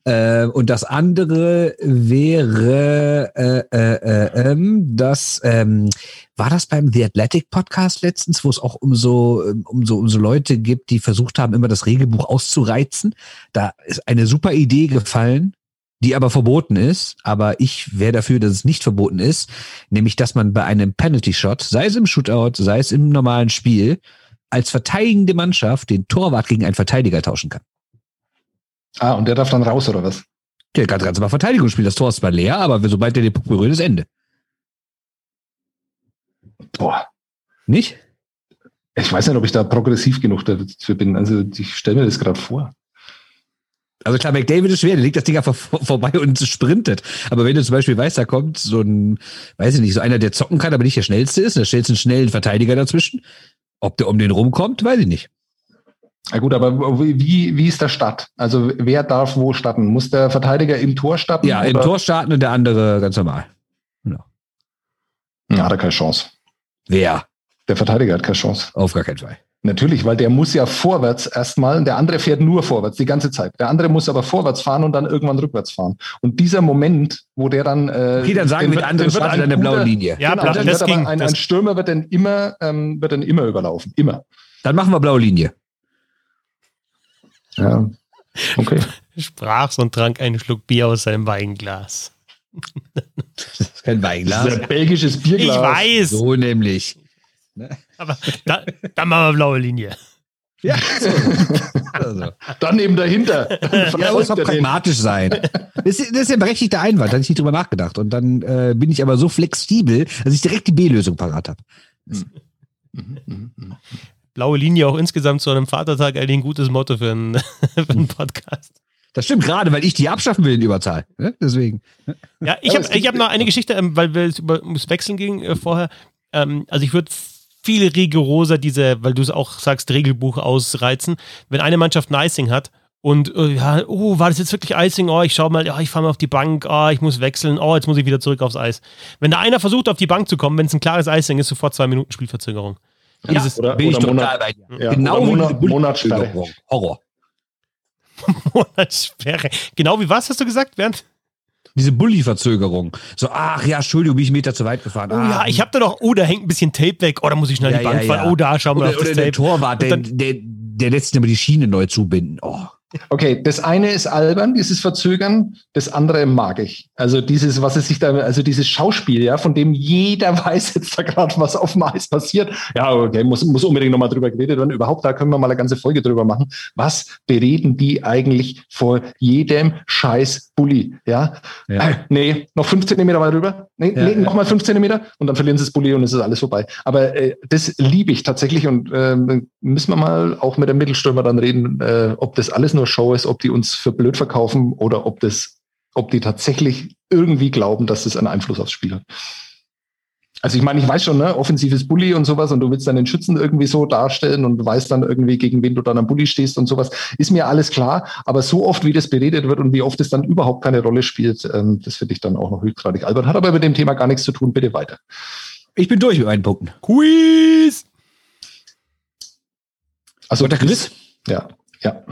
Äh, und das andere wäre, äh, äh, äh, ähm, das, ähm, war das beim The Athletic Podcast letztens, wo es auch um so, um so, um so Leute gibt, die versucht haben, immer das Regelbuch auszureizen. Da ist eine super Idee gefallen, die aber verboten ist, aber ich wäre dafür, dass es nicht verboten ist, nämlich dass man bei einem Penalty Shot, sei es im Shootout, sei es im normalen Spiel, als verteidigende Mannschaft den Torwart gegen einen Verteidiger tauschen kann. Ah, und der darf dann raus, oder was? Der kann ganz mal Verteidigung spielen. Das Tor ist zwar leer, aber sobald der den Puck berührt, ist Ende. Boah. Nicht? Ich weiß nicht, ob ich da progressiv genug dafür bin. Also ich stelle mir das gerade vor. Also klar, McDavid ist schwer, der liegt das Ding einfach vor, vorbei und sprintet. Aber wenn du zum Beispiel weißt, da kommt so ein, weiß ich nicht, so einer, der zocken kann, aber nicht der schnellste ist, da stellst du einen schnellen Verteidiger dazwischen. Ob der um den rumkommt, weiß ich nicht. Na gut, aber wie, wie ist der Start? Also wer darf wo starten? Muss der Verteidiger im Tor starten? Ja, oder? im Tor starten und der andere ganz normal. Genau. Ja, hat er keine Chance. Wer? Der Verteidiger hat keine Chance. Auf gar keinen Fall. Natürlich, weil der muss ja vorwärts erstmal, der andere fährt nur vorwärts die ganze Zeit. Der andere muss aber vorwärts fahren und dann irgendwann rückwärts fahren. Und dieser Moment, wo der dann. Äh, okay, dann sagen wir, der andere startet an der blauen Linie. Ja, genau, das ging, ein, ein, Stürmer wird dann immer, ähm, wird dann immer überlaufen. Immer. Dann machen wir blaue Linie. Ja. Okay. Sprach und trank einen Schluck Bier aus seinem Weinglas. Das ist kein Weinglas. Das ist ein belgisches Bierglas. Ich weiß. So nämlich. Ne? Aber da, dann machen wir blaue Linie. Ja, also. dann eben dahinter. ja, muss auch pragmatisch sein. Das ist, das ist ja ein berechtigter Einwand, da hatte ich nicht drüber nachgedacht. Und dann äh, bin ich aber so flexibel, dass ich direkt die B-Lösung parat habe. Blaue Linie auch insgesamt zu einem Vatertag eigentlich ein gutes Motto für einen, für einen Podcast. Das stimmt gerade, weil ich die abschaffen will in Überzahl. Ne? Deswegen. Ja, ich habe hab noch eine Geschichte, ähm, weil wir über ums Wechseln ging äh, vorher. Ähm, also ich würde viel rigoroser diese, weil du es auch sagst, Regelbuch ausreizen. Wenn eine Mannschaft ein Icing hat und äh, ja, oh, war das jetzt wirklich Icing? Oh, ich schau mal, ja, ich fahre mal auf die Bank, oh, ich muss wechseln, oh, jetzt muss ich wieder zurück aufs Eis. Wenn da einer versucht, auf die Bank zu kommen, wenn es ein klares Icing ist, sofort zwei Minuten Spielverzögerung. Ja, Dieses, oder, bin oder ich Monat, bei dir. Ja, genau wie Monat, Monatssperre. Horror. Monatssperre. Genau wie was hast du gesagt, Bernd? Diese Bulli-Verzögerung. So, ach ja, Entschuldigung, bin ich einen Meter zu weit gefahren. Oh ah, ja, ich hab da doch, oh, da hängt ein bisschen Tape weg, oh, da muss ich schnell ja, die Bank ja, fahren, ja. oh, da, schau mal oder, auf das oder Tape. der Torwart, der, der, der lässt aber die Schiene neu zubinden. Oh. Okay, das eine ist albern, dieses Verzögern, das andere mag ich. Also dieses, was es sich da, also dieses Schauspiel, ja, von dem jeder weiß jetzt da gerade, was auf dem Eis passiert. Ja, okay, muss, muss unbedingt nochmal drüber geredet werden. Überhaupt, da können wir mal eine ganze Folge drüber machen. Was bereden die eigentlich vor jedem scheiß Bulli? Ja, ja. Äh, nee, noch fünf Zentimeter weiter rüber. Nee, ja, nee ja. nochmal fünf Zentimeter und dann verlieren sie das Bulli und es ist alles vorbei. Aber äh, das liebe ich tatsächlich und äh, müssen wir mal auch mit dem Mittelstürmer dann reden, äh, ob das alles nur Show ist, ob die uns für blöd verkaufen oder ob das, ob die tatsächlich irgendwie glauben, dass das einen Einfluss aufs Spiel hat. Also ich meine, ich weiß schon, ne, offensives Bully und sowas und du willst dann den Schützen irgendwie so darstellen und weißt dann irgendwie, gegen wen du dann am Bully stehst und sowas, ist mir alles klar. Aber so oft, wie das beredet wird und wie oft es dann überhaupt keine Rolle spielt, ähm, das finde ich dann auch noch höchstgradig albern. Hat aber mit dem Thema gar nichts zu tun. Bitte weiter. Ich bin durch mit meinen Punkten. Quiz! Also der Quiz? Ja, ja.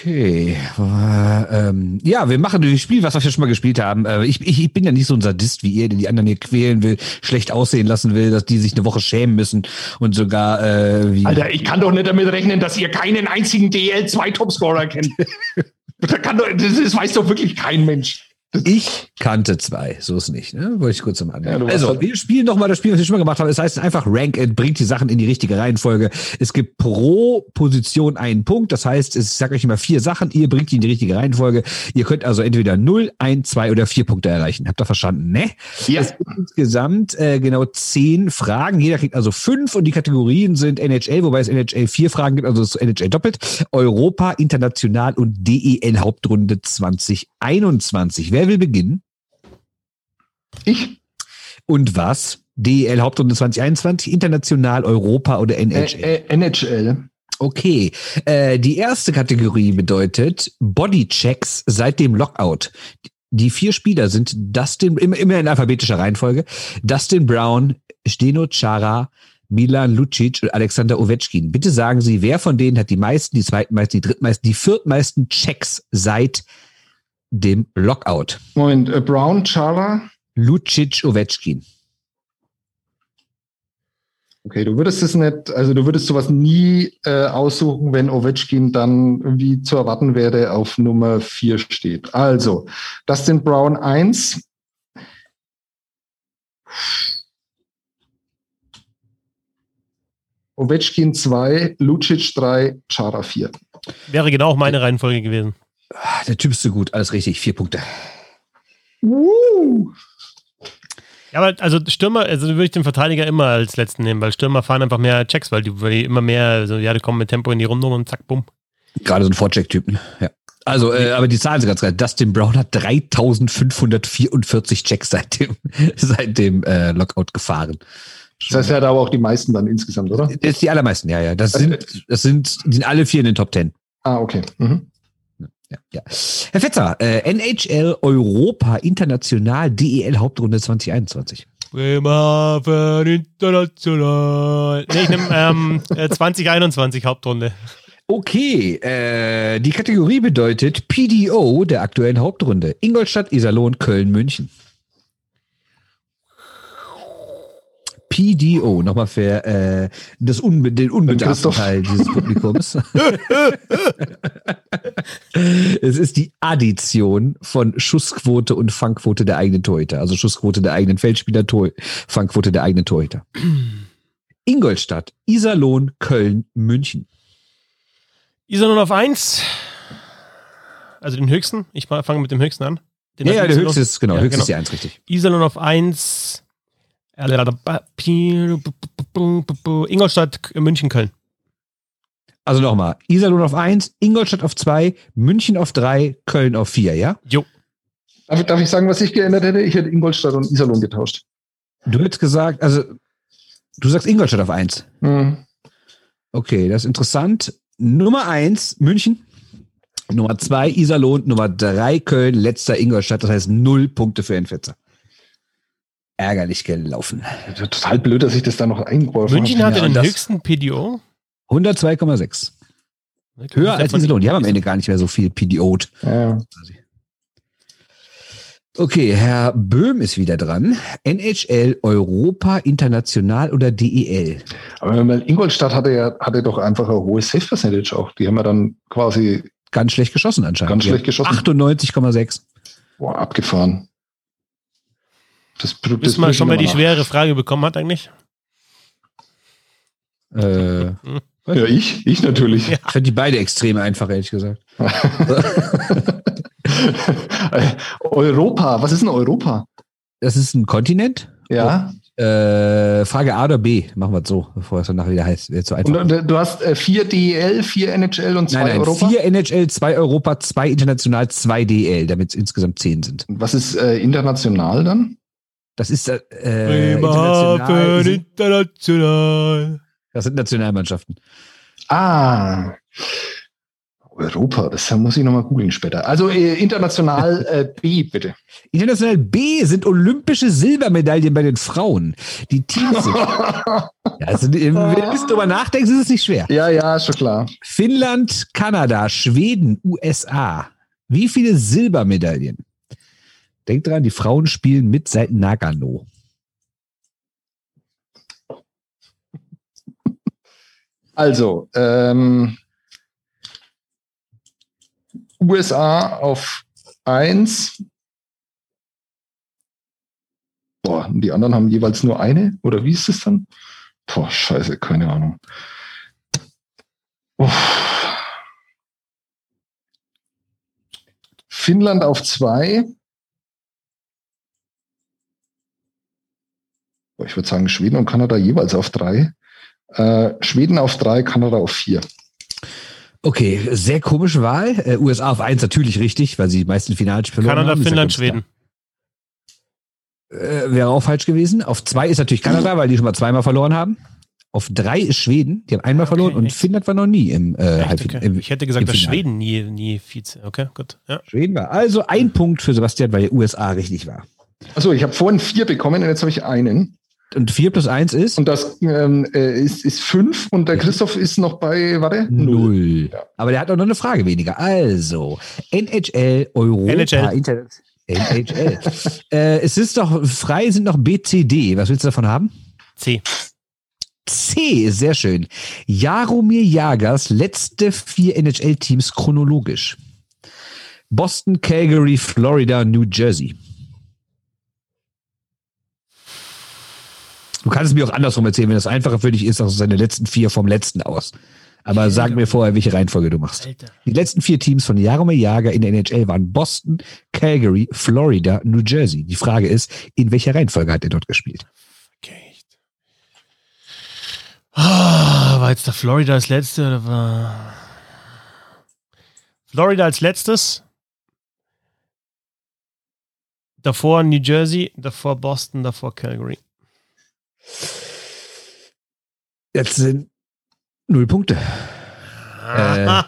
Okay. Äh, ähm, ja, wir machen das Spiel, was wir schon mal gespielt haben. Äh, ich, ich, ich bin ja nicht so ein Sadist wie ihr, der die anderen hier quälen will, schlecht aussehen lassen will, dass die sich eine Woche schämen müssen und sogar äh, wie. Alter, ich kann doch nicht damit rechnen, dass ihr keinen einzigen DL2-Topscorer kennt. da kann doch, das, das weiß doch wirklich kein Mensch. Ich kannte zwei, so ist nicht, ne? Wollte ich kurz am Anfang. Ja, also, halt wir spielen nochmal das Spiel, was wir schon mal gemacht haben. Das heißt einfach Rank It, bringt die Sachen in die richtige Reihenfolge. Es gibt pro Position einen Punkt. Das heißt, ich sage euch immer vier Sachen, ihr bringt die in die richtige Reihenfolge. Ihr könnt also entweder 0, 1, 2 oder vier Punkte erreichen. Habt ihr verstanden, ne? Ja. Es gibt insgesamt äh, genau zehn Fragen. Jeder kriegt also fünf und die Kategorien sind NHL, wobei es NHL vier Fragen gibt, also es ist NHL doppelt. Europa, International und DEL Hauptrunde 2021. Wer Wer will beginnen? Ich. Und was? DEL Hauptrunde 2021, International, Europa oder NHL? Äh, NHL. Okay, äh, die erste Kategorie bedeutet Bodychecks seit dem Lockout. Die vier Spieler sind Dustin, immer, immer in alphabetischer Reihenfolge, Dustin Brown, Steno Chara, Milan Lucic und Alexander Ovechkin. Bitte sagen Sie, wer von denen hat die meisten, die zweitmeisten, die drittmeisten, die viertmeisten Checks seit dem Lockout? Moment, äh, Brown, Chara. Lucic, Ovechkin. Okay, du würdest es nicht, also du würdest sowas nie äh, aussuchen, wenn Ovechkin dann irgendwie zu erwarten wäre auf Nummer 4 steht. Also, Dustin Brown 1. Ovechkin 2, Lucic 3, Chara 4. Wäre genau auch meine Reihenfolge gewesen. Ah, Der Typ ist so gut, alles richtig, vier Punkte. Uh. Ja, aber also Stürmer, also würde ich den Verteidiger immer als letzten nehmen, weil Stürmer fahren einfach mehr Checks, weil die, weil die immer mehr, also ja, die kommen mit Tempo in die Runde und zack, bumm. Gerade so ein Vorcheck-Typen, ja. Also, äh, aber die Zahlen sind ganz geil. Dustin Brown hat 3544 Checks seit dem, seit dem äh, Lockout gefahren. Das heißt, er hat aber auch die meisten dann insgesamt, oder? Das ist die allermeisten, ja, ja. Das sind, das sind, sind alle vier in den Top Ten. Ah, okay. Mhm. Ja, ja. Herr Fetzer, äh, NHL Europa International DEL Hauptrunde 2021. Bremerhaven International. Nee, ich nehme ähm, äh, 2021 Hauptrunde. Okay, äh, die Kategorie bedeutet PDO der aktuellen Hauptrunde. Ingolstadt, Iserlohn, Köln, München. PDO, nochmal für äh, das unbe den unbedarften. Teil dieses Publikums. es ist die Addition von Schussquote und Fangquote der eigenen Torhüter. Also Schussquote der eigenen Feldspieler, Tor Fangquote der eigenen Torhüter. Ingolstadt, Iserlohn, Köln, München. Iserlohn auf 1. Also den höchsten. Ich fange mit dem höchsten an. Den Ja, ja, der höchste ist, genau, Ja, höchste genau. ist die Eins, richtig. Iserlohn auf 1. Ingolstadt, München, Köln. Also nochmal, Iserlohn auf 1, Ingolstadt auf 2, München auf 3, Köln auf 4, ja? Jo. Darf, ich- darf ich sagen, was ich geändert hätte? Ich hätte Ingolstadt und Iserlohn getauscht. Du hättest gesagt, also du sagst Ingolstadt auf 1. Mhm. Okay, das ist interessant. Nummer 1, München. Nummer 2, Iserlohn. Nummer 3, Köln. Letzter Ingolstadt. Das heißt null Punkte für Entfetzer. Ärgerlich gelaufen. Total blöd, dass ich das da noch eingeworfen München habe. hatte ja, den höchsten PDO. 102,6. Höher als Iserlohn. Die haben am Ende gar nicht mehr so viel PDO'd. Ja. Okay, Herr Böhm ist wieder dran. NHL, Europa, International oder DEL? Aber wenn man- Ingolstadt hatte ja hatte doch einfach ein hohes Safe Percentage auch. Die haben ja dann quasi Ganz schlecht geschossen anscheinend. Ganz schlecht geschossen. 98,6. boah, abgefahren. Das, das Wissen wir schon, wer die mal nach. schwere Frage bekommen hat eigentlich? Äh, Ja, ich, ich natürlich. Ja. ich fand die beide extrem einfach, ehrlich gesagt. Europa, was ist denn Europa? Das ist ein Kontinent. Ja. Äh, Frage A oder B? Machen wir es so, bevor es danach wieder heißt. Wird zu einfach. Und du, du hast äh, vier DEL, vier NHL und zwei nein, nein, Europa. vier NHL, zwei Europa, zwei international, zwei DL, damit es insgesamt zehn sind. Und Was ist äh, international dann? Das ist äh, international. Sind- International. Das sind Nationalmannschaften. Ah. Europa, das muss ich nochmal googeln später. Also äh, international äh, B, bitte. International B sind olympische Silbermedaillen bei den Frauen. Die Teams sind. ja, also, wenn du darüber nachdenkst, ist es nicht schwer. ja, ja, ist schon klar. Finnland, Kanada, Schweden, USA. Wie viele Silbermedaillen? Denkt dran, die Frauen spielen mit seit Nagano. Also, ähm, USA auf 1. Boah, die anderen haben jeweils nur eine? Oder wie ist es dann? Boah, scheiße, keine Ahnung. Uff. Finnland auf 2. Ich würde sagen, Schweden und Kanada jeweils auf 3. Äh, Schweden auf 3, Kanada auf 4. Okay, sehr komische Wahl. Äh, USA auf 1 natürlich richtig, weil sie die meisten Finals verloren Kanada, haben. Finnland. Schweden. Äh, wäre auch falsch gewesen. Auf 2 ist natürlich Kanada, weil die schon mal zweimal verloren haben. Auf 3 ist Schweden, die haben einmal okay, verloren und echt? Finnland war noch nie im äh, Halbfinale. okay. Ich hätte gesagt, dass Finale. Schweden nie, nie Vize. Okay, gut. Ja. Schweden war. Also ein Punkt für Sebastian, weil USA richtig war. Achso, ich habe vorhin vier bekommen und jetzt habe ich einen. Und 4 plus 1 ist? Und das ähm, äh, ist, ist 5 und der Christoph ist noch bei, warte? Null. Ja. Aber der hat auch noch eine Frage weniger. Also, NHL, Europa, NHL. Internet. NHL. äh, es ist doch frei, sind noch BCD. Was willst du davon haben? C. C, sehr schön. Jaromir Jagers letzte vier NHL-Teams chronologisch. Boston, Calgary, Florida, New Jersey. Du kannst es mir auch andersrum erzählen, wenn das einfacher für dich ist, also seine letzten vier vom letzten aus. Aber sag mir vorher, welche Reihenfolge du machst. Alter. Die letzten vier Teams von Jaromir Jager in der NHL waren Boston, Calgary, Florida, New Jersey. Die Frage ist, in welcher Reihenfolge hat er dort gespielt? Okay. Ah, war jetzt der Florida als letzte oder war Florida als letztes? Davor New Jersey, davor Boston, davor Calgary. Jetzt sind null Punkte. äh,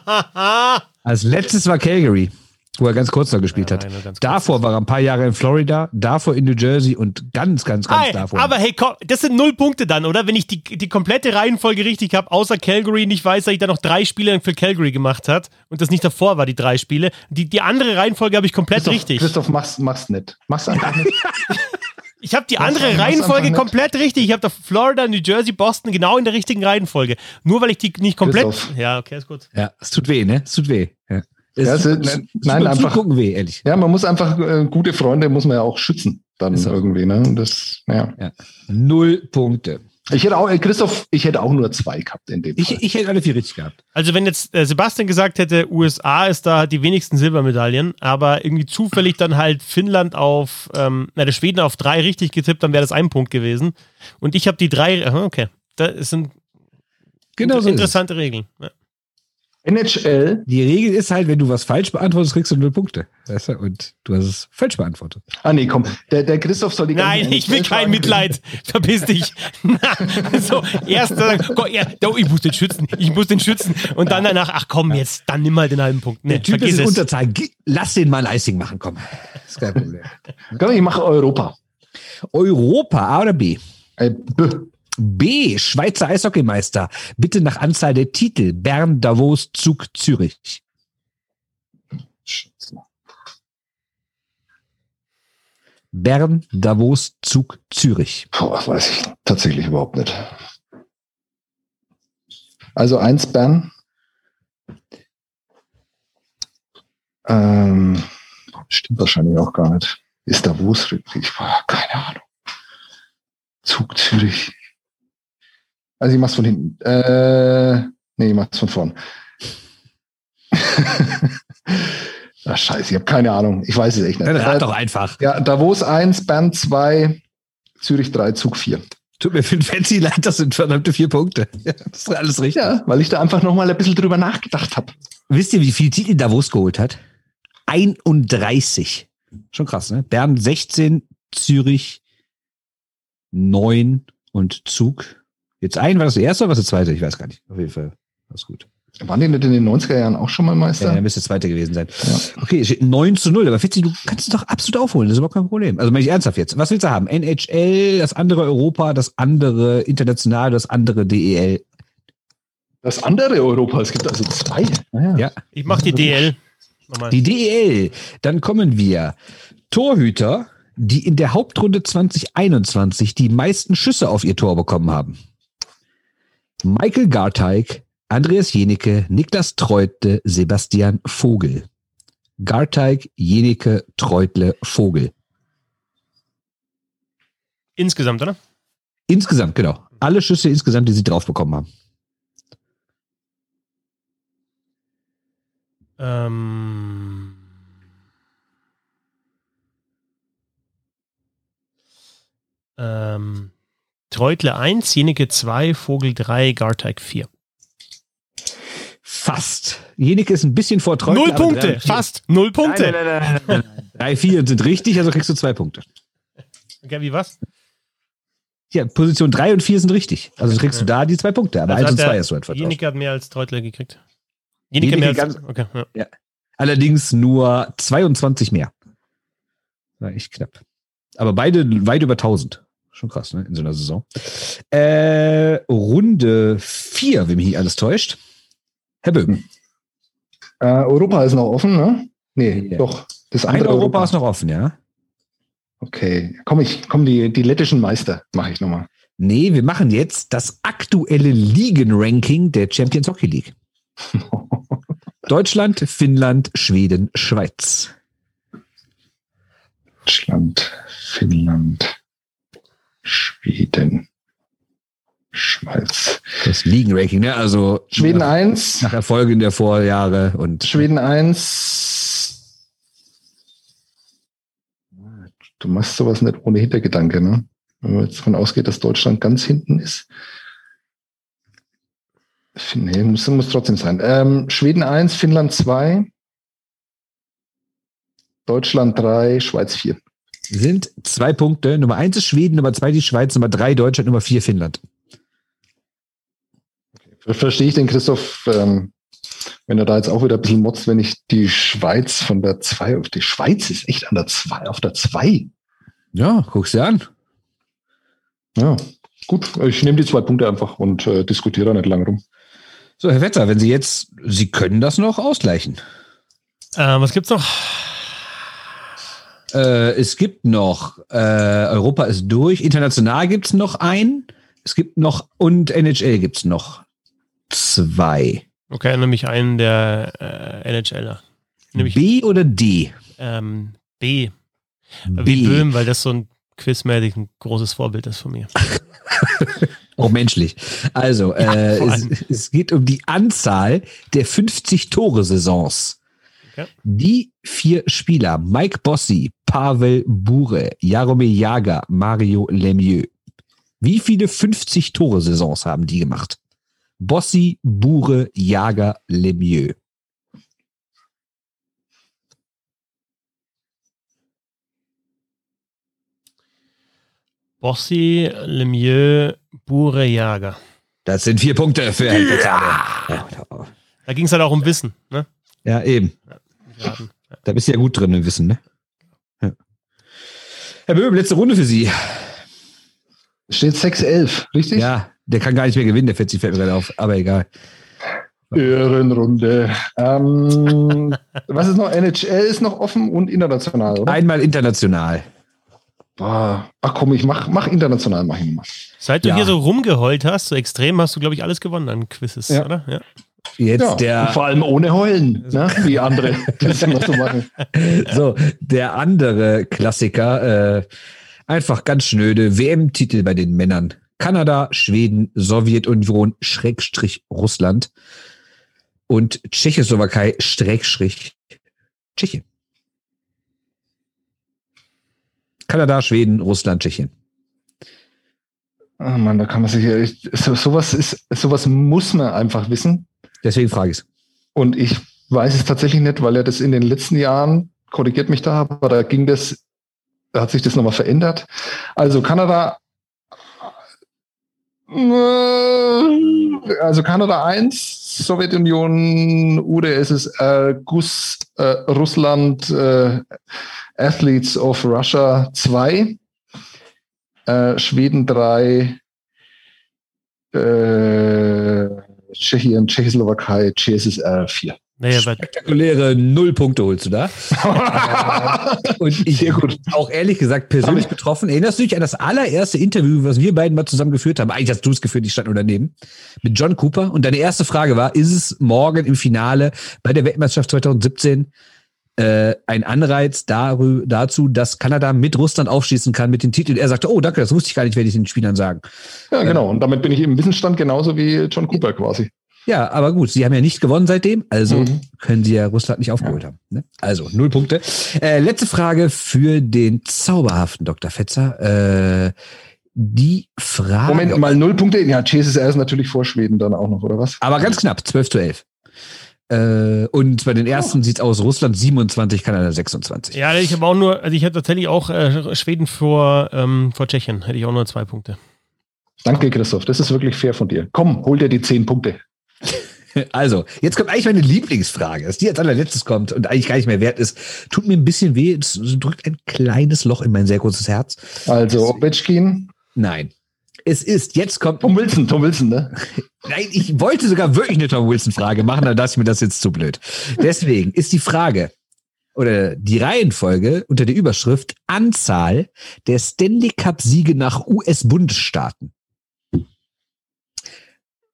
als letztes war Calgary, wo er ganz kurz da gespielt ja, hat. Davor war er ein paar Jahre in Florida, davor in New Jersey und ganz, ganz, ganz hey, davor. Aber hey, das sind null Punkte dann, oder? Wenn ich die, die komplette Reihenfolge richtig habe, außer Calgary nicht weiß, dass ich da noch drei Spiele für Calgary gemacht hat und das nicht davor war, die drei Spiele. Die, die andere Reihenfolge habe ich komplett Christoph, richtig. Christoph, mach's, mach's nicht. Mach's einfach nicht. Ich habe die andere Reihenfolge komplett richtig. Ich habe da Florida, New Jersey, Boston genau in der richtigen Reihenfolge. Nur weil ich die nicht komplett. Ja, okay, ist gut. Ja, es tut weh, ne? Es tut weh. Ja. Es, ja, es, es, nein, einfach. Gucken weh, ehrlich. Ja, man muss einfach äh, gute Freunde muss man ja auch schützen dann irgendwie, ne? Das, ja. ja. Null Punkte. Ich hätte auch, äh, Christoph, ich hätte auch nur zwei gehabt in dem Fall. Ich, ich hätte alle vier richtig gehabt. Also wenn jetzt äh, Sebastian gesagt hätte, USA ist da die wenigsten Silbermedaillen, aber irgendwie zufällig dann halt Finnland auf, ähm, na der Schweden auf drei richtig getippt, dann wäre das ein Punkt gewesen. Und ich habe die drei, okay, das sind genau so interessante Regeln. Ja. NHL. Die Regel ist halt, wenn du was falsch beantwortest, kriegst du null Punkte. Weißt du? Und du hast es falsch beantwortet. Ah, nee, komm. Der, der Christoph soll die Nein, ich will kein Mitleid. Verpiss dich. so, erst sagen, ja, ich muss den schützen. Ich muss den schützen. Und dann danach, ach komm, jetzt, dann nimm mal den halben Punkt. Nee, der Typ ist in Unterzahl. Lass den mal ein Icing machen, komm. Das ist kein Problem. komm, ich mache Europa. Europa, A oder B? Äh, B. B. Schweizer Eishockeymeister. Bitte nach Anzahl der Titel. Bern, Davos, Zug, Zürich. Bern, Davos, Zug, Zürich. Boah, weiß ich tatsächlich überhaupt nicht. Also eins Bern. Ähm, stimmt wahrscheinlich auch gar nicht. Ist Davos richtig? Keine Ahnung. Zug Zürich. Also ich mach's von hinten. Äh, nee, ich mach's von vorn. Ach, scheiße, ich habe keine Ahnung. Ich weiß es echt nicht. Dann rat doch einfach. Ja, Davos 1, Bern 2, Zürich 3, Zug 4. Tut mir für den Fancy leid, das sind verdammte vier Punkte. Ja, das ist alles richtig. Ja, weil ich da einfach nochmal ein bisschen drüber nachgedacht habe. Wisst ihr, wie viele Titel Davos geholt hat? 31. Schon krass, ne? Bern 16, Zürich 9 und Zug Jetzt ein, war das der erste oder was das zweite? Ich weiß gar nicht. Auf jeden Fall. Das gut. Waren die nicht in den 90er Jahren auch schon mal Meister? Ja, der müsste zweite gewesen sein. Ja. Okay, es steht 9 zu 0, aber Fitzi, du kannst es doch absolut aufholen, das ist überhaupt kein Problem. Also, meine ich ernsthaft jetzt. Was willst du haben? NHL, das andere Europa, das andere international, das andere DEL. Das andere Europa, es gibt also zwei. Naja. Ja. Ich mach die DEL. Die DEL. Dann kommen wir. Torhüter, die in der Hauptrunde 2021 die meisten Schüsse auf ihr Tor bekommen haben. Michael Garteig, Andreas Jenecke, Niklas Treutle, Sebastian Vogel. Garteig, Jenecke, Treutle, Vogel. Insgesamt, oder? Insgesamt, genau. Alle Schüsse insgesamt, die sie drauf bekommen haben. Ähm. Ähm. Treutle 1, Jenike 2, Vogel 3, Garteig 4. Fast. Jenike ist ein bisschen vor Treutle. Null Punkte, drei, fast. Null Punkte. Nein, nein, nein, nein, nein. drei, vier sind richtig, also kriegst du zwei Punkte. Okay, wie was? Ja, Position 3 und 4 sind richtig. Also kriegst du da die zwei Punkte, aber also 1 und 2 hast du halt vertauscht. Jenike hat mehr als Treutle gekriegt. Jenike, mehr als, okay, ja. ja. Allerdings nur 22 mehr. War echt knapp. Aber beide weit über 1000. Schon krass, ne? In so einer Saison. Äh, Runde 4, wenn mich nicht alles täuscht. Herr Böhm. Äh, Europa ist noch offen, ne? Nee, Ja. doch. Das andere Europa ist noch offen, ja? Okay. Komm, ich, komm, die, die lettischen Meister mache ich nochmal. Nee, wir machen jetzt das aktuelle Ligen-Ranking der Champions Hockey League. Deutschland, Finnland, Schweden, Schweiz. Deutschland, Finnland, Schweden, Schweiz. Das Ligen-Ranking, ne? Also Schweden nach, 1, nach Erfolgen der Vorjahre und Schweden 1. Du machst sowas nicht ohne Hintergedanke, ne? Wenn man jetzt davon ausgeht, dass Deutschland ganz hinten ist. Nee, muss, muss trotzdem sein. Ähm, Schweden 1, Finnland 2, Deutschland 3, Schweiz 4. sind zwei Punkte. Nummer eins ist Schweden, Nummer zwei die Schweiz, Nummer drei Deutschland, Nummer vier Finnland. Verstehe ich den Christoph, ähm, wenn er da jetzt auch wieder ein bisschen motzt, wenn ich die Schweiz von der 2 auf die Schweiz ist echt an der 2 auf der 2. Ja, guck's dir an. Ja, gut. Ich nehme die zwei Punkte einfach und äh, diskutiere da nicht lange rum. So, Herr Wetter, wenn Sie jetzt, Sie können das noch ausgleichen. Äh, was gibt's noch? Äh, es gibt noch, äh, Europa ist durch, international gibt's noch einen, es gibt noch, und NHL gibt's noch zwei. Okay, nämlich einen der äh, NHLer. Nämlich B oder D? ähm, B. Wie Böhm, weil das so ein quizmäßig ein großes Vorbild ist von mir. Auch menschlich. Also, Ja, äh, es, es geht um die Anzahl der 50-Tore-Saisons. Die vier Spieler, Mike Bossi, Pavel Bure, Jaromir Jager, Mario Lemieux. Wie viele 50-Tore-Saisons haben die gemacht? Bossi, Bure, Jager, Lemieux. Bossi, Lemieux, Bure, Jager. Das sind vier Punkte für Herrn. Ja. Da ging es halt auch um Wissen. Ne? ja, eben. Raten. Da bist du ja gut drin im Wissen, ne? Ja. Herr Böhm, letzte Runde für Sie. Steht 6-11, richtig? Ja, der kann gar nicht mehr gewinnen, der Fetzi fällt mir gerade auf, aber egal. Ehrenrunde. Ähm, was ist noch? NHL ist noch offen und international, oder? Einmal international. Boah. Ach komm, ich mach, mach international, mach ich mal. Seit du Ja. hier so rumgeheult hast, so extrem, hast du, glaube ich, alles gewonnen an Quizzes, Ja. oder? Ja. Jetzt Ja, der, vor allem ohne Heulen, ne? wie andere das immer so machen. so, der andere Klassiker, äh, einfach ganz schnöde WM-Titel bei den Männern. Kanada, Schweden, Sowjetunion, Schrägstrich Russland und Tschechoslowakei, Schrägstrich Tschechien. Kanada, Schweden, Russland, Tschechien. Ah Mann, da kann man sich ja, ich- so, sowas ist, sowas muss man einfach wissen. Deswegen frage ich es. Und ich weiß es tatsächlich nicht, weil er das in den letzten Jahren, korrigiert mich da, aber da ging das, da hat sich das nochmal verändert. Also Kanada, also Kanada 1, Sowjetunion, UdSSR, GUS, äh, Russland, äh, Athletes of Russia 2, äh, Schweden 3, äh, Tschechien, Tschechoslowakei, CSSR 4. Naja, Spektakuläre Null Punkte holst du da. Und ich Sehr gut. auch ehrlich gesagt persönlich betroffen. Erinnerst du dich an das allererste Interview, was wir beiden mal zusammen geführt haben? Eigentlich hast du es geführt, ich stand nur daneben. Mit John Cooper. Und deine erste Frage war, ist es morgen im Finale bei der Weltmeisterschaft 2017 äh, ein Anreiz darü- dazu, dass Kanada mit Russland aufschließen kann mit den Titeln? Er sagte, oh danke, das wusste ich gar nicht, werde ich den Spielern sagen. Ja, genau. Und damit bin ich im Wissensstand genauso wie John Cooper quasi. Ja, aber gut, sie haben ja nicht gewonnen seitdem, also Mhm. können sie ja Russland nicht aufgeholt haben. Ne? Also, null Punkte. Äh, letzte Frage für den zauberhaften Dr. Fetzer. Äh, die Frage. Moment mal, null Punkte. Ja, CSSR ist natürlich vor Schweden dann auch noch, oder was? Aber ganz knapp, 12 zu 11. Äh, und bei den ersten sieht's aus, Russland 27, Kanada 26. ja, ich habe auch nur, also ich hätte tatsächlich auch äh, Schweden vor, ähm, vor Tschechien, hätte ich auch nur zwei Punkte. Danke, Christoph. Das ist wirklich fair von dir. Komm, hol dir die zehn Punkte. Also, jetzt kommt eigentlich meine Lieblingsfrage, dass die als allerletztes kommt und eigentlich gar nicht mehr wert ist. Tut mir ein bisschen weh, es drückt ein kleines Loch in mein sehr großes Herz. Also Ovechkin, Nein. Es ist, jetzt kommt. Tom Wilson, Tom Wilson, ne? Nein, ich wollte sogar wirklich eine Tom Wilson-Frage machen, aber das ist mir das jetzt zu blöd. Deswegen ist die Frage oder die Reihenfolge unter der Überschrift Anzahl der Stanley Cup-Siege nach US-Bundesstaaten.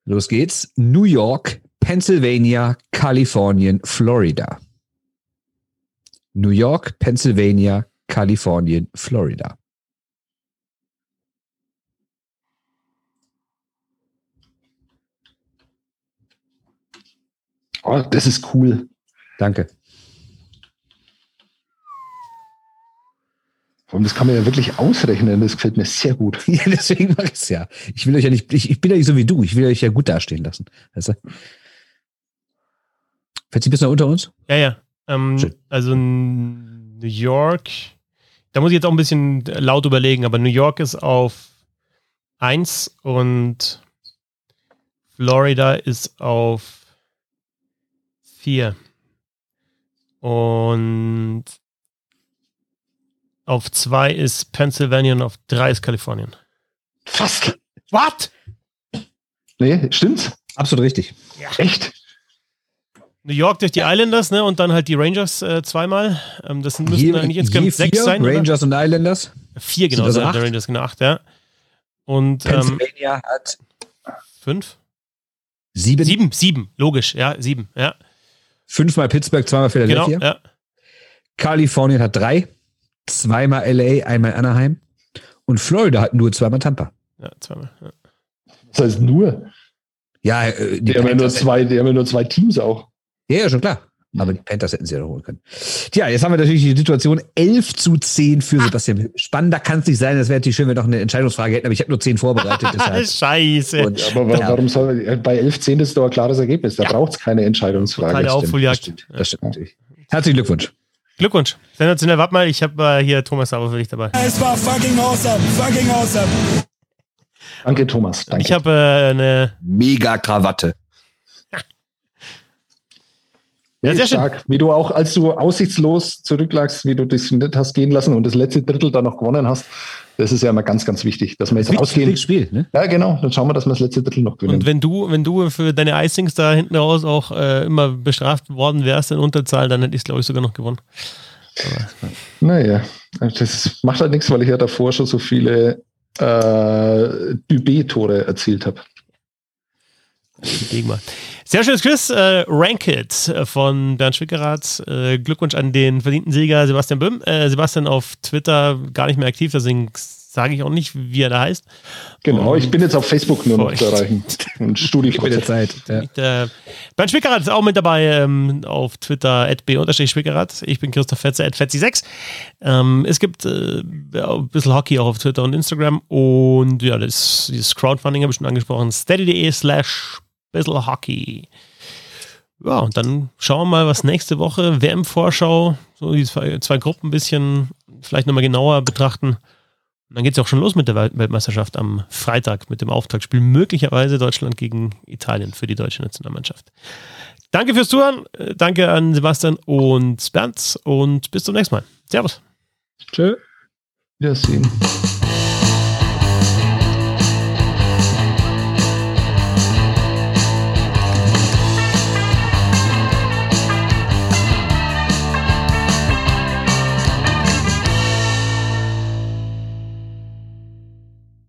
Los geht's. New York, Pennsylvania, Kalifornien, Florida. New York, Pennsylvania, Kalifornien, Florida. Oh, das ist cool. Danke. Und das kann man ja wirklich ausrechnen. Das gefällt mir sehr gut. Ja, deswegen mache ich es ja. Ich will euch ja nicht, ich, ich, bin ja nicht so wie du. Ich will euch ja gut dastehen lassen. Weißt du? Fällt sie bis nach unter uns? Ja, ja. Ähm, also New York, da muss ich jetzt auch ein bisschen laut überlegen, aber New York ist auf 1 und Florida ist auf 4. Und auf 2 ist Pennsylvania und auf 3 ist Kalifornien. Fast. What? Nee, stimmt's? Absolut richtig. Ja. Echt? New York durch die Islanders, ne? Und dann halt die Rangers äh, zweimal. Ähm, das müssen je, eigentlich insgesamt sechs sein. Rangers oder? und Islanders? Vier, genau. Also der Rangers, genau, acht, ja. Und ähm, Pennsylvania ähm, hat fünf? Sieben? Sieben, sieben, logisch, ja, sieben, ja. Fünfmal Pittsburgh, zweimal Philadelphia. Genau, ja. Kalifornien hat drei, zweimal LA, einmal Anaheim. Und Florida hat nur zweimal Tampa. Ja, zweimal. Ja. Das heißt nur. Ja, äh, die, die haben ja nur zwei, die haben ja nur zwei Teams auch. Ja, ja, schon klar. Aber die Panthers hätten sie ja noch holen können. Tja, jetzt haben wir natürlich die Situation 11 zu 10 für Sebastian. Spannender kann es nicht sein. Das wäre natürlich schön, wenn wir noch eine Entscheidungsfrage hätten, aber ich habe nur 10 vorbereitet. Scheiße. Und, aber ja. warum soll, bei 11 10 ist doch ein klares Ergebnis. Da ja. braucht es keine Entscheidungsfrage. Keine Aufholjagd. Das, das stimmt natürlich. Herzlichen Glückwunsch. Glückwunsch. Sensationell. Warte mal, ich habe äh, hier Thomas Sauer für dich dabei. Es war fucking awesome. Fucking awesome. Danke, Thomas. Danke. Ich habe äh, eine mega Krawatte. Ja, sehr stark. Schön. Wie du auch, als du aussichtslos zurücklagst, wie du das nicht hast gehen lassen und das letzte Drittel dann noch gewonnen hast, das ist ja immer ganz, ganz wichtig, dass wir jetzt ausgehen. Spiel, ne? Ja, genau. Dann schauen wir, dass wir das letzte Drittel noch gewinnen. Und wenn du, wenn du für deine Icings da hinten raus auch äh, immer bestraft worden wärst in Unterzahl, dann hätte ich es, glaube ich, sogar noch gewonnen. Aber, naja, das macht halt nichts, weil ich ja davor schon so viele äh, Dubé-Tore erzielt habe. Sehr schönes Quiz. Äh, Rank It von Bernd Schwickerath. Äh, Glückwunsch an den verdienten Sieger Sebastian Böhm. Äh, Sebastian auf Twitter gar nicht mehr aktiv, deswegen sage ich auch nicht, wie er da heißt. Genau, und ich bin jetzt auf Facebook nur noch zu erreichen. Und Studio der Zeit. Ja. Der Bernd Schwickerath ist auch mit dabei ähm, auf Twitter b-schwickerath. Ich bin Christoph Fetzer at Fetzi6. Ähm, es gibt äh, ein bisschen Hockey auch auf Twitter und Instagram und ja, das, dieses Crowdfunding habe ich schon angesprochen. steady.de slash bisschen Hockey. Ja, und dann schauen wir mal, was nächste Woche WM-Vorschau, so die zwei, Gruppen ein bisschen vielleicht nochmal genauer betrachten. Und dann geht es auch schon los mit der Weltmeisterschaft am Freitag mit dem Auftaktspiel. Möglicherweise Deutschland gegen Italien für die deutsche Nationalmannschaft. Danke fürs Zuhören. Danke an Sebastian und Bernd und bis zum nächsten Mal. Servus. Tschö. Wiedersehen.